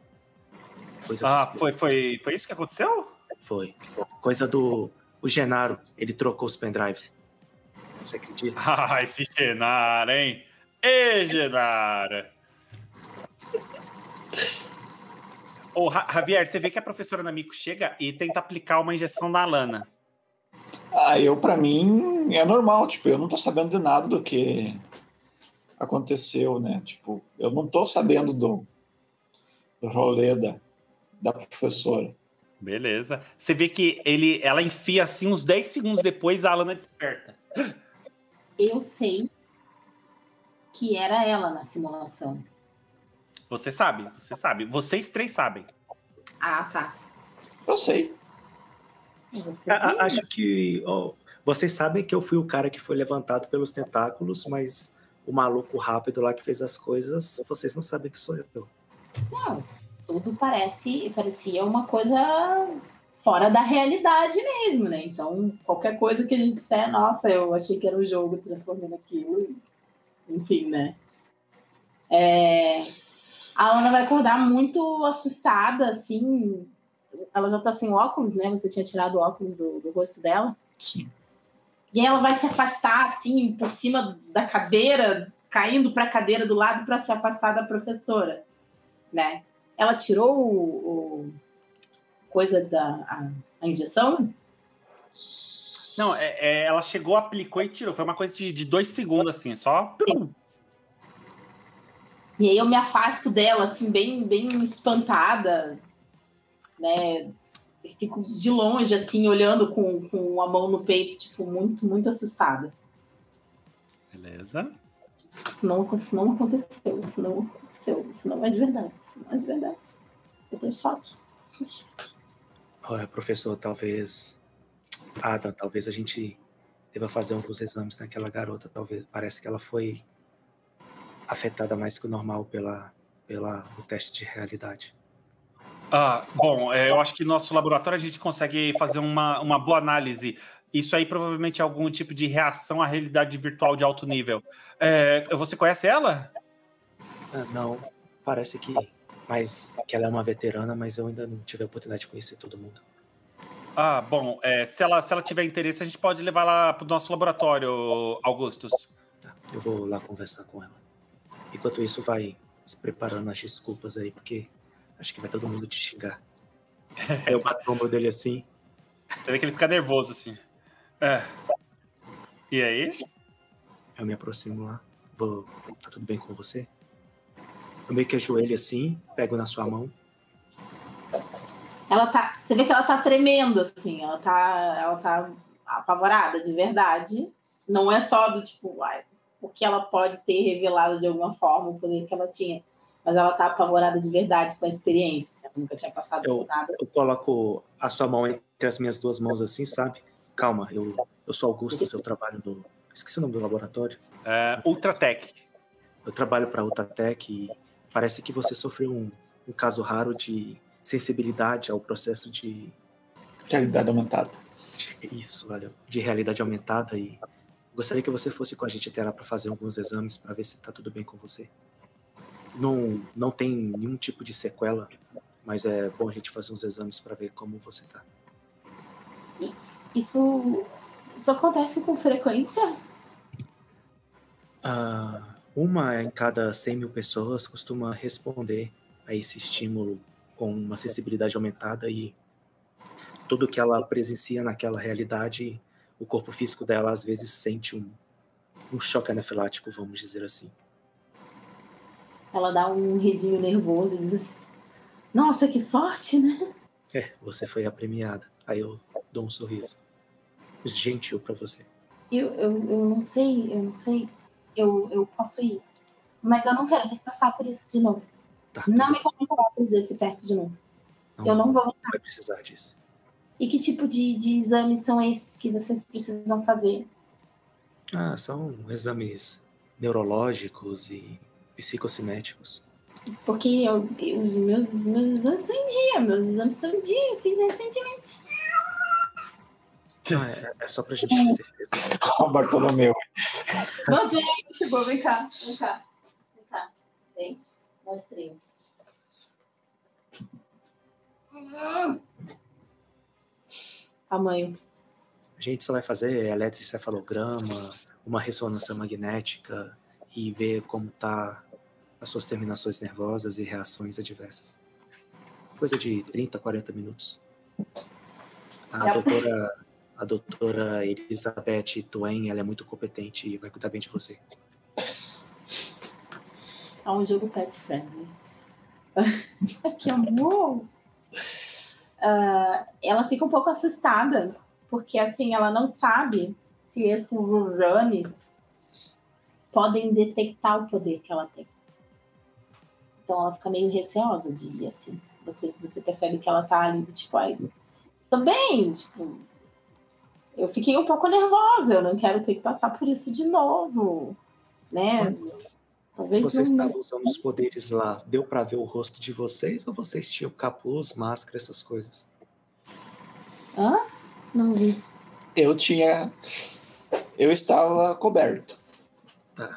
Ah, foi, foi, foi isso que aconteceu? Foi. Coisa do o Genaro, ele trocou os pendrives. Você acredita? *laughs* Ah, esse Genaro, hein? Ê, Genaro! Ô, Javier, você vê que a professora Namiko chega e tenta aplicar uma injeção na Lana. Ah, eu, para mim, é normal. Tipo, eu não tô sabendo de nada do que aconteceu, né? Tipo, eu não tô sabendo do, do rolê da, da professora. Beleza. Você vê que ele, ela enfia assim, uns 10 segundos depois, a Alana desperta. Eu sei que era ela na simulação. Você sabe, você sabe. Vocês três sabem. Ah, tá. Eu sei. Você a, acho que oh, vocês sabem que eu fui o cara que foi levantado pelos tentáculos, mas o maluco rápido lá que fez as coisas, vocês não sabem que sou eu. Não, tudo parece parecia uma coisa fora da realidade mesmo, né? Então, qualquer coisa que a gente disser, nossa, eu achei que era um jogo transformando aquilo, enfim, né? É... A Ana vai acordar muito assustada, assim. Ela já tá sem óculos, né? Você tinha tirado o óculos do, do rosto dela. Sim. E ela vai se afastar, assim, por cima da cadeira, caindo para a cadeira do lado para se afastar da professora, né? Ela tirou o, o coisa da a, a injeção? Não, é, é, ela chegou, aplicou e tirou. Foi uma coisa de, de dois segundos, assim, só. E aí eu me afasto dela, assim, bem, bem espantada, né? Fico de longe, assim, olhando com, com a mão no peito, tipo, muito, muito assustada. Beleza. Isso não, isso não aconteceu, isso não aconteceu. Isso não é de verdade. Isso não é de verdade. Eu tô em choque. Tô em choque. Olha, professor, talvez. Ada, talvez a gente deva fazer alguns exames naquela garota. Talvez. Parece que ela foi afetada mais que o normal pela, pela o teste de realidade. Ah, bom, é, eu acho que no nosso laboratório a gente consegue fazer uma, uma boa análise. Isso aí provavelmente é algum tipo de reação à realidade virtual de alto nível. É, você conhece ela? Ah, não, parece que. Mas que ela é uma veterana, mas eu ainda não tive a oportunidade de conhecer todo mundo. Ah, bom, é, se, ela, se ela tiver interesse, a gente pode levar lá para o nosso laboratório, Augustus. Tá, eu vou lá conversar com ela. Enquanto isso, vai se preparando as desculpas aí, porque acho que vai todo mundo te xingar. *laughs* eu bato o ombro dele assim. Você vê que ele fica nervoso assim. É. E aí? Eu me aproximo lá. Vou. Tá tudo bem com você? Eu meio que ajoelho assim, pego na sua mão. Ela tá. Você vê que ela tá tremendo, assim, ela tá, ela tá apavorada, de verdade. Não é só do tipo, ai, porque ela pode ter revelado de alguma forma o poder que ela tinha. Mas ela tá apavorada de verdade com a experiência. Assim, ela nunca tinha passado eu, por nada. Eu coloco a sua mão entre as minhas duas mãos assim, sabe? Calma, eu, eu sou Augusto, eu trabalho no. Esqueci o nome do laboratório. É, Ultratech. Eu trabalho para Ultratech e Parece que você sofreu um, um caso raro de sensibilidade ao processo de realidade aumentada. Isso, valeu. De realidade aumentada e gostaria que você fosse com a gente até lá para fazer alguns exames para ver se está tudo bem com você. Não, não tem nenhum tipo de sequela, mas é bom a gente fazer uns exames para ver como você está. Isso, isso acontece com frequência? Ah, uma em cada 100 mil pessoas costuma responder a esse estímulo com uma sensibilidade aumentada e tudo que ela presencia naquela realidade, o corpo físico dela às vezes sente um, um choque anafilático, vamos dizer assim. Ela dá um risinho nervoso e diz assim, nossa, que sorte, né? É, você foi a premiada. Aí eu dou um sorriso. Gentil pra você. Eu, eu, eu não sei, eu não sei. Eu, eu posso ir. Mas eu não quero ter que passar por isso de novo. Tá, Não me coloque desse perto de novo. não, Eu não vou não vai precisar disso. E que tipo de, de exames são esses que vocês precisam fazer? Ah, são exames neurológicos e psicocinéticos. Porque eu, eu- os meus, meus exames estão em dia, meus exames estão em dia, eu fiz recentemente. Não, é, é só pra gente ter certeza. *laughs* Ó, o Bartolomeu. Mantém, chegou, vem cá, vem cá. Vem cá. Vem, mostrei. Hum. Tamanho. A gente só vai fazer eletroencefalograma, uma ressonância magnética e ver como tá as suas terminações nervosas e reações adversas. Coisa de 30, 40 minutos. A doutora, a doutora Elizabeth Twain, ela é muito competente e vai cuidar bem de você. *laughs* É um jogo pet friendly. *laughs* que amor! Ah, ela fica um pouco assustada, porque assim, ela não sabe se esses exames podem detectar o poder que ela tem. Então ela fica meio receosa de ir, assim. Você, você percebe que ela tá ali, tipo, ai, também, tipo, eu fiquei um pouco nervosa, eu não quero ter que passar por isso de novo, né? Talvez Vocês não- estavam usando os poderes lá, deu pra ver o rosto de vocês ou vocês tinham capuz, máscara, essas coisas? Hã? Não vi. Eu tinha. Eu estava coberto.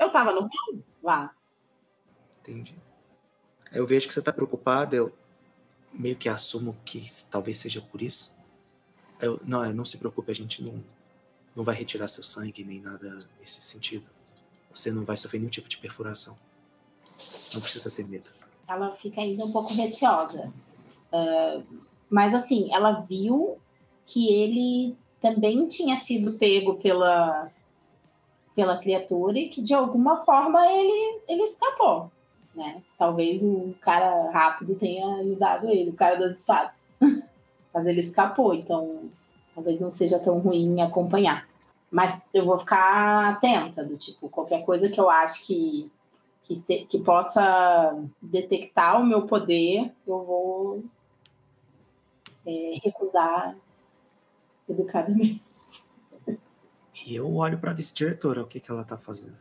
Eu tava no rio? Lá. Entendi. Eu vejo que você tá preocupada, eu meio que assumo que talvez seja por isso. Eu, não, é, não se preocupe, a gente não, não vai retirar seu sangue nem nada nesse sentido. Você não vai sofrer nenhum tipo de perfuração. Não precisa ter medo. Ela fica ainda um pouco receosa. Ah, mas assim, ela viu que ele também tinha sido pego pela, pela criatura e que de alguma forma ele, ele escapou. Né? Talvez o cara rápido tenha ajudado ele, o cara das espadas. Mas ele escapou, então talvez não seja tão ruim acompanhar. Mas eu vou ficar atenta, do tipo, qualquer coisa que eu acho que, que, que possa detectar o meu poder, eu vou é, recusar educadamente. E eu olho pra vice-diretora, o que, que ela tá fazendo.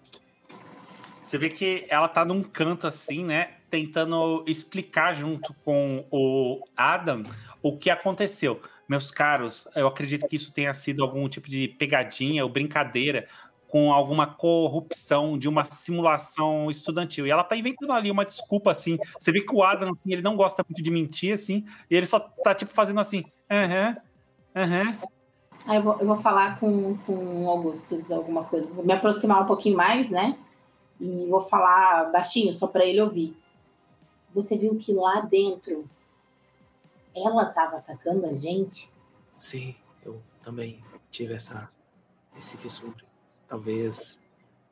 Você vê que ela tá num canto assim, né? Tentando explicar junto com o Adam o que aconteceu. Meus caros, eu acredito que isso tenha sido algum tipo de pegadinha ou brincadeira com alguma corrupção de uma simulação estudantil. E ela tá inventando ali uma desculpa, assim. Você vê que o Adam, assim, ele não gosta muito de mentir, assim, e ele só tá, tipo, fazendo assim, aham, aham. Aí eu vou, eu vou falar com, com o Augustus alguma coisa. Vou me aproximar um pouquinho mais, né? E vou falar baixinho, só para ele ouvir. Você viu que lá dentro ela estava atacando a gente? Sim, eu também tive essa, esse vislumbre. Talvez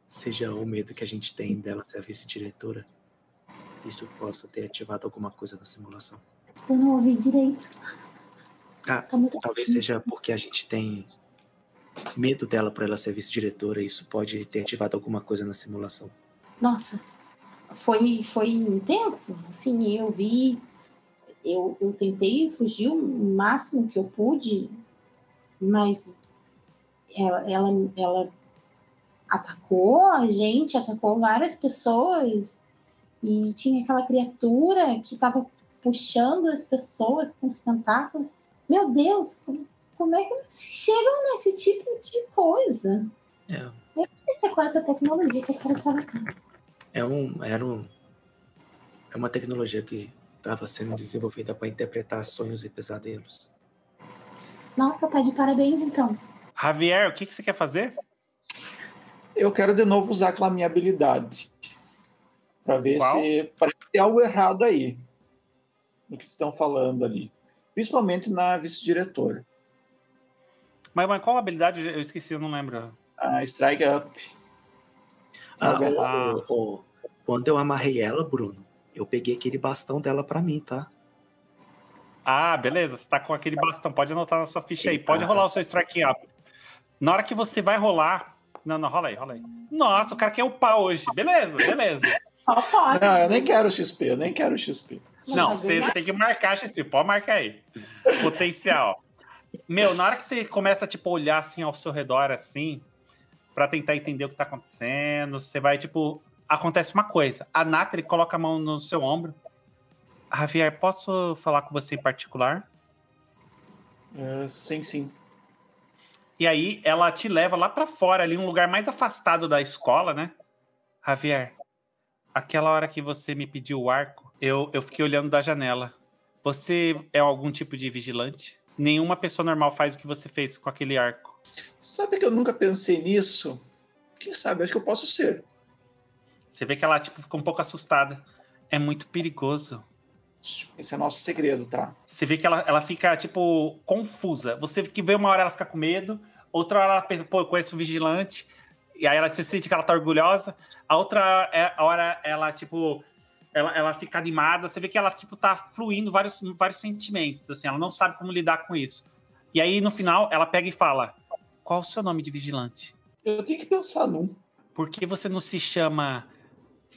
seja o medo que a gente tem dela ser a vice-diretora. Isso possa ter ativado alguma coisa na simulação. Eu não ouvi direito. Ah, Tá muito talvez baixinho. seja porque a gente tem medo dela por ela ser vice-diretora isso pode ter ativado alguma coisa na simulação. Nossa, foi, foi intenso. Assim, eu vi, eu, eu tentei fugir o máximo que eu pude, mas ela, ela, ela atacou a gente, atacou várias pessoas e tinha aquela criatura que estava puxando as pessoas com os tentáculos. Meu Deus, como, é que vocês chegam nesse tipo de coisa? É, Isso é com essa tecnologia que eu quero trabalhar. é um, era um, é uma tecnologia que estava sendo desenvolvida para interpretar sonhos e pesadelos. Nossa, tá de parabéns então. Javier, o que, que você quer fazer? Eu quero de novo usar aquela minha habilidade. Para ver Qual? se parece que tem algo errado aí. No que estão falando ali. Principalmente na vice-diretora. Mas, mas qual habilidade? Eu esqueci, eu não lembro. A Strike Up. Ah. Ah. o- o- quando eu amarrei ela, Bruno, eu peguei aquele bastão dela para mim, tá? Ah, beleza. Você tá com aquele bastão. Pode anotar na sua ficha aí. Pode rolar o seu strike up. Na hora que você vai rolar. Não, não, rola aí, rola aí. Nossa, o cara quer upar hoje. Beleza, beleza. Não, eu nem quero XP, eu nem quero XP. Não, você tem que marcar XP. Pode marcar aí. Potencial. Meu, na hora que você começa, tipo, olhar assim ao seu redor, assim, pra tentar entender o que tá acontecendo, você vai, tipo, acontece uma coisa. A Nathalie coloca a mão no seu ombro. Javier, posso falar com você em particular? É, sim, sim. E aí ela te leva lá pra fora, ali, um lugar mais afastado da escola, né? Javier, aquela hora que você me pediu o arco, eu, eu fiquei olhando da janela. Você é algum tipo de vigilante? Nenhuma pessoa normal faz o que você fez com aquele arco. Sabe que eu nunca pensei nisso? Quem sabe? Acho que eu posso ser. Você vê que ela, tipo, ficou um pouco assustada. É muito perigoso. Esse é nosso segredo, tá? Você vê que ela, ela fica, tipo, confusa. Você que vê uma hora ela fica com medo, outra hora ela pensa, pô, eu conheço o vigilante. E aí ela se sente que ela tá orgulhosa. A outra é- hora ela, tipo, ela, ela fica animada. Você vê que ela, tipo, tá fluindo vários, vários sentimentos, assim. Ela não sabe como lidar com isso. E aí, no final, ela pega e fala, qual o seu nome de vigilante? Eu tenho que pensar num. Por que você não se chama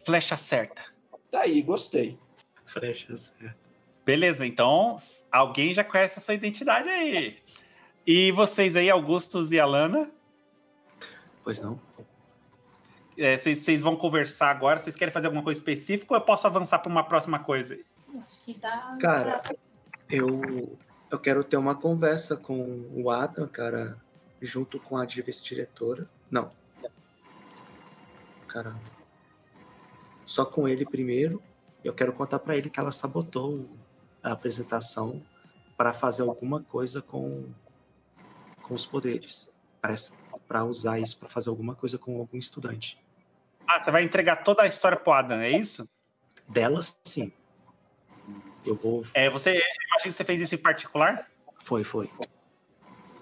Flecha Certa? Tá aí, gostei. Flechas. é. Beleza, então alguém já conhece a sua identidade aí. E vocês aí, Augustus e Alana, Pois não? É, vocês vocês vão conversar agora? Vocês querem fazer alguma coisa específica ou eu posso avançar para uma próxima coisa? Acho que tá. Cara, eu, eu quero ter uma conversa com o Adam, cara, junto com a vice-diretora. Não. Caramba. Só com ele primeiro. Eu quero contar pra ele que ela sabotou a apresentação para fazer alguma coisa com, com os poderes. Parece para usar isso para fazer alguma coisa com algum estudante. Ah, você vai entregar toda a história pro Adam, é isso? Delas, sim. Eu vou É, você, imagino que você fez isso em particular? Foi, foi.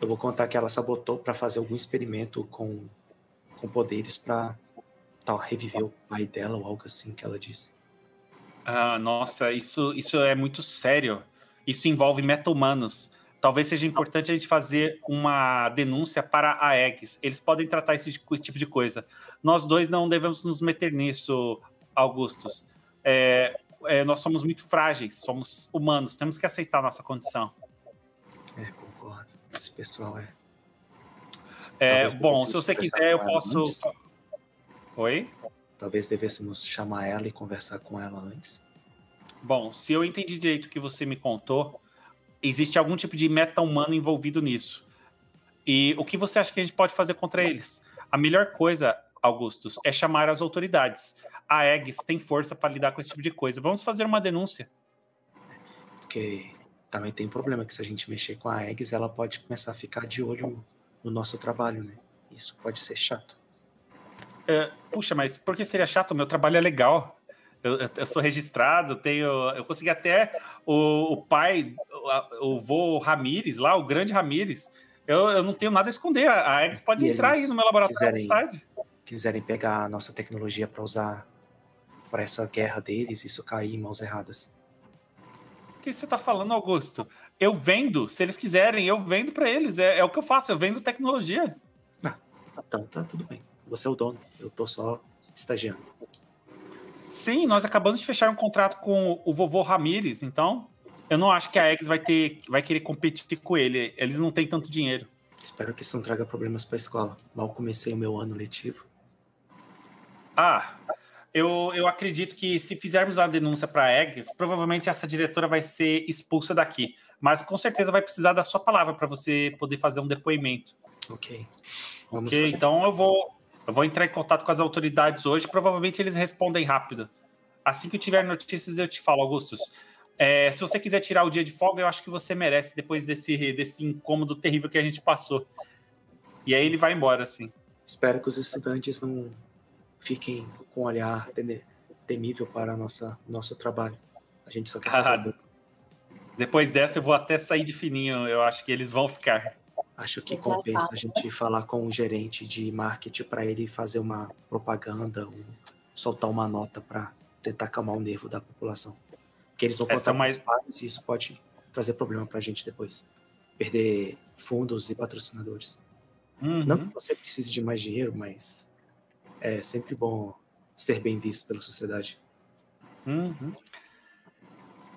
Eu vou contar que ela sabotou para fazer algum experimento com, com poderes para tal reviver o pai dela ou algo assim que ela disse. Ah, nossa, isso, isso é muito sério. Isso envolve meta-humanos. Talvez seja importante a gente fazer uma denúncia para a Eggs. Eles podem tratar esse, esse tipo de coisa. Nós dois não devemos nos meter nisso, Augustus. É, é, nós somos muito frágeis, somos humanos, temos que aceitar a nossa condição. É, concordo. Esse pessoal é. É, bom, se você quiser, eu posso. antes. Oi? Talvez devêssemos chamar ela e conversar com ela antes. Bom, se eu entendi direito o que você me contou, existe algum tipo de meta-humano envolvido nisso. E o que você acha que a gente pode fazer contra eles? A melhor coisa, Augustus, é chamar as autoridades. A Eggs tem força para lidar com esse tipo de coisa. Vamos fazer uma denúncia. Porque também tem um problema que se a gente mexer com a Eggs, ela pode começar a ficar de olho no nosso trabalho, né? Isso pode ser chato. É, puxa, mas por que seria chato? Meu trabalho é legal. Eu, eu- eu sou registrado, tenho. Eu consegui até o, o pai, o, vô Ramires lá, o grande Ramires. Eu, eu não tenho nada a esconder. A a Eggs pode entrar aí no meu laboratório à quiserem- vontade. Quiserem pegar a nossa tecnologia para usar para essa guerra deles, isso cair em mãos erradas. O que você tá falando, Augusto? Eu vendo, se eles quiserem, eu vendo para eles. É, é o que eu faço, eu vendo tecnologia. Então tá tudo bem. Você é o dono, eu tô só estagiando. Sim, nós acabamos de fechar um contrato com o vovô Ramires, então eu não acho que a Eggs vai ter, vai querer competir com ele. Eles não têm tanto dinheiro. Espero que isso não traga problemas para a escola. Mal comecei o meu ano letivo. Ah, eu, eu acredito que se fizermos uma denúncia para a Eggs, provavelmente essa diretora vai ser expulsa daqui. Mas com certeza vai precisar da sua palavra para você poder fazer um depoimento. Ok. Vamos Ok, fazer. então eu vou, eu vou entrar em contato com as autoridades hoje. Provavelmente eles respondem rápido. Assim que eu tiver notícias, eu te falo, Augustus. É, se você quiser tirar o dia de folga, eu acho que você merece depois desse, desse incômodo terrível que a gente passou. E aí ele vai embora, assim. Espero que os estudantes não fiquem com um olhar temível para nossa nosso trabalho. A gente só quer fazer. Ah, o. Depois dessa, eu vou até sair de fininho. Eu acho que eles vão ficar. Acho que compensa a gente falar com o gerente de marketing para ele fazer uma propaganda ou soltar uma nota para tentar acalmar o nervo da população. Porque eles vão Essa contar é mais- mais... pais e isso pode trazer problema para a gente depois. Perder fundos e patrocinadores. Uhum. Não que você precise de mais dinheiro, mas é sempre bom ser bem visto pela sociedade. Uhum.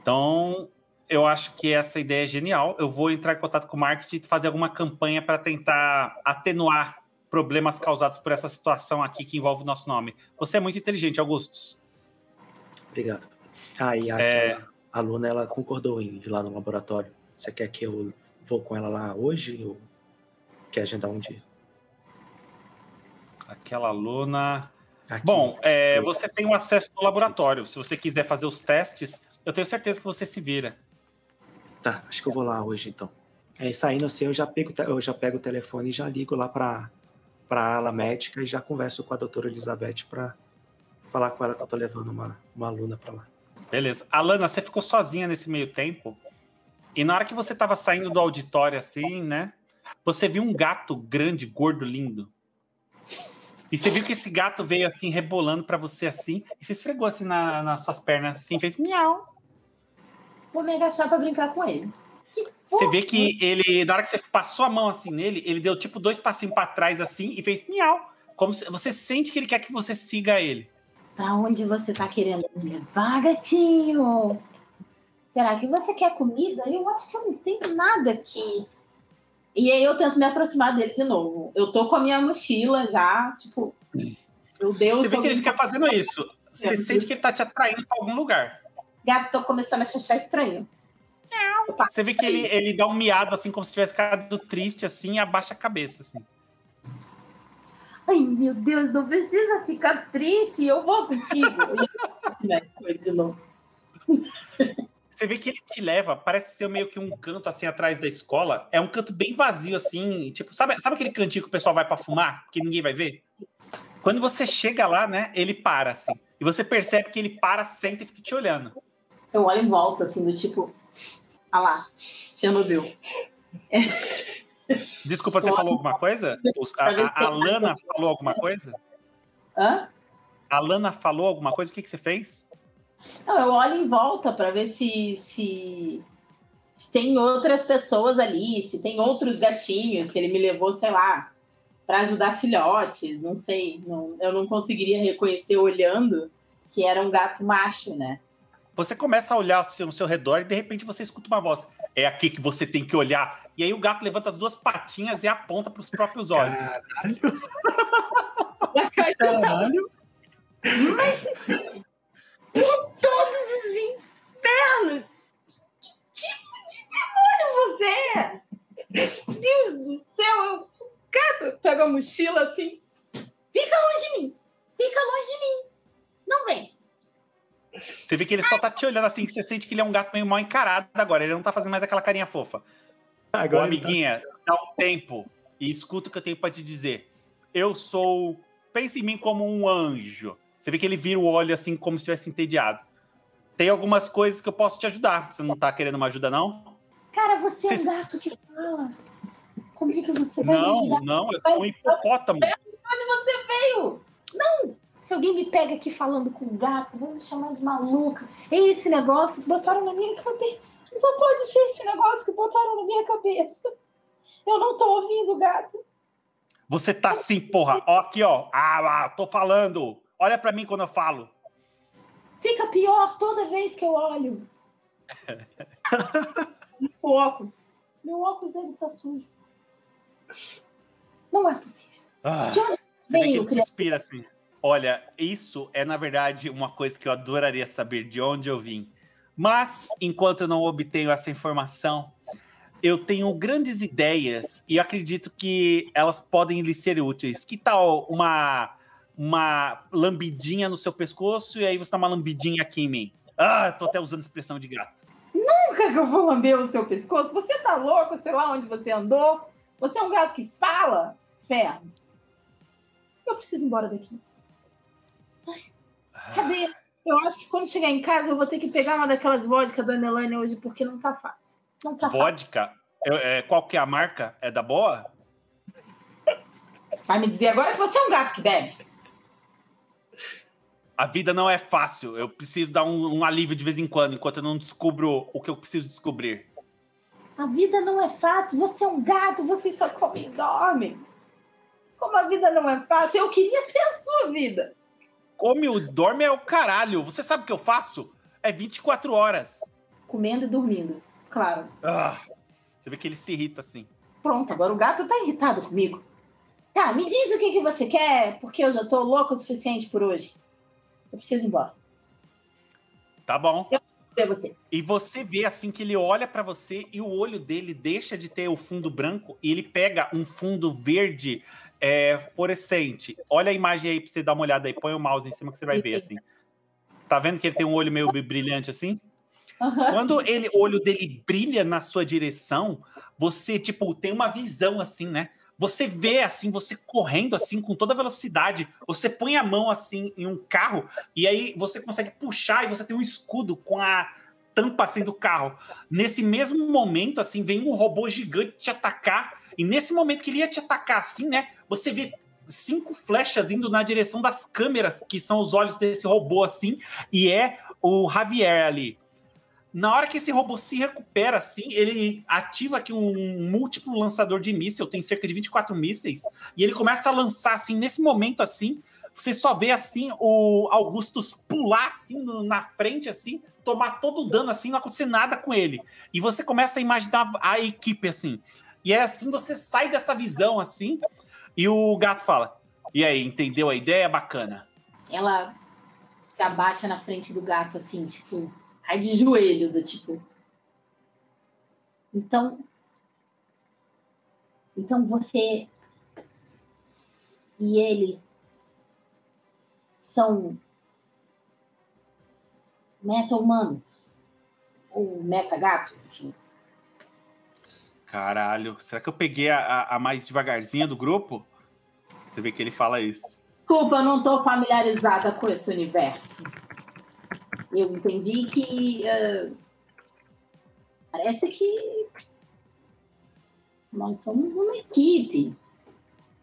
Então, eu acho que essa ideia é genial. Eu vou entrar em contato com o marketing e fazer alguma campanha para tentar atenuar problemas causados por essa situação aqui que envolve o nosso nome. Você é muito inteligente, Augustus. Obrigado. Ah, e a, É. aluna, ela concordou em ir lá no laboratório. Você quer que eu vou com ela lá hoje ou quer agendar um dia? Aquela aluna. Aqui. Bom, é, você tem o acesso ao laboratório. Se você quiser fazer os testes, eu tenho certeza que você se vira. Tá, acho que eu vou lá hoje então. Aí saindo assim, eu já pego, eu já pego o telefone e já ligo lá para a ala médica e já converso com a doutora Elizabeth para falar com ela que eu tô levando uma, uma aluna para lá. Beleza. Alana, você ficou sozinha nesse meio tempo. E na hora que você tava saindo do auditório, assim, né? Você viu um gato grande, gordo, lindo. E você viu que esse gato veio assim, rebolando pra você assim, e se esfregou assim na- nas suas pernas, assim, fez miau. Vou me agachar pra brincar com ele. Você vê que ele, na hora que você passou a mão assim nele, ele deu tipo dois passinhos pra trás assim e fez miau. Como se, você sente que ele quer que você siga ele. Pra onde você tá querendo levar, gatinho? Será que você quer comida? Eu acho que eu não tenho nada aqui. E aí eu tento me aproximar dele de novo. Eu tô com a minha mochila já, tipo. Meu Deus, Você vê que ele fica fazendo isso. Você sente que ele tá te atraindo pra algum lugar. gato, tô começando a te achar estranho. Você vê que ele, ele dá um miado, assim, como se tivesse ficado triste, assim, e abaixa a cabeça, assim. Ai, meu Deus, não precisa ficar triste, eu vou contigo. E com ele de novo. Você vê que ele te leva, parece ser meio que um canto, assim, atrás da escola. É um canto bem vazio, assim, tipo, sabe, sabe aquele cantinho que o pessoal vai pra fumar, que ninguém vai ver? Quando você chega lá, né, ele para, assim. E você percebe que ele para, senta e fica te olhando. Eu olho em volta, assim, do tipo. Ah lá, Chernobyl. *laughs* Desculpa, você falou alguma coisa? A, a, a Lana falou alguma coisa? Hã? A Lana falou alguma coisa? O que, que você fez? Não, eu olho em volta para ver se, se, se tem outras pessoas ali, se tem outros gatinhos que ele me levou, sei lá, para ajudar filhotes, não sei. Não, eu não conseguiria reconhecer olhando que era um gato macho, né? Você começa a olhar ao seu, ao seu redor e de repente você escuta uma voz. É aqui que você tem que olhar. E aí o gato levanta as duas patinhas e aponta para os próprios olhos. Caralho! Todos os infernos! Que tipo de demônio você é? Deus do céu! Eu... Gato, pega a mochila assim. Fica longe de mim! Fica longe de mim! Não vem! Você vê que ele só tá te olhando assim, que você sente que ele é um gato meio mal encarado agora. Ele não tá fazendo mais aquela carinha fofa. Ô, Agora ele tá- amiguinha, dá um tempo e escuta o que eu tenho pra te dizer. Eu sou. Pense em mim como um anjo. Você vê que ele vira o olho assim, como se estivesse entediado. Tem algumas coisas que eu posso te ajudar. Você não tá querendo uma ajuda, não? Cara, você é Cês- um gato que fala. Como é que você vai me Não, não, eu sou um hipopótamo. Onde você veio? Não! Se alguém me pega aqui falando com um gato, vão me chamar de maluca. É esse negócio que botaram na minha cabeça. Só pode ser esse negócio que botaram na minha cabeça. Eu não tô ouvindo, gato. Você tá assim, porra. Ó, aqui, ó. Ah, ah, tô falando. Olha pra mim quando eu falo. Fica pior toda vez que eu olho. *laughs* o óculos. Meu óculos dele tá sujo. Não é possível. Ah. De onde Você vê que veio, ele suspira assim. Olha, isso é, na verdade, uma coisa que eu adoraria saber de onde eu vim. Mas, enquanto eu não obtenho essa informação, eu tenho grandes ideias e acredito que elas podem lhe ser úteis. Que tal uma, uma lambidinha no seu pescoço e aí você dá uma lambidinha aqui em mim? Ah, tô até usando expressão de gato. Nunca que eu vou lamber o seu pescoço. Você tá louco? Sei lá onde você andou. Você é um gato que fala? Ferro. Eu preciso ir embora daqui. Cadê? Eu acho que quando chegar em casa eu vou ter que pegar uma daquelas vodkas da Nelane hoje, porque não tá fácil. Não tá fácil. Vodka? É, é, qual que é a marca? É da boa? Vai me dizer agora que você é um gato que bebe. A vida não é fácil. Eu preciso dar um, um alívio de vez em quando, enquanto eu não descubro o que eu preciso descobrir. A vida não é fácil. Você é um gato, você só come e dorme. Como a vida não é fácil, eu queria ter a sua vida. Come e dorme é o caralho. Você sabe o que eu faço? É 24 horas. Comendo e dormindo, claro. Ah, você vê que ele se irrita assim. Pronto, agora o gato tá irritado comigo. Tá, me diz o que, que você quer, porque eu já tô louco o suficiente por hoje. Eu preciso ir embora. Tá bom. Eu ver você. E você vê assim que ele olha pra você e o olho dele deixa de ter o fundo branco e ele pega um fundo verde é, fluorescente. Olha a imagem aí pra você dar uma olhada aí. Põe o mouse em cima que você vai ver assim. Tá vendo que ele tem um olho meio brilhante assim? Quando ele, o olho dele brilha na sua direção, você, tipo, tem uma visão assim, né? Você vê assim, você correndo assim, com toda velocidade. Você põe a mão assim em um carro e aí você consegue puxar e você tem um escudo com a tampa assim do carro. Nesse mesmo momento, assim, vem um robô gigante te atacar. E nesse momento que ele ia te atacar assim, né? Você vê cinco flechas indo na direção das câmeras, que são os olhos desse robô assim, e é o Javier ali. Na hora que esse robô se recupera, assim, ele ativa aqui um múltiplo lançador de míssil, tem cerca de 24 mísseis, e ele começa a lançar, assim, nesse momento, assim, você só vê, assim, o Augustus pular, assim, na frente, assim, tomar todo o dano, assim, não acontecer nada com ele. E você começa a imaginar a equipe, assim. E é assim, você sai dessa visão, assim, e o gato fala, e aí, entendeu a ideia? Bacana. Ela se abaixa na frente do gato, assim, tipo, cai de joelho, do tipo. Então. Então você e eles são meta-humanos. Ou meta-gato, enfim. Caralho, será que eu peguei a, a- mais devagarzinha do grupo? Você vê que ele fala isso. Desculpa, eu não estou familiarizada com esse universo. Eu entendi que. eh, parece que. Nós somos uma equipe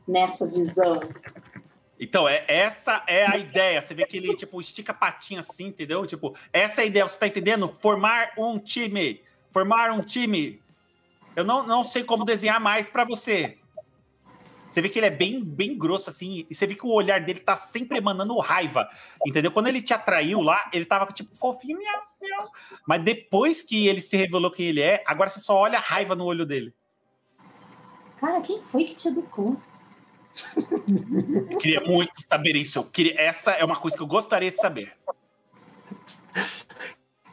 nessa visão. Então, é, essa é a ideia. Você vê que ele, tipo, estica a patinha assim, entendeu? Tipo, essa é a ideia, você tá entendendo? Formar um time. Formar um time. Eu não, não sei como desenhar mais pra você. Você vê que ele é bem, bem grosso, assim, e você vê que o olhar dele tá sempre emanando raiva, entendeu? Quando ele te atraiu lá, ele tava, tipo, fofinho, miau, miau. Mas depois que ele se revelou quem ele é, agora você só olha a raiva no olho dele. Cara, quem foi que te educou? Eu *laughs* queria muito saber isso. Eu queria... Essa é uma coisa que eu gostaria de saber.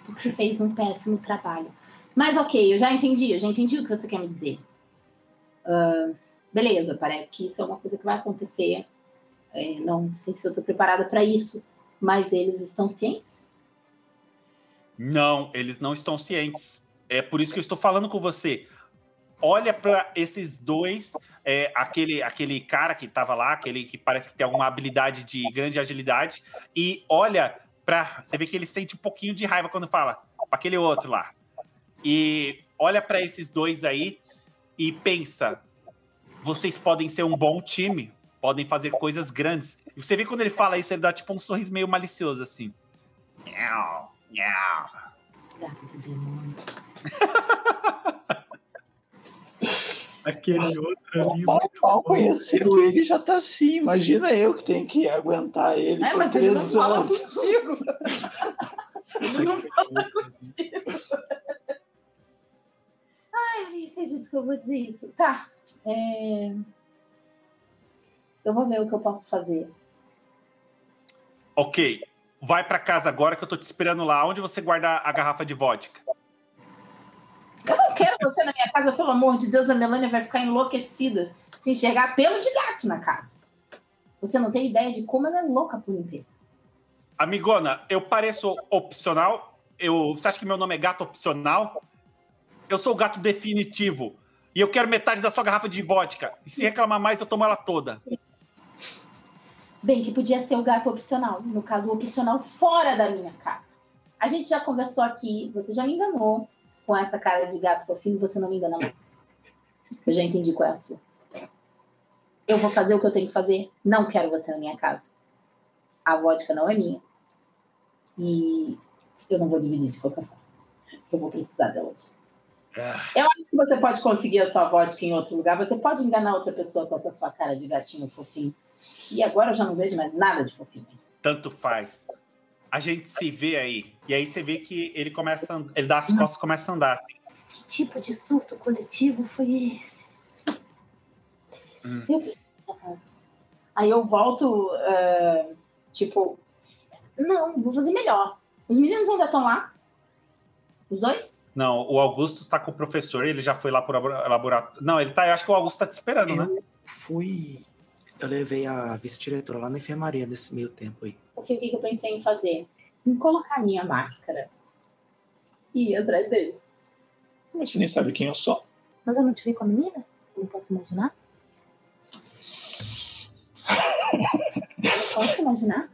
Porque fez um péssimo trabalho. Mas ok, eu já entendi, eu já entendi o que você quer me dizer. Ah, beleza, parece que isso é uma coisa que vai acontecer. É, não sei se eu estou preparada para isso, mas eles estão cientes? Não, eles não estão cientes. É por isso que eu estou falando com você. Olha para esses dois, é, aquele, aquele cara que estava lá, aquele que parece que tem alguma habilidade de grande agilidade, e olha para. Você vê que ele sente um pouquinho de raiva quando fala para aquele outro lá. E olha para esses dois aí e pensa: vocês podem ser um bom time, podem fazer coisas grandes. E você vê quando ele fala isso, ele dá tipo um sorriso meio malicioso assim. Do demônio. *laughs* Aquele outro ali. Mal, mal conheceu ele já tá assim. Imagina eu que tenho que aguentar ele É, por mas ele não três fala anos. contigo. *laughs* Ele não fala contigo. Ai, nem acredito que eu vou dizer isso. Tá. é, Eu vou ver o que eu posso fazer. Ok, vai pra casa agora que eu tô te esperando lá. Onde você guarda a garrafa de vodka? Eu não quero você na minha casa, pelo amor de Deus. A Melania vai ficar enlouquecida se enxergar pelo de gato na casa. Você não tem ideia de como ela é louca por limpeza. Amigona, eu pareço opcional? Eu, você acha que meu nome é gato opcional? Eu sou o gato definitivo. E eu quero metade da sua garrafa de vodka. E se reclamar mais, eu tomo ela toda. Bem, que podia ser o gato opcional. No caso, o opcional fora da minha casa. A gente já conversou aqui, você já me enganou com essa cara de gato fofinho, você não me engana mais. Eu já entendi qual é a sua. Eu vou fazer o que eu tenho que fazer. Não quero você na minha casa. A vodka não é minha. E eu não vou dividir de qualquer forma. Eu vou precisar dela hoje. Eu acho que você pode conseguir a sua vodka em outro lugar. Você pode enganar outra pessoa com essa sua cara de gatinho fofinho. E agora eu já não vejo mais nada de fofinho. Tanto faz. A gente se vê aí. E aí você vê que ele começa. a Ele dá as costas e começa a andar. Assim. Que tipo de surto coletivo foi esse? Eu preciso pra casa. Aí eu volto, eh, tipo, não, vou fazer melhor. Os meninos ainda estão lá? Os dois? Não, o Augusto está com o professor, ele já foi lá pro labora- laboratório. Não, ele tá. Eu acho que o Augusto tá te esperando, né? Eu fui. Eu levei a vice-diretora lá na enfermaria nesse meio tempo aí. Porque o que que eu pensei em fazer? Em colocar minha máscara e ir atrás deles. Você nem sabe quem eu sou. Mas eu não te vi com a menina? Não posso imaginar? *laughs* Posso imaginar?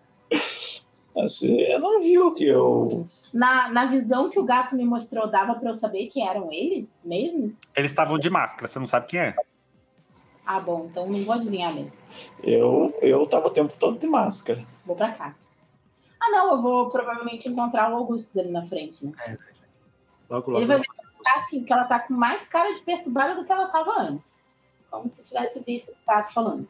Você não viu que eu. Na, na visão que o gato me mostrou, dava pra eu saber que eram eles mesmos? Eles estavam de máscara, você não sabe quem é. Ah, bom, então não vou adivinhar mesmo. Eu, eu tava o tempo todo de máscara. Vou pra cá. Ah, não, eu vou provavelmente encontrar o Augusto ali na frente, né? Logo, logo. Ele vai ver assim, que ela tá com mais cara de perturbada do que ela tava antes. Como se tivesse visto o gato falando.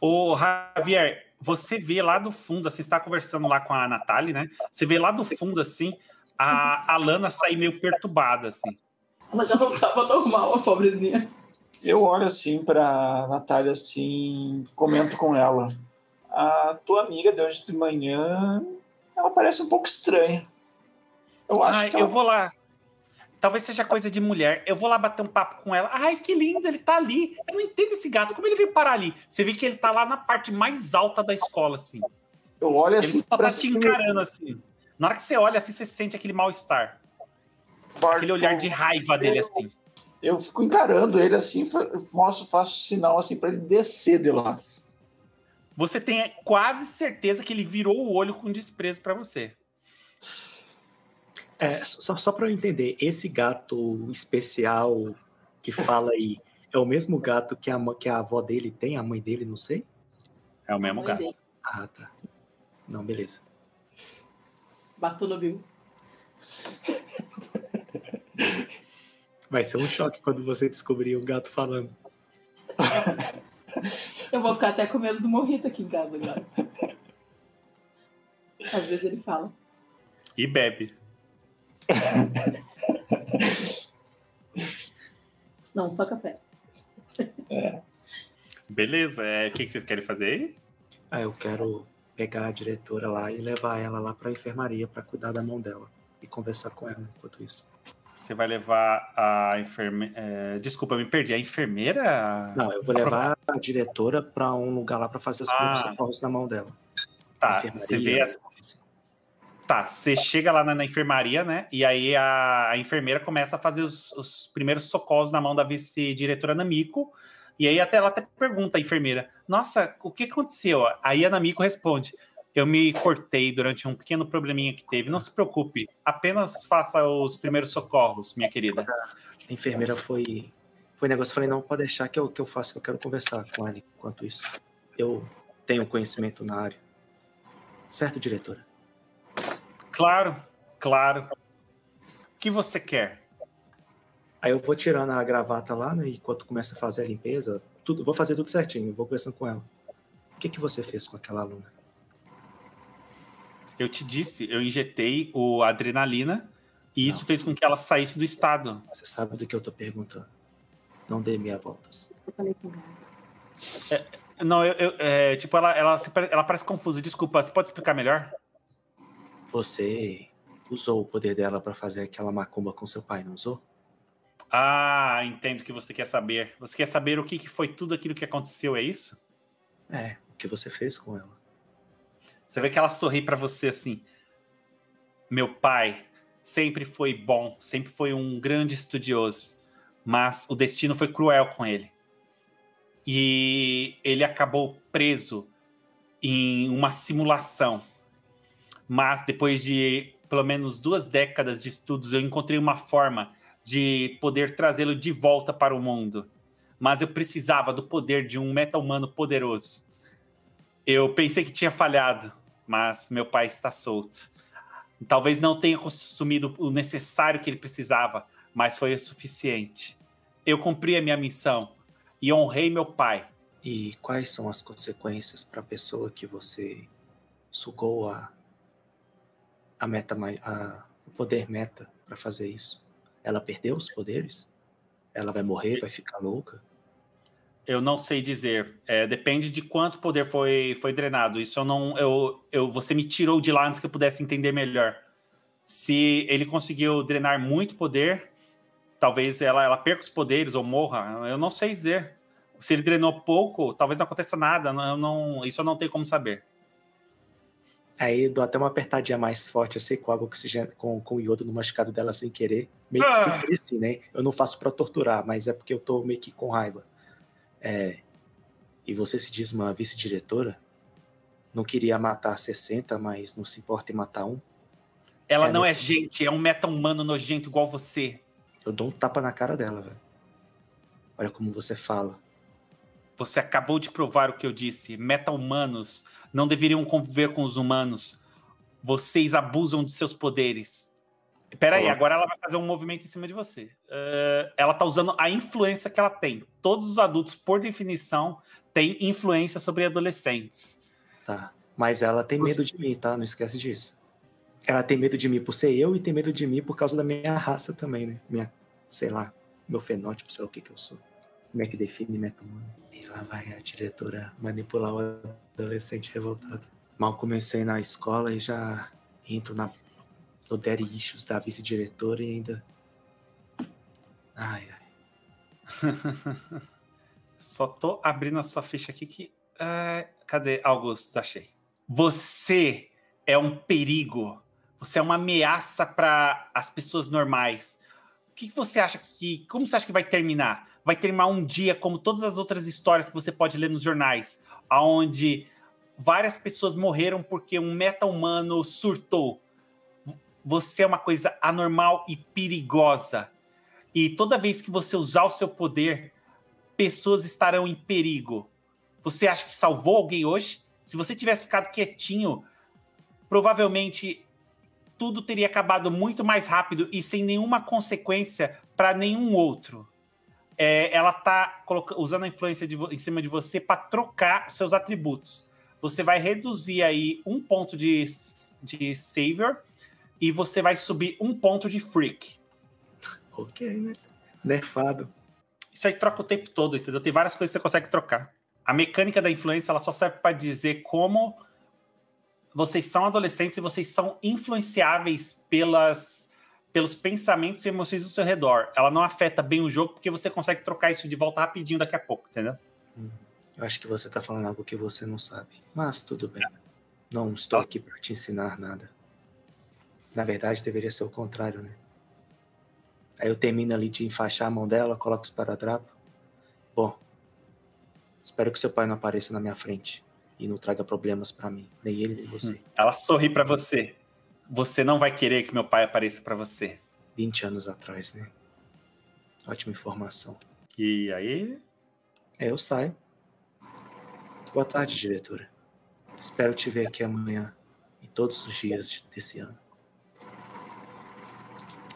Ô, Javier, você vê lá do fundo, assim, você está conversando lá com a Natália, né? Você vê lá do fundo, assim, a, a Lana sair meio perturbada, assim. Ela já não tava normal, a pobrezinha. Eu olho assim pra Natália assim, comento com ela. A tua amiga de hoje de manhã, ela parece um pouco estranha. Eu acho Ai, que eu ela... vou lá. Talvez seja coisa de mulher. Eu vou lá bater um papo com ela. Ai, que lindo, ele tá ali. Eu não entendo esse gato. Como ele veio parar ali? Você vê que ele tá lá na parte mais alta da escola, assim. eu olho Ele assim só pra tá te encarando, assim. Na hora que você olha, assim, você sente aquele mal-estar. Aquele olhar de raiva dele, assim. Eu fico encarando ele assim, mostro, faço sinal assim pra ele descer de lá. Você tem quase certeza que ele virou o olho com desprezo pra você. É, só, só para eu entender, esse gato especial que fala aí é o mesmo gato que a, que a avó dele tem, a mãe dele, não sei? É o mesmo gato. dele. Ah, tá. Não, beleza. Bartolo viu. Vai ser um choque quando você descobrir o gato falando. Eu vou ficar até com medo do morrito aqui em casa agora. Às vezes ele fala. E bebe. *laughs* Não, só café. Beleza, é, o que, que vocês querem fazer aí? Ah, eu quero pegar a diretora lá e levar ela lá pra enfermaria pra cuidar da mão dela e conversar com ela enquanto isso. Você vai levar a enfermeira. desculpa, eu me perdi. A enfermeira? Não, eu vou levar a diretora pra um lugar lá pra fazer os Ah. primeiros socorros na mão dela. Tá, Enfermaria, você vê. a- assim. Tá, você chega lá na, na enfermaria, né? E aí a, a enfermeira começa a fazer os, os primeiros socorros na mão da vice-diretora Namiko. E aí até ela até pergunta a enfermeira: Nossa, o que aconteceu? Aí a Namiko responde: Eu me cortei durante um pequeno probleminha que teve. Não se preocupe, apenas faça os primeiros socorros, minha querida. A enfermeira foi. Foi negócio, eu falei, não, pode deixar que eu, que eu faço, eu quero conversar com ela enquanto isso. Eu tenho conhecimento na área. Certo, diretora? Claro, claro. O que você quer? Aí eu vou tirando a gravata lá, né? Enquanto começa a fazer a limpeza, tudo, vou fazer tudo certinho, vou conversando com ela. O que, que você fez com aquela aluna? Eu te disse, eu injetei o adrenalina e isso fez com que ela saísse do estado. Você sabe do que eu tô perguntando. Não dê meia voltas. Isso que eu falei com o gato. Não, eu, eu- é, tipo, ela, ela, pare- ela parece confusa. Desculpa, você pode explicar melhor? Você usou o poder dela pra fazer aquela macumba com seu pai, não usou? Ah, entendo o que você quer saber. Você quer saber o que, que foi tudo aquilo que aconteceu, é isso? É, o que você fez com ela? Você vê que ela sorri pra você assim. Meu pai sempre foi bom, sempre foi um grande estudioso, mas o destino foi cruel com ele. E ele acabou preso em uma simulação. Mas depois de pelo menos duas décadas de estudos, eu encontrei uma forma de poder trazê-lo de volta para o mundo. Mas eu precisava do poder de um meta-humano poderoso. Eu pensei que tinha falhado, mas meu pai está solto. Talvez não tenha consumido o necessário que ele precisava, mas foi o suficiente. Eu cumpri a minha missão e honrei meu pai. E quais são as consequências para a pessoa que você sugou a, a meta, a, o poder meta para fazer isso? Ela perdeu os poderes? Ela vai morrer, vai ficar louca? Eu não sei dizer. É, depende de quanto poder foi, foi drenado. Isso eu não. Eu, eu, você me tirou de lá antes que eu pudesse entender melhor. Se ele conseguiu drenar muito poder, talvez ela, ela perca os poderes ou morra. Eu não sei dizer. Se ele drenou pouco, talvez não aconteça nada. Eu não, isso eu não tenho como saber. Aí dou até uma apertadinha mais forte, assim, com água oxigênio, com, com iodo no machucado dela sem querer. Meio que ah. sem querer, sim, né? Eu não faço para torturar, mas é porque eu tô meio que com raiva. É, e você se diz uma vice-diretora? Não queria matar 60, mas não se importa em matar um? Ela é não nesse... é gente, é um meta-humano nojento igual você. Eu dou um tapa na cara dela, velho. Olha como você fala. Você acabou de provar o que eu disse. Meta-humanos não deveriam conviver com os humanos. Vocês abusam de seus poderes. Peraí, agora ela vai fazer um movimento em cima de você. Uh, ela tá usando a influência que ela tem. Todos os adultos, por definição, têm influência sobre adolescentes. Tá. Mas ela tem medo de mim, tá? Não esquece disso. Ela tem medo de mim por ser eu e tem medo de mim por causa da minha raça também, né? Minha, sei lá, meu fenótipo, sei lá o que que eu sou. Como é que define meta? E lá vai a diretora manipular o adolescente revoltado. Mal comecei na escola e já entro na no Daddy Issues da vice-diretora e ainda. Ai, ai. *laughs* Só tô abrindo a sua ficha aqui que. Uh, cadê? Augusto, achei. Você é um perigo. Você é uma ameaça para as pessoas normais. O que, que você acha que. Como você acha que vai terminar? Vai terminar um dia como todas as outras histórias que você pode ler nos jornais, onde várias pessoas morreram porque um meta-humano surtou você é uma coisa anormal e perigosa. E toda vez que você usar o seu poder, pessoas estarão em perigo. Você acha que salvou alguém hoje? Se você tivesse ficado quietinho, provavelmente tudo teria acabado muito mais rápido e sem nenhuma consequência para nenhum outro. É, ela está usando a influência de, em cima de você para trocar seus atributos. Você vai reduzir aí um ponto de, de savior e você vai subir um ponto de freak. Ok, né? Nerfado. Isso aí troca o tempo todo, entendeu? Tem várias coisas que você consegue trocar. A mecânica da influência ela só serve para dizer como vocês são adolescentes e vocês são influenciáveis pelas, pelos pensamentos e emoções do seu redor. Ela não afeta bem o jogo porque você consegue trocar isso de volta rapidinho daqui a pouco, entendeu? Hum, eu acho que você tá falando algo que você não sabe. Mas tudo bem. Não estou aqui para te ensinar nada. Na verdade, deveria ser o contrário, né? Aí eu termino ali de enfaixar a mão dela, coloco o esparadrapo. Bom, espero que seu pai não apareça na minha frente e não traga problemas para mim, nem ele nem você. Ela sorri para você. Você não vai querer que meu pai apareça para você. 20 anos atrás, né? Ótima informação. E aí? É, eu saio. Boa tarde, diretora. Espero te ver aqui amanhã e todos os dias desse ano.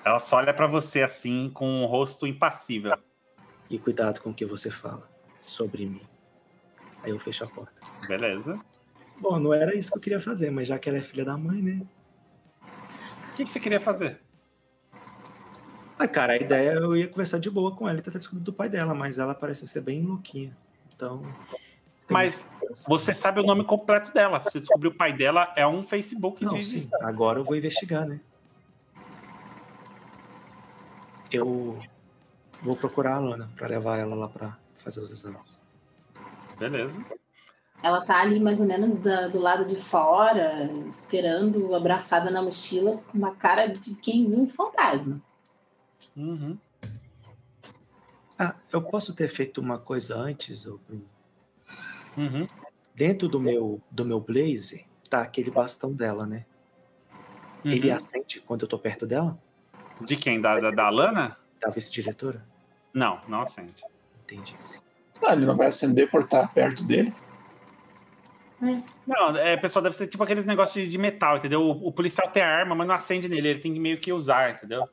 Ela só olha para você assim, com um rosto impassível. E cuidado com o que você fala sobre mim. Aí eu fecho a porta. Beleza. Bom, não era isso que eu queria fazer, mas já que ela é filha da mãe, né? O que, que você queria fazer? Ah, cara, a ideia eu ia conversar de boa com ela e tentar descobrir do pai dela, mas ela parece ser bem louquinha. Então. Mas você sabe o nome completo dela. Você descobriu o pai dela, é um Facebook Não, de sim, Agora eu vou investigar, né? eu vou procurar a Lana para levar ela lá para fazer os exames. Beleza. Ela tá ali mais ou menos da, do lado de fora, esperando, abraçada na mochila, com uma cara de quem viu um fantasma. Uhum. Ah, eu posso ter feito uma coisa antes, Bruno? Uhum. Dentro do meu, do meu blazer, tá aquele bastão dela, né? Uhum. Ele acende quando eu tô perto dela? De quem? Da, da, da Lana? Da vice-diretora? Não, não acende. Entendi. Ah, ele não vai acender por estar perto dele? É. Não, é, pessoal, deve ser tipo aqueles negócios de metal, entendeu? O, o, policial tem a arma, mas não acende nele, ele tem que meio que usar, entendeu?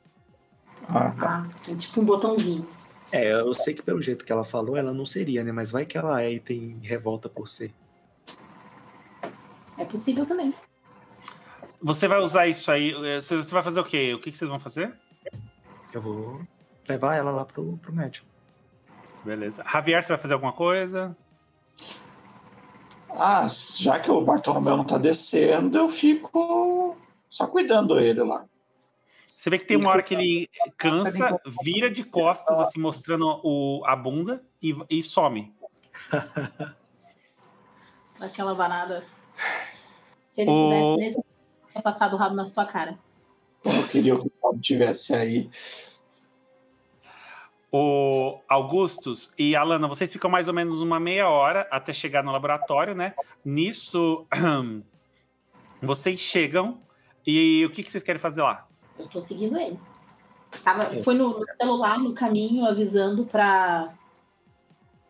Ah, tá. Ah, tem tipo um botãozinho. É, eu sei que pelo jeito que ela falou, ela não seria, né? Mas vai que ela é e tem revolta por ser. É possível também. Você vai usar isso aí. eh, Você vai fazer o quê? O que que vocês vão fazer? Eu vou levar ela lá pro, pro médico. Beleza. Javier, você vai fazer alguma coisa? Ah, já que o Bartolomeu não tá descendo, eu fico só cuidando ele lá. Você vê que tem uma hora que ele cansa, vira de costas, assim, mostrando o, a bunda e, e some. *laughs* Daquela banada. Se ele O- pudesse nesse tinha passado o rabo na sua cara. Eu queria que o Bob tivesse aí. O Augustus e Alana, vocês ficam mais ou menos uma meia hora até chegar no laboratório, né? Nisso, *clears throat* vocês chegam e o que, que vocês querem fazer lá? Eu tô seguindo ele. Tava, foi no, no celular, no caminho, avisando pra,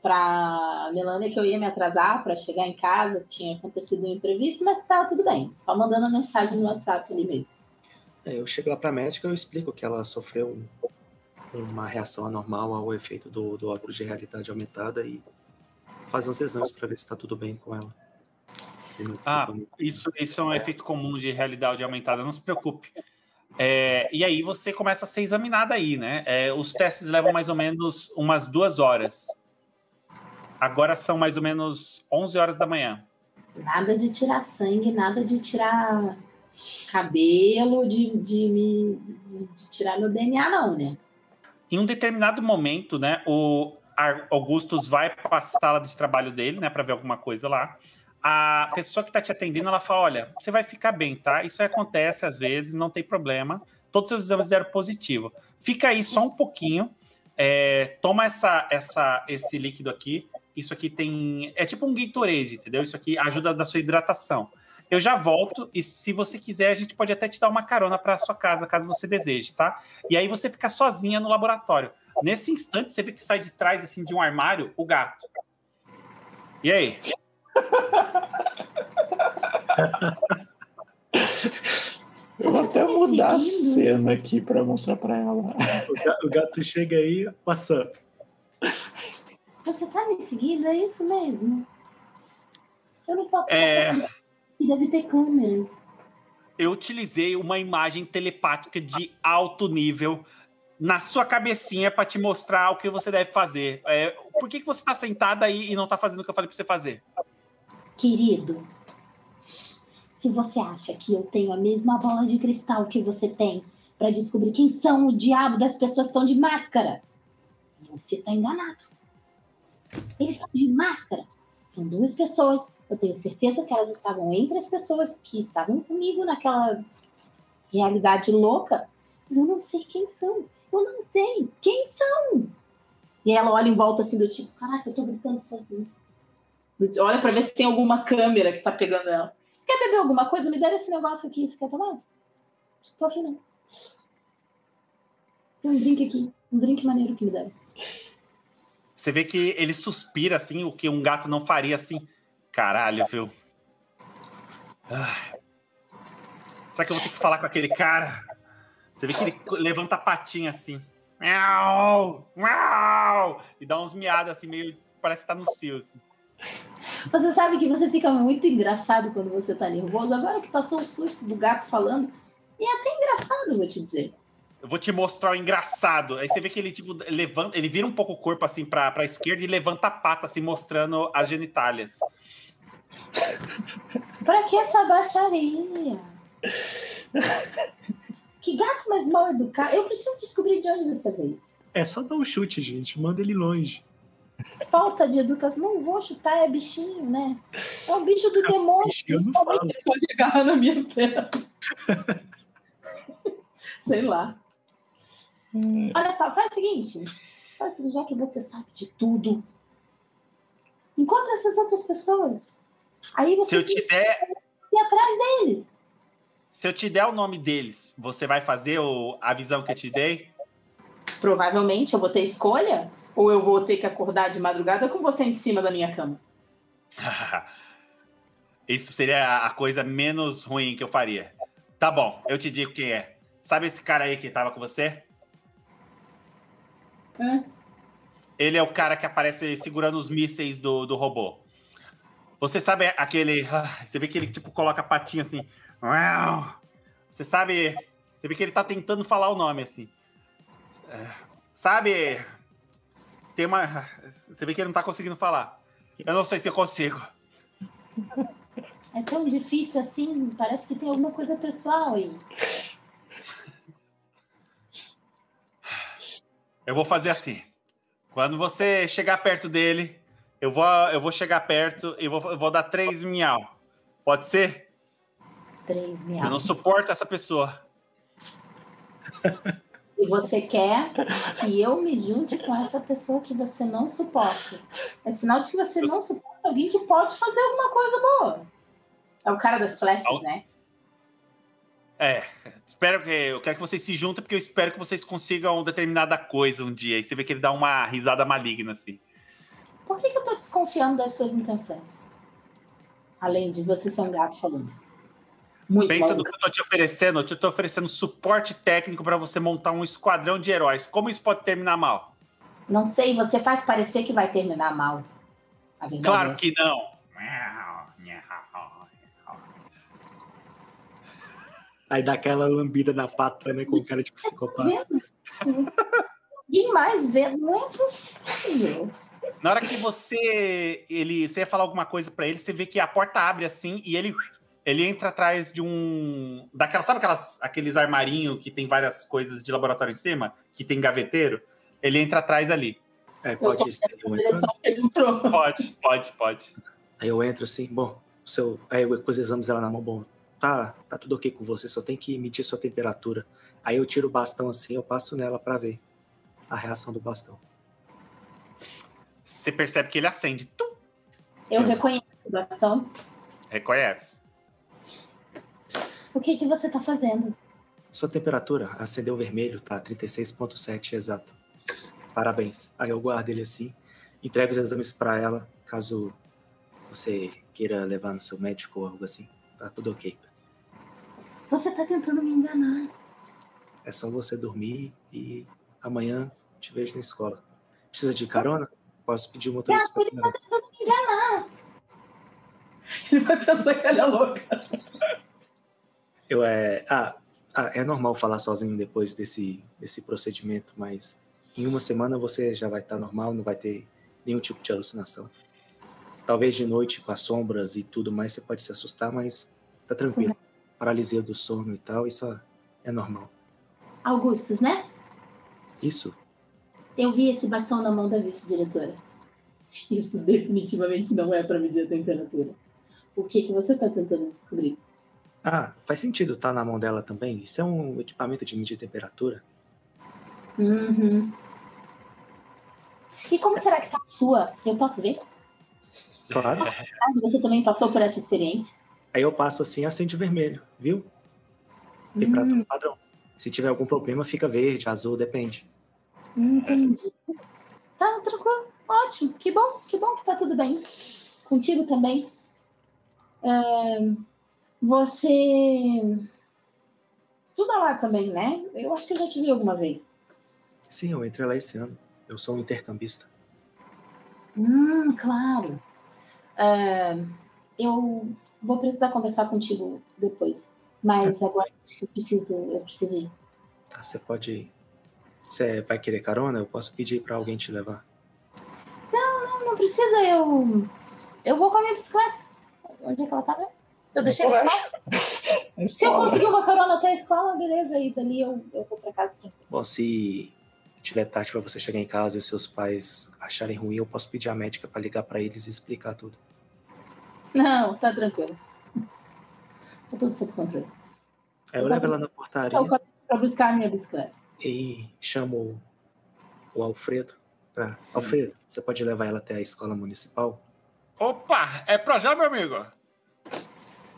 pra Melania que eu ia me atrasar pra chegar em casa, que tinha acontecido um imprevisto, mas tava tudo bem. Só mandando a mensagem no WhatsApp ali mesmo. É, eu chego lá pra médica, eu explico que ela sofreu um- uma reação anormal ao efeito do, do óculos de realidade aumentada e fazer uns exames pra ver se tá tudo bem com ela. Se não tá Ah, Isso, isso é um efeito comum de realidade aumentada, não se preocupe. É, e aí você começa a ser examinada aí, né? É, os testes levam mais ou menos umas duas horas. Agora são mais ou menos 11 horas da manhã. Nada de tirar sangue, nada de tirar cabelo, de, de, me, de, de tirar meu DNA, não, né? Em um determinado momento, né, o Augustus vai para a sala de trabalho dele, né, para ver alguma coisa lá. A pessoa que está te atendendo, ela fala: Olha, você vai ficar bem, tá? Isso acontece às vezes, não tem problema. Todos os seus exames deram positivo. Fica aí só um pouquinho. é, toma essa, essa, esse líquido aqui. Isso aqui tem. É tipo um Gatorade, entendeu? Isso aqui ajuda na sua hidratação. Eu já volto e se você quiser, a gente pode até te dar uma carona para sua casa, caso você deseje, tá? E aí você fica sozinha no laboratório. Nesse instante, você vê que sai de trás assim de um armário o gato. E aí? *laughs* Eu vou até tá mudar a cena aqui pra mostrar pra ela. O ga- O gato chega aí, what's up? Você tá me seguindo, é isso mesmo? Eu não posso É. passar por- Deve ter câmeras. Eu utilizei uma imagem telepática de alto nível na sua cabecinha para te mostrar o que você deve fazer. É, por que, que você está sentada aí e não está fazendo o que eu falei para você fazer? Querido, se você acha que eu tenho a mesma bola de cristal que você tem pra descobrir quem são o diabo das pessoas que estão de máscara, você tá enganado. Eles estão de máscara. São duas pessoas. Eu tenho certeza que elas estavam entre as pessoas que estavam comigo naquela realidade louca, mas eu não sei quem são. Eu não sei quem são. E ela olha em volta assim do tipo, caraca, eu tô gritando sozinha. Do- Olha pra ver se tem alguma câmera que tá pegando ela. Você quer beber alguma coisa? Me dá esse negócio aqui. Você quer tomar? Tô afim, não. Tem um drink aqui. Um drink maneiro que me deram. Você vê que ele suspira assim, o que um gato não faria assim. Caralho, viu? Ah. Será que eu vou ter que falar com aquele cara? Você vê que ele levanta a patinha assim. Miau! Miau! E dá uns miados assim, meio. Parece que tá no cio. Assim. Você sabe que você fica muito engraçado quando você tá nervoso. Agora que passou o susto do gato falando, e é até engraçado, vou te dizer. Eu vou te mostrar o engraçado. Aí você vê que ele, tipo, levanta, ele vira um pouco o corpo assim pra, pra esquerda e levanta a pata, assim, mostrando as genitálias. Pra que essa baixaria? Que gato mais mal educado. Eu preciso descobrir de onde você veio. É só dar um chute, gente. Manda ele longe. Falta de educação. Não vou chutar, é bichinho, né? É o bicho do demônio. Bichinho não principalmente fala. Pode agarrar na minha perna. *laughs* Sei lá. Olha só, faz o seguinte. Faz o seguinte, já que você sabe de tudo, encontra essas outras pessoas. Aí Se você eu te der, ir atrás deles. se eu te der o nome deles, você vai fazer o, a visão que eu te dei? Provavelmente eu vou ter escolha, ou eu vou ter que acordar de madrugada com você em cima da minha cama. *laughs* Isso seria a coisa menos ruim que eu faria. Tá bom, eu te digo quem é. Sabe esse cara aí que tava com você? Hã? Ele é o cara que aparece segurando os mísseis do, do robô. Você sabe aquele. ah, Você vê que ele tipo coloca a patinha assim. Você sabe. Você vê que ele tá tentando falar o nome assim. É, Sabe. Tem uma. Você vê que ele não tá conseguindo falar. Eu não sei se eu consigo. É tão difícil assim, parece que tem alguma coisa pessoal aí. Eu vou fazer assim. Quando você chegar perto dele, eu vou, eu vou chegar perto e vou, eu vou dar três miau. Pode ser? Três Eu mil. não suporto essa pessoa. E você quer que eu me junte com essa pessoa que você não suporta. É sinal de que você Eu- não suporta alguém que pode fazer alguma coisa boa. É o cara das flechas, Al- né? É, espero que eu quero que vocês se juntem porque eu espero que vocês consigam determinada coisa um dia. E você vê que ele dá uma risada maligna assim. Por que, que eu tô desconfiando das suas intenções? Além de você ser um gato falando. Muito Pensa no que eu tô te oferecendo, eu te tô oferecendo suporte técnico para você montar um esquadrão de heróis. Como isso pode terminar mal? Não sei, você faz parecer que vai terminar mal. Claro é- que não. Aí dá aquela lambida na pata, né? Com cara de psicopata. Vendo? Ninguém mais vê. Não é possível. Na hora que você ele você ia falar alguma coisa pra ele, você vê que a porta abre assim e ele ele entra atrás de um daquela sabe aquelas aqueles armarinhos que tem várias coisas de laboratório em cima, que tem gaveteiro? Ele entra atrás ali. É, pode ser. Pode, pode, pode. aí eu entro assim, bom, o seu, aí eu com os exames dela na mão, bom, tá, tá tudo ok com você, só tem que medir sua temperatura. Aí eu tiro o bastão assim, eu passo nela pra ver a reação do bastão. Você percebe que ele acende. Tum, Eu É. reconheço o bastão. reconhece. O que, que você tá fazendo? Sua temperatura acendeu vermelho, tá 36.7 exato. Parabéns. Aí eu guardo ele assim, entrego os exames pra ela, caso você queira levar no seu médico ou algo assim. Tá tudo ok. Você tá tentando me enganar. É só você dormir e amanhã te vejo na escola. Precisa de carona? Posso pedir o motorista pra te levar. Ele vai pensar que ela é louca. Eu é. Ah, ah, é normal falar sozinho depois desse, desse procedimento, mas em uma semana você já vai estar normal, não vai ter nenhum tipo de alucinação. Talvez de noite, com as sombras e tudo mais, você pode se assustar, mas tá tranquilo. Paralisia do sono e tal, isso é normal. Augustus, né? Isso? Eu vi esse bastão na mão da vice-diretora. Isso definitivamente não é para medir a temperatura. O que, que você tá tentando descobrir? Ah, faz sentido estar na mão dela também. Isso é um equipamento de medir temperatura. Uhum. E como será que tá a sua? Eu posso ver? Claro. *laughs* Caso você também passou por essa experiência. Aí eu passo assim, acende vermelho, viu? Temperatura Hum, padrão. Se tiver algum problema, fica verde, azul, depende. entendi. Tá tranquilo. Ótimo. Que bom, que bom que tá tudo bem. Contigo também. É, Você estuda lá também, né? Eu acho que eu já te vi alguma vez. Sim, eu entrei lá esse ano. Eu sou um intercambista. Hum, claro. É, eu vou precisar conversar contigo depois. Mas agora acho que eu preciso, eu preciso ir. Tá, você pode. Você vai querer carona? Eu posso pedir pra alguém te levar. Não, não precisa, eu. Eu vou com a minha bicicleta. Onde é que ela tá mesmo? Eu deixei na escola. *laughs* Na Se eu escola. conseguir uma carona até a escola, beleza. E dali eu, eu vou pra casa tranquilo. Bom, se tiver tarde pra você chegar em casa e os seus pais acharem ruim, eu posso pedir a médica pra ligar pra eles e explicar tudo. Não, tá tranquilo. Tá tudo sob controle. Aí eu Eu levo ela na portaria Eu caminho pra buscar a minha bicicleta. e chamo o Alfredo pra. Alfredo, você pode levar ela até a escola municipal? Opa, é pra já, meu amigo.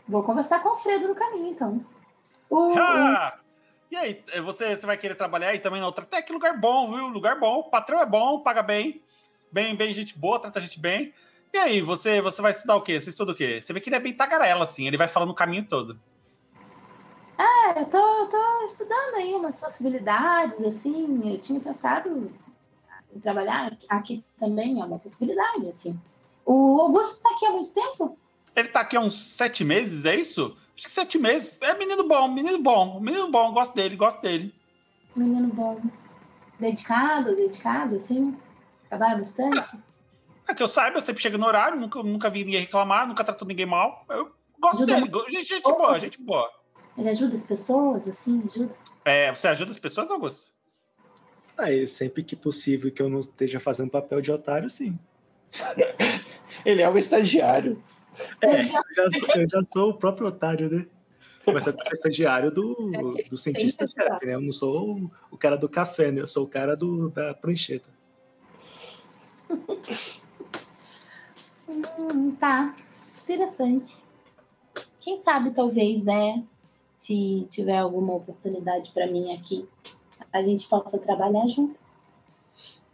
Vou conversar com o Alfredo no caminho, então. O, o-! E aí, você, você vai querer trabalhar aí também na outra? Até que lugar bom, viu? Lugar bom. O patrão é bom, paga bem. Bem, bem, gente boa, trata a gente bem. E aí, você, você vai estudar o quê? Você estuda o quê? Você vê que ele é bem tagarela, assim. Ele vai falando o caminho todo. É, eu tô, tô estudando aí umas possibilidades, assim. Eu tinha pensado trabalhar aqui também é uma possibilidade, assim. O Augusto está aqui há muito tempo? Ele tá aqui há uns sete meses, é isso? Acho que sete meses. É menino bom, menino bom, menino bom, gosto dele, gosto dele. Menino bom. Dedicado, dedicado, assim? Trabalha bastante? É que eu saiba, sempre chega no horário, nunca, nunca vi ninguém reclamar, nunca tratou ninguém mal. Eu gosto Ajuda dele. Gente, gente boa, gente boa. Ele ajuda as pessoas, assim, ajuda? É, você ajuda as pessoas, Augusto? Aí, sempre que possível que eu não esteja fazendo papel de otário, sim. *laughs* Ele é um estagiário. É, eu já, sou, eu já sou o próprio otário, né? Mas eu sou estagiário do, do cientista-chefe, né? Eu não sou o, o cara do café, né? Eu sou o cara do, da prancheta. *laughs* Hum, tá. Interessante. Quem sabe, talvez, né? Se tiver alguma oportunidade para mim aqui, a gente possa trabalhar junto.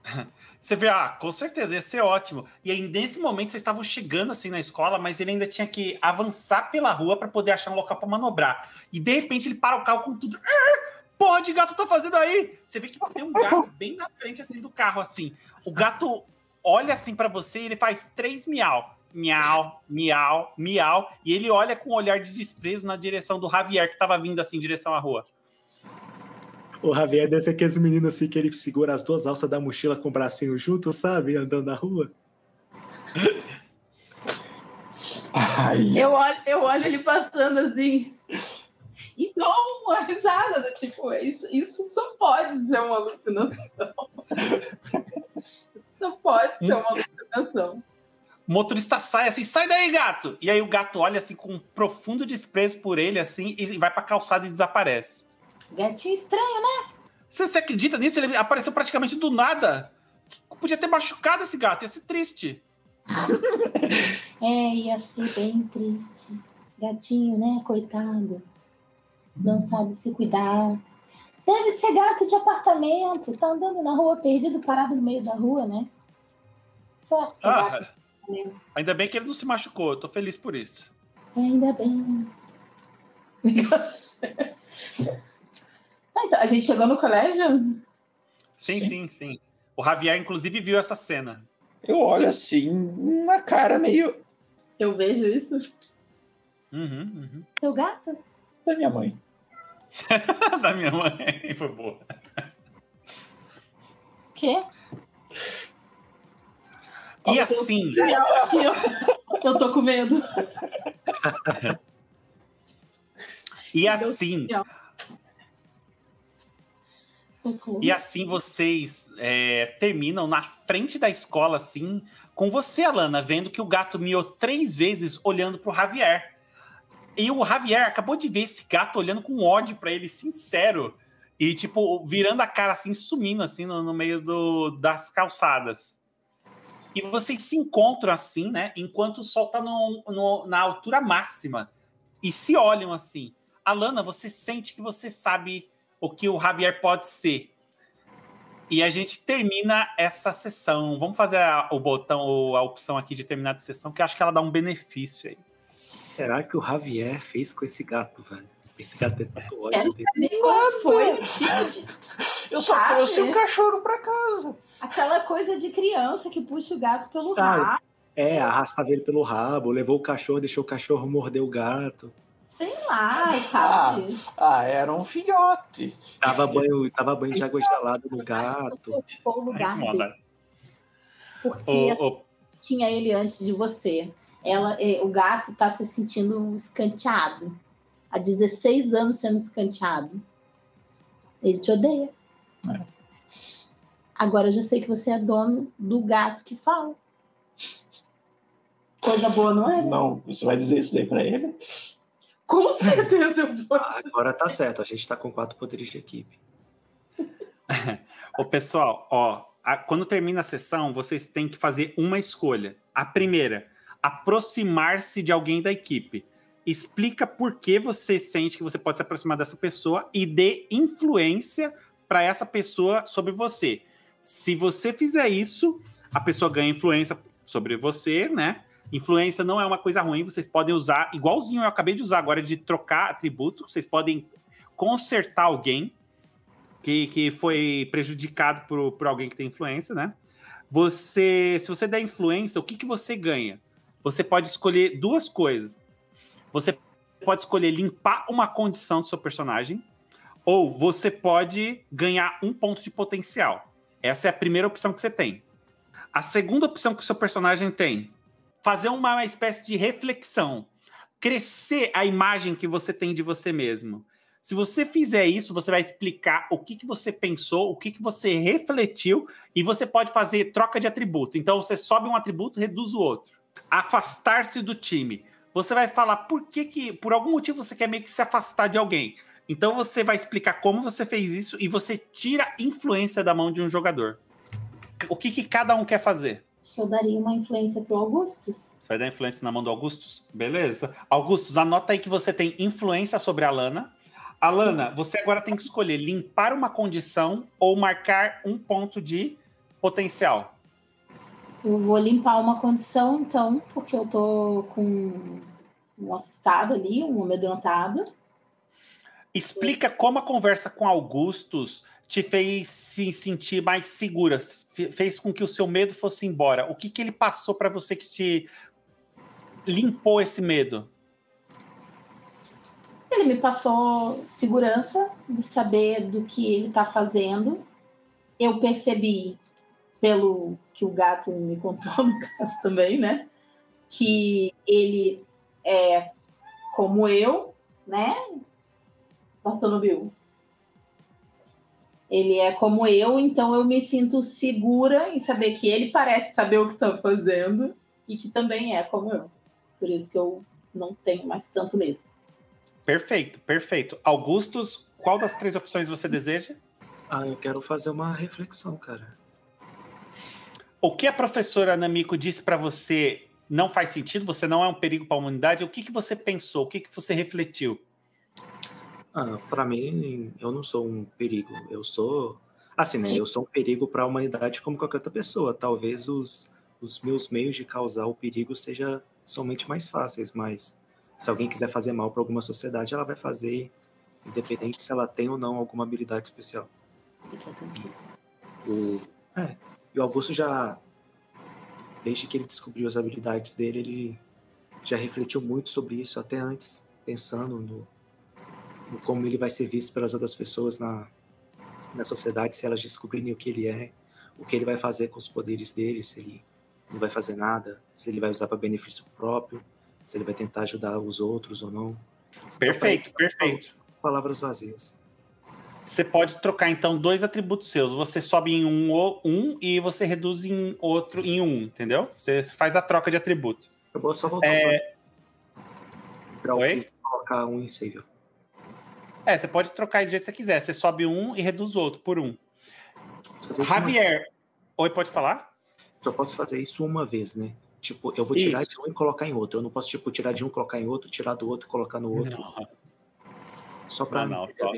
*laughs* Você vê, ah, com certeza, ia ser ótimo. E aí, nesse momento, vocês estavam chegando assim na escola, mas ele ainda tinha que avançar pela rua para poder achar um local para manobrar. E de repente ele para o carro com tudo. Ah, *laughs* porra de gato tá fazendo aí? Você vê que tem um gato bem na frente assim do carro, assim. O gato olha assim para você e ele faz três miau. Miau, miau, miau. E ele olha com um olhar de desprezo na direção do Javier, que tava vindo assim, em direção à rua. O Javier deve ser aqueles meninos assim que ele segura as duas alças da mochila com o bracinho junto, sabe? Andando na rua. Ai, Eu olho, eu olho ele passando assim. E dou uma risada, do tipo, isso, isso só pode ser uma alucinação. Só pode ser uma alucinação. O motorista sai assim, sai daí, gato! E aí o gato olha assim com um profundo desprezo por ele, assim, e vai pra calçada e desaparece. Gatinho estranho, né? Você, você acredita nisso? Ele apareceu praticamente do nada. Podia ter machucado esse gato, ia ser triste. *laughs* É, ia ser bem triste. Gatinho, né? Coitado. Não sabe se cuidar. Deve ser gato de apartamento. Tá andando na rua perdido, parado no meio da rua, né? Certo que é gato Ah, apartamento. ainda bem que ele não se machucou, eu tô feliz por isso. Ainda bem. Ah, então, a gente chegou no colégio? Sim, Sim. sim, sim. O Javier, inclusive, viu essa cena. eu olho assim, uma cara meio Eu vejo isso. Uhum, uhum. Seu gato? da minha mãe. *laughs* da minha mãe. *laughs* Foi boa. Quê? E assim, Aqui, ó. Eu tô com medo. e assim, e assim vocês é, terminam na frente da escola, assim, com você, Alana, vendo que o gato miou três vezes olhando pro Javier. E o Javier acabou de ver esse gato olhando com ódio pra ele, sincero. E, tipo, virando a cara assim, sumindo assim no, no meio do, das calçadas. E vocês se encontram assim, né? Enquanto o sol tá no- no- na altura máxima. E se olham assim. Alana, você sente que você sabe o que o Javier pode ser. E a gente termina essa sessão. Vamos fazer a- o botão, a opção aqui de terminar de sessão, que acho que ela dá um benefício aí. Será que o Javier fez com esse gato, velho? Esse gato é Quero dele. Eu só Ah, trouxe um cachorro pra casa. Aquela coisa de criança que puxa o gato pelo Ah, rabo. É, arrastava ele pelo rabo, levou o cachorro, deixou o cachorro morder o gato. Sei lá, sabe? Ah, era um filhote. Dava banho, dava banho de água gelada no gato. O lugar Ai, dele. Porque Ô, ô, tinha ele antes de você. Ela, eh, o gato tá se sentindo escanteado. Há 16 anos sendo escanteado. Ele te odeia. É. Agora eu já sei que você é dono do gato que fala. Coisa boa, não é? Não, você vai dizer isso daí pra ele? Com certeza eu vou. Agora tá certo, a gente tá com quatro poderes de equipe. *laughs* Ô, pessoal, ó, a- quando termina a sessão, vocês têm que fazer uma escolha. A primeira, aproximar-se de alguém da equipe. Explica por que você sente que você pode se aproximar dessa pessoa e dê influência para essa pessoa sobre você. Se você fizer isso, a pessoa ganha influência sobre você, né? Influência não é uma coisa ruim, vocês podem usar, igualzinho eu acabei de usar agora de trocar atributos, vocês podem consertar alguém que, que foi prejudicado por, por alguém que tem influência, né? Você, se você der influência, o que, que você ganha? Você pode escolher duas coisas. Você pode escolher limpar uma condição do seu personagem, ou você pode ganhar um ponto de potencial. Essa é a primeira opção que você tem. A segunda opção que o seu personagem tem, fazer uma espécie de reflexão, crescer a imagem que você tem de você mesmo. Se você fizer isso, você vai explicar o que, que você pensou, o que, que você refletiu, e você pode fazer troca de atributo. Então, você sobe um atributo, reduz o outro. Afastar-se do time. Você vai falar por que, que, por algum motivo, você quer meio que se afastar de alguém. Então, você vai explicar como você fez isso e você tira influência da mão de um jogador. O que, que cada um quer fazer? Eu daria uma influência pro Augustus. Vai dar influência na mão do Augustus? Beleza. Augustus, anota aí que você tem influência sobre a Lana. Alana, você agora tem que escolher limpar uma condição ou marcar um ponto de potencial. Eu vou limpar uma condição, então, porque eu tô com um assustado ali, um amedrontado. Explica como a conversa com Augustus te fez se sentir mais segura, fez com que o seu medo fosse embora. O que, que ele passou para você que te limpou esse medo? Ele me passou segurança de saber do que ele está fazendo. Eu percebi, pelo que o gato me contou *laughs* no caso também, né? Que ele é como eu, né? Bill. Ele é como eu, então eu me sinto segura em saber que ele parece saber o que está fazendo e que também é como eu. Por isso que eu não tenho mais tanto medo. Perfeito, perfeito. Augustus, qual das três opções você deseja? Ah, eu quero fazer uma reflexão, cara. O que a professora Namiko disse para você não faz sentido? Você não é um perigo para a humanidade? O que, que você pensou? O que, que você refletiu? Ah, para mim, eu não sou um perigo. Eu sou. Assim, né? Eu sou um perigo para a humanidade como qualquer outra pessoa. Talvez os, os meus meios de causar o perigo sejam somente mais fáceis, mas se alguém quiser fazer mal para alguma sociedade, ela vai fazer, independente se ela tem ou não alguma habilidade especial. O, é, e o Augusto já, desde que ele descobriu as habilidades dele, ele já refletiu muito sobre isso, até antes, pensando no, no como ele vai ser visto pelas outras pessoas na, na sociedade, se elas descobrirem o que ele é, o que ele vai fazer com os poderes dele, se ele não vai fazer nada, se ele vai usar para benefício próprio se ele vai tentar ajudar os outros ou não. Perfeito, perfeito. Palavras vazias. Você pode trocar então dois atributos seus. Você sobe em um, um e você reduz em outro em um, entendeu? Você faz a troca de atributo. Eu vou só voltar é... para Oi? colocar um em save. É, você pode trocar de jeito que você quiser. Você sobe um e reduz o outro por um. Javier. Uma... Oi, pode falar? Só posso fazer isso uma vez, né? Tipo, eu vou tirar Isso. de um e colocar em outro. Eu não posso, tipo, tirar de um, colocar em outro, tirar do outro e colocar no outro. Não. Só para não, não só...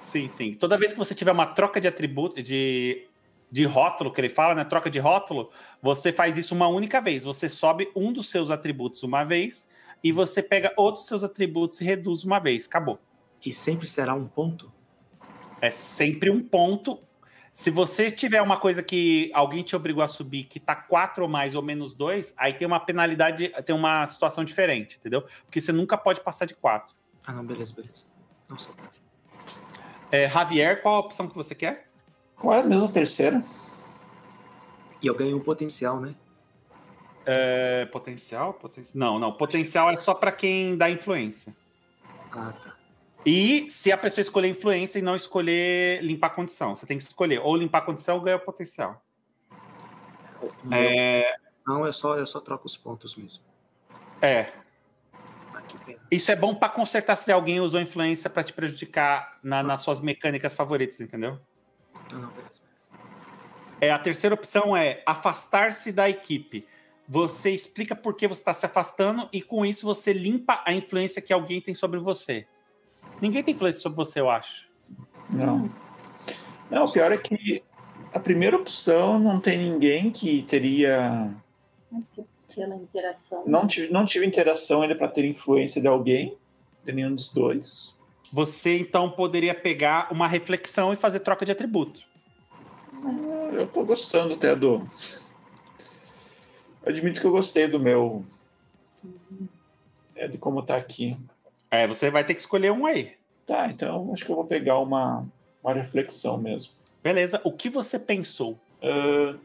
Sim, sim. Toda vez que você tiver uma troca de atributo, de, de rótulo, que ele fala, né? Troca de rótulo, você faz isso uma única vez. Você sobe um dos seus atributos uma vez e você pega outros seus atributos e reduz uma vez. Acabou. E sempre será um ponto? É sempre um ponto se você tiver uma coisa que alguém te obrigou a subir que tá 4 ou mais ou menos 2, aí tem uma penalidade, tem uma situação diferente, entendeu? Porque você nunca pode passar de 4. Ah, não, beleza, beleza. Não sou. É, Javier, qual a opção que você quer? Qual é a mesma terceira? E eu ganho um potencial, né? É, potencial? Poten... Não, não. Potencial é só para quem dá influência. Ah, tá. E se a pessoa escolher influência e não escolher limpar a condição, você tem que escolher ou limpar a condição ou ganhar o potencial. É... Não, eu só, eu só troco os pontos mesmo. É. Isso é bom para consertar se alguém usou influência para te prejudicar na, nas suas mecânicas favoritas, entendeu? É, a terceira opção é afastar-se da equipe. Você explica por que você está se afastando e com isso você limpa a influência que alguém tem sobre você. Ninguém tem influência sobre você, eu acho. Não. Não, o pior é que a primeira opção não tem ninguém que teria. Pela interação. Não tive, não tive interação ainda para ter influência de alguém, de nenhum dos dois. você então poderia pegar uma reflexão e fazer troca de atributo. Eu tô gostando até do. Eu admito que eu gostei do meu. É de como tá aqui. É, você vai ter que escolher um aí. Tá, então acho que eu vou pegar uma, uma reflexão mesmo. Beleza. O que você pensou? Uh,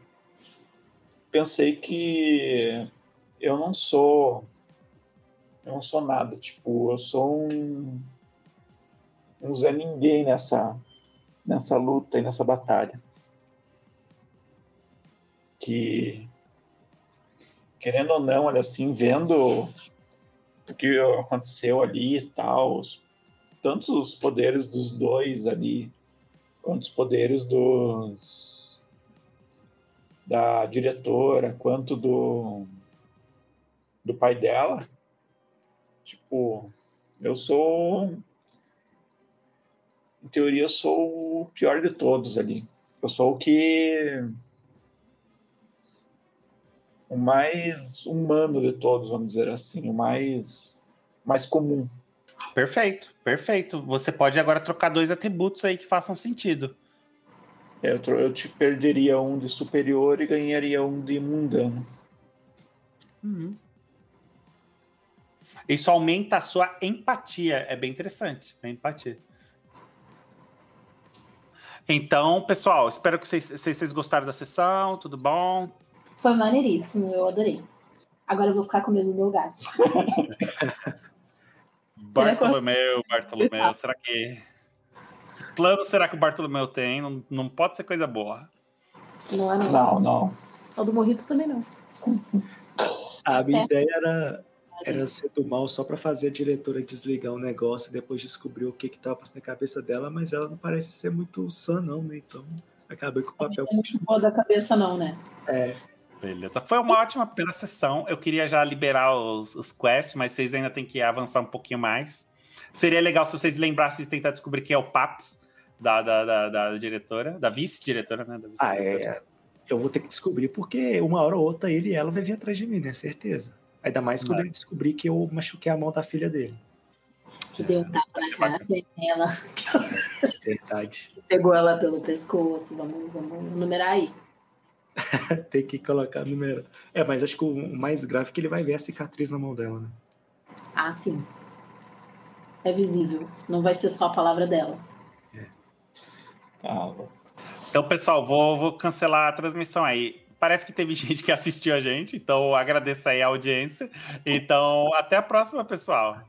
pensei que eu não sou. Eu não sou nada. Tipo, eu sou um. Um Zé Ninguém nessa, nessa luta e nessa batalha. Que. Querendo ou não, olha assim, vendo o que aconteceu ali e tal, os, tanto os poderes dos dois ali, quanto os poderes dos da diretora, quanto do do pai dela. Tipo, eu sou em teoria eu sou o pior de todos ali. Eu sou o que o mais humano de todos, vamos dizer assim, o mais, mais comum. Perfeito, perfeito. Você pode agora trocar dois atributos aí que façam sentido. Eu, eu te perderia um de superior e ganharia um de mundano. Uhum. Isso aumenta a sua empatia. É bem interessante, a empatia. Então, pessoal, espero que vocês, vocês gostaram da sessão. Tudo bom? Foi maneiríssimo, eu adorei. Agora eu vou ficar com medo do meu gato. *laughs* Bartolomeu, Bartolomeu, será que. Que plano será que o Bartolomeu tem? Não, não pode ser coisa boa. Não é não. Não, não. O do Morrito também não. A minha Certo. ideia era, era ser do mal só pra fazer a diretora desligar o negócio e depois descobrir o que que tava passando na cabeça dela, mas ela não parece ser muito sã, não, né? Então acabei com o papel. Não é muito boa da cabeça, não, né? É, Beleza. Foi uma ótima primeira sessão. Eu queria já liberar os, os quests, mas vocês ainda têm que avançar um pouquinho mais. Seria legal se vocês lembrassem de tentar descobrir quem é o Paps da, da, da, da diretora, da vice-diretora, né? Da ah, vice-diretora. é. Eu vou ter que descobrir porque uma hora ou outra ele e ela vai vir atrás de mim, né? Certeza. Ainda mais quando ele descobrir que eu machuquei a mão da filha dele. Que deu um tapa na cara dela, Verdade. que *laughs* pegou ela pelo pescoço. Vamos, vamos numerar aí. *laughs* Tem que colocar número. É, mas acho que o mais grave é que ele vai ver a cicatriz na mão dela, né? Ah, sim. É visível. Não vai ser só a palavra dela. Tá. Então, pessoal, vou, vou cancelar a transmissão aí. Parece que teve *laughs* gente que assistiu a gente, então agradeço aí a audiência. Então, até a próxima, pessoal.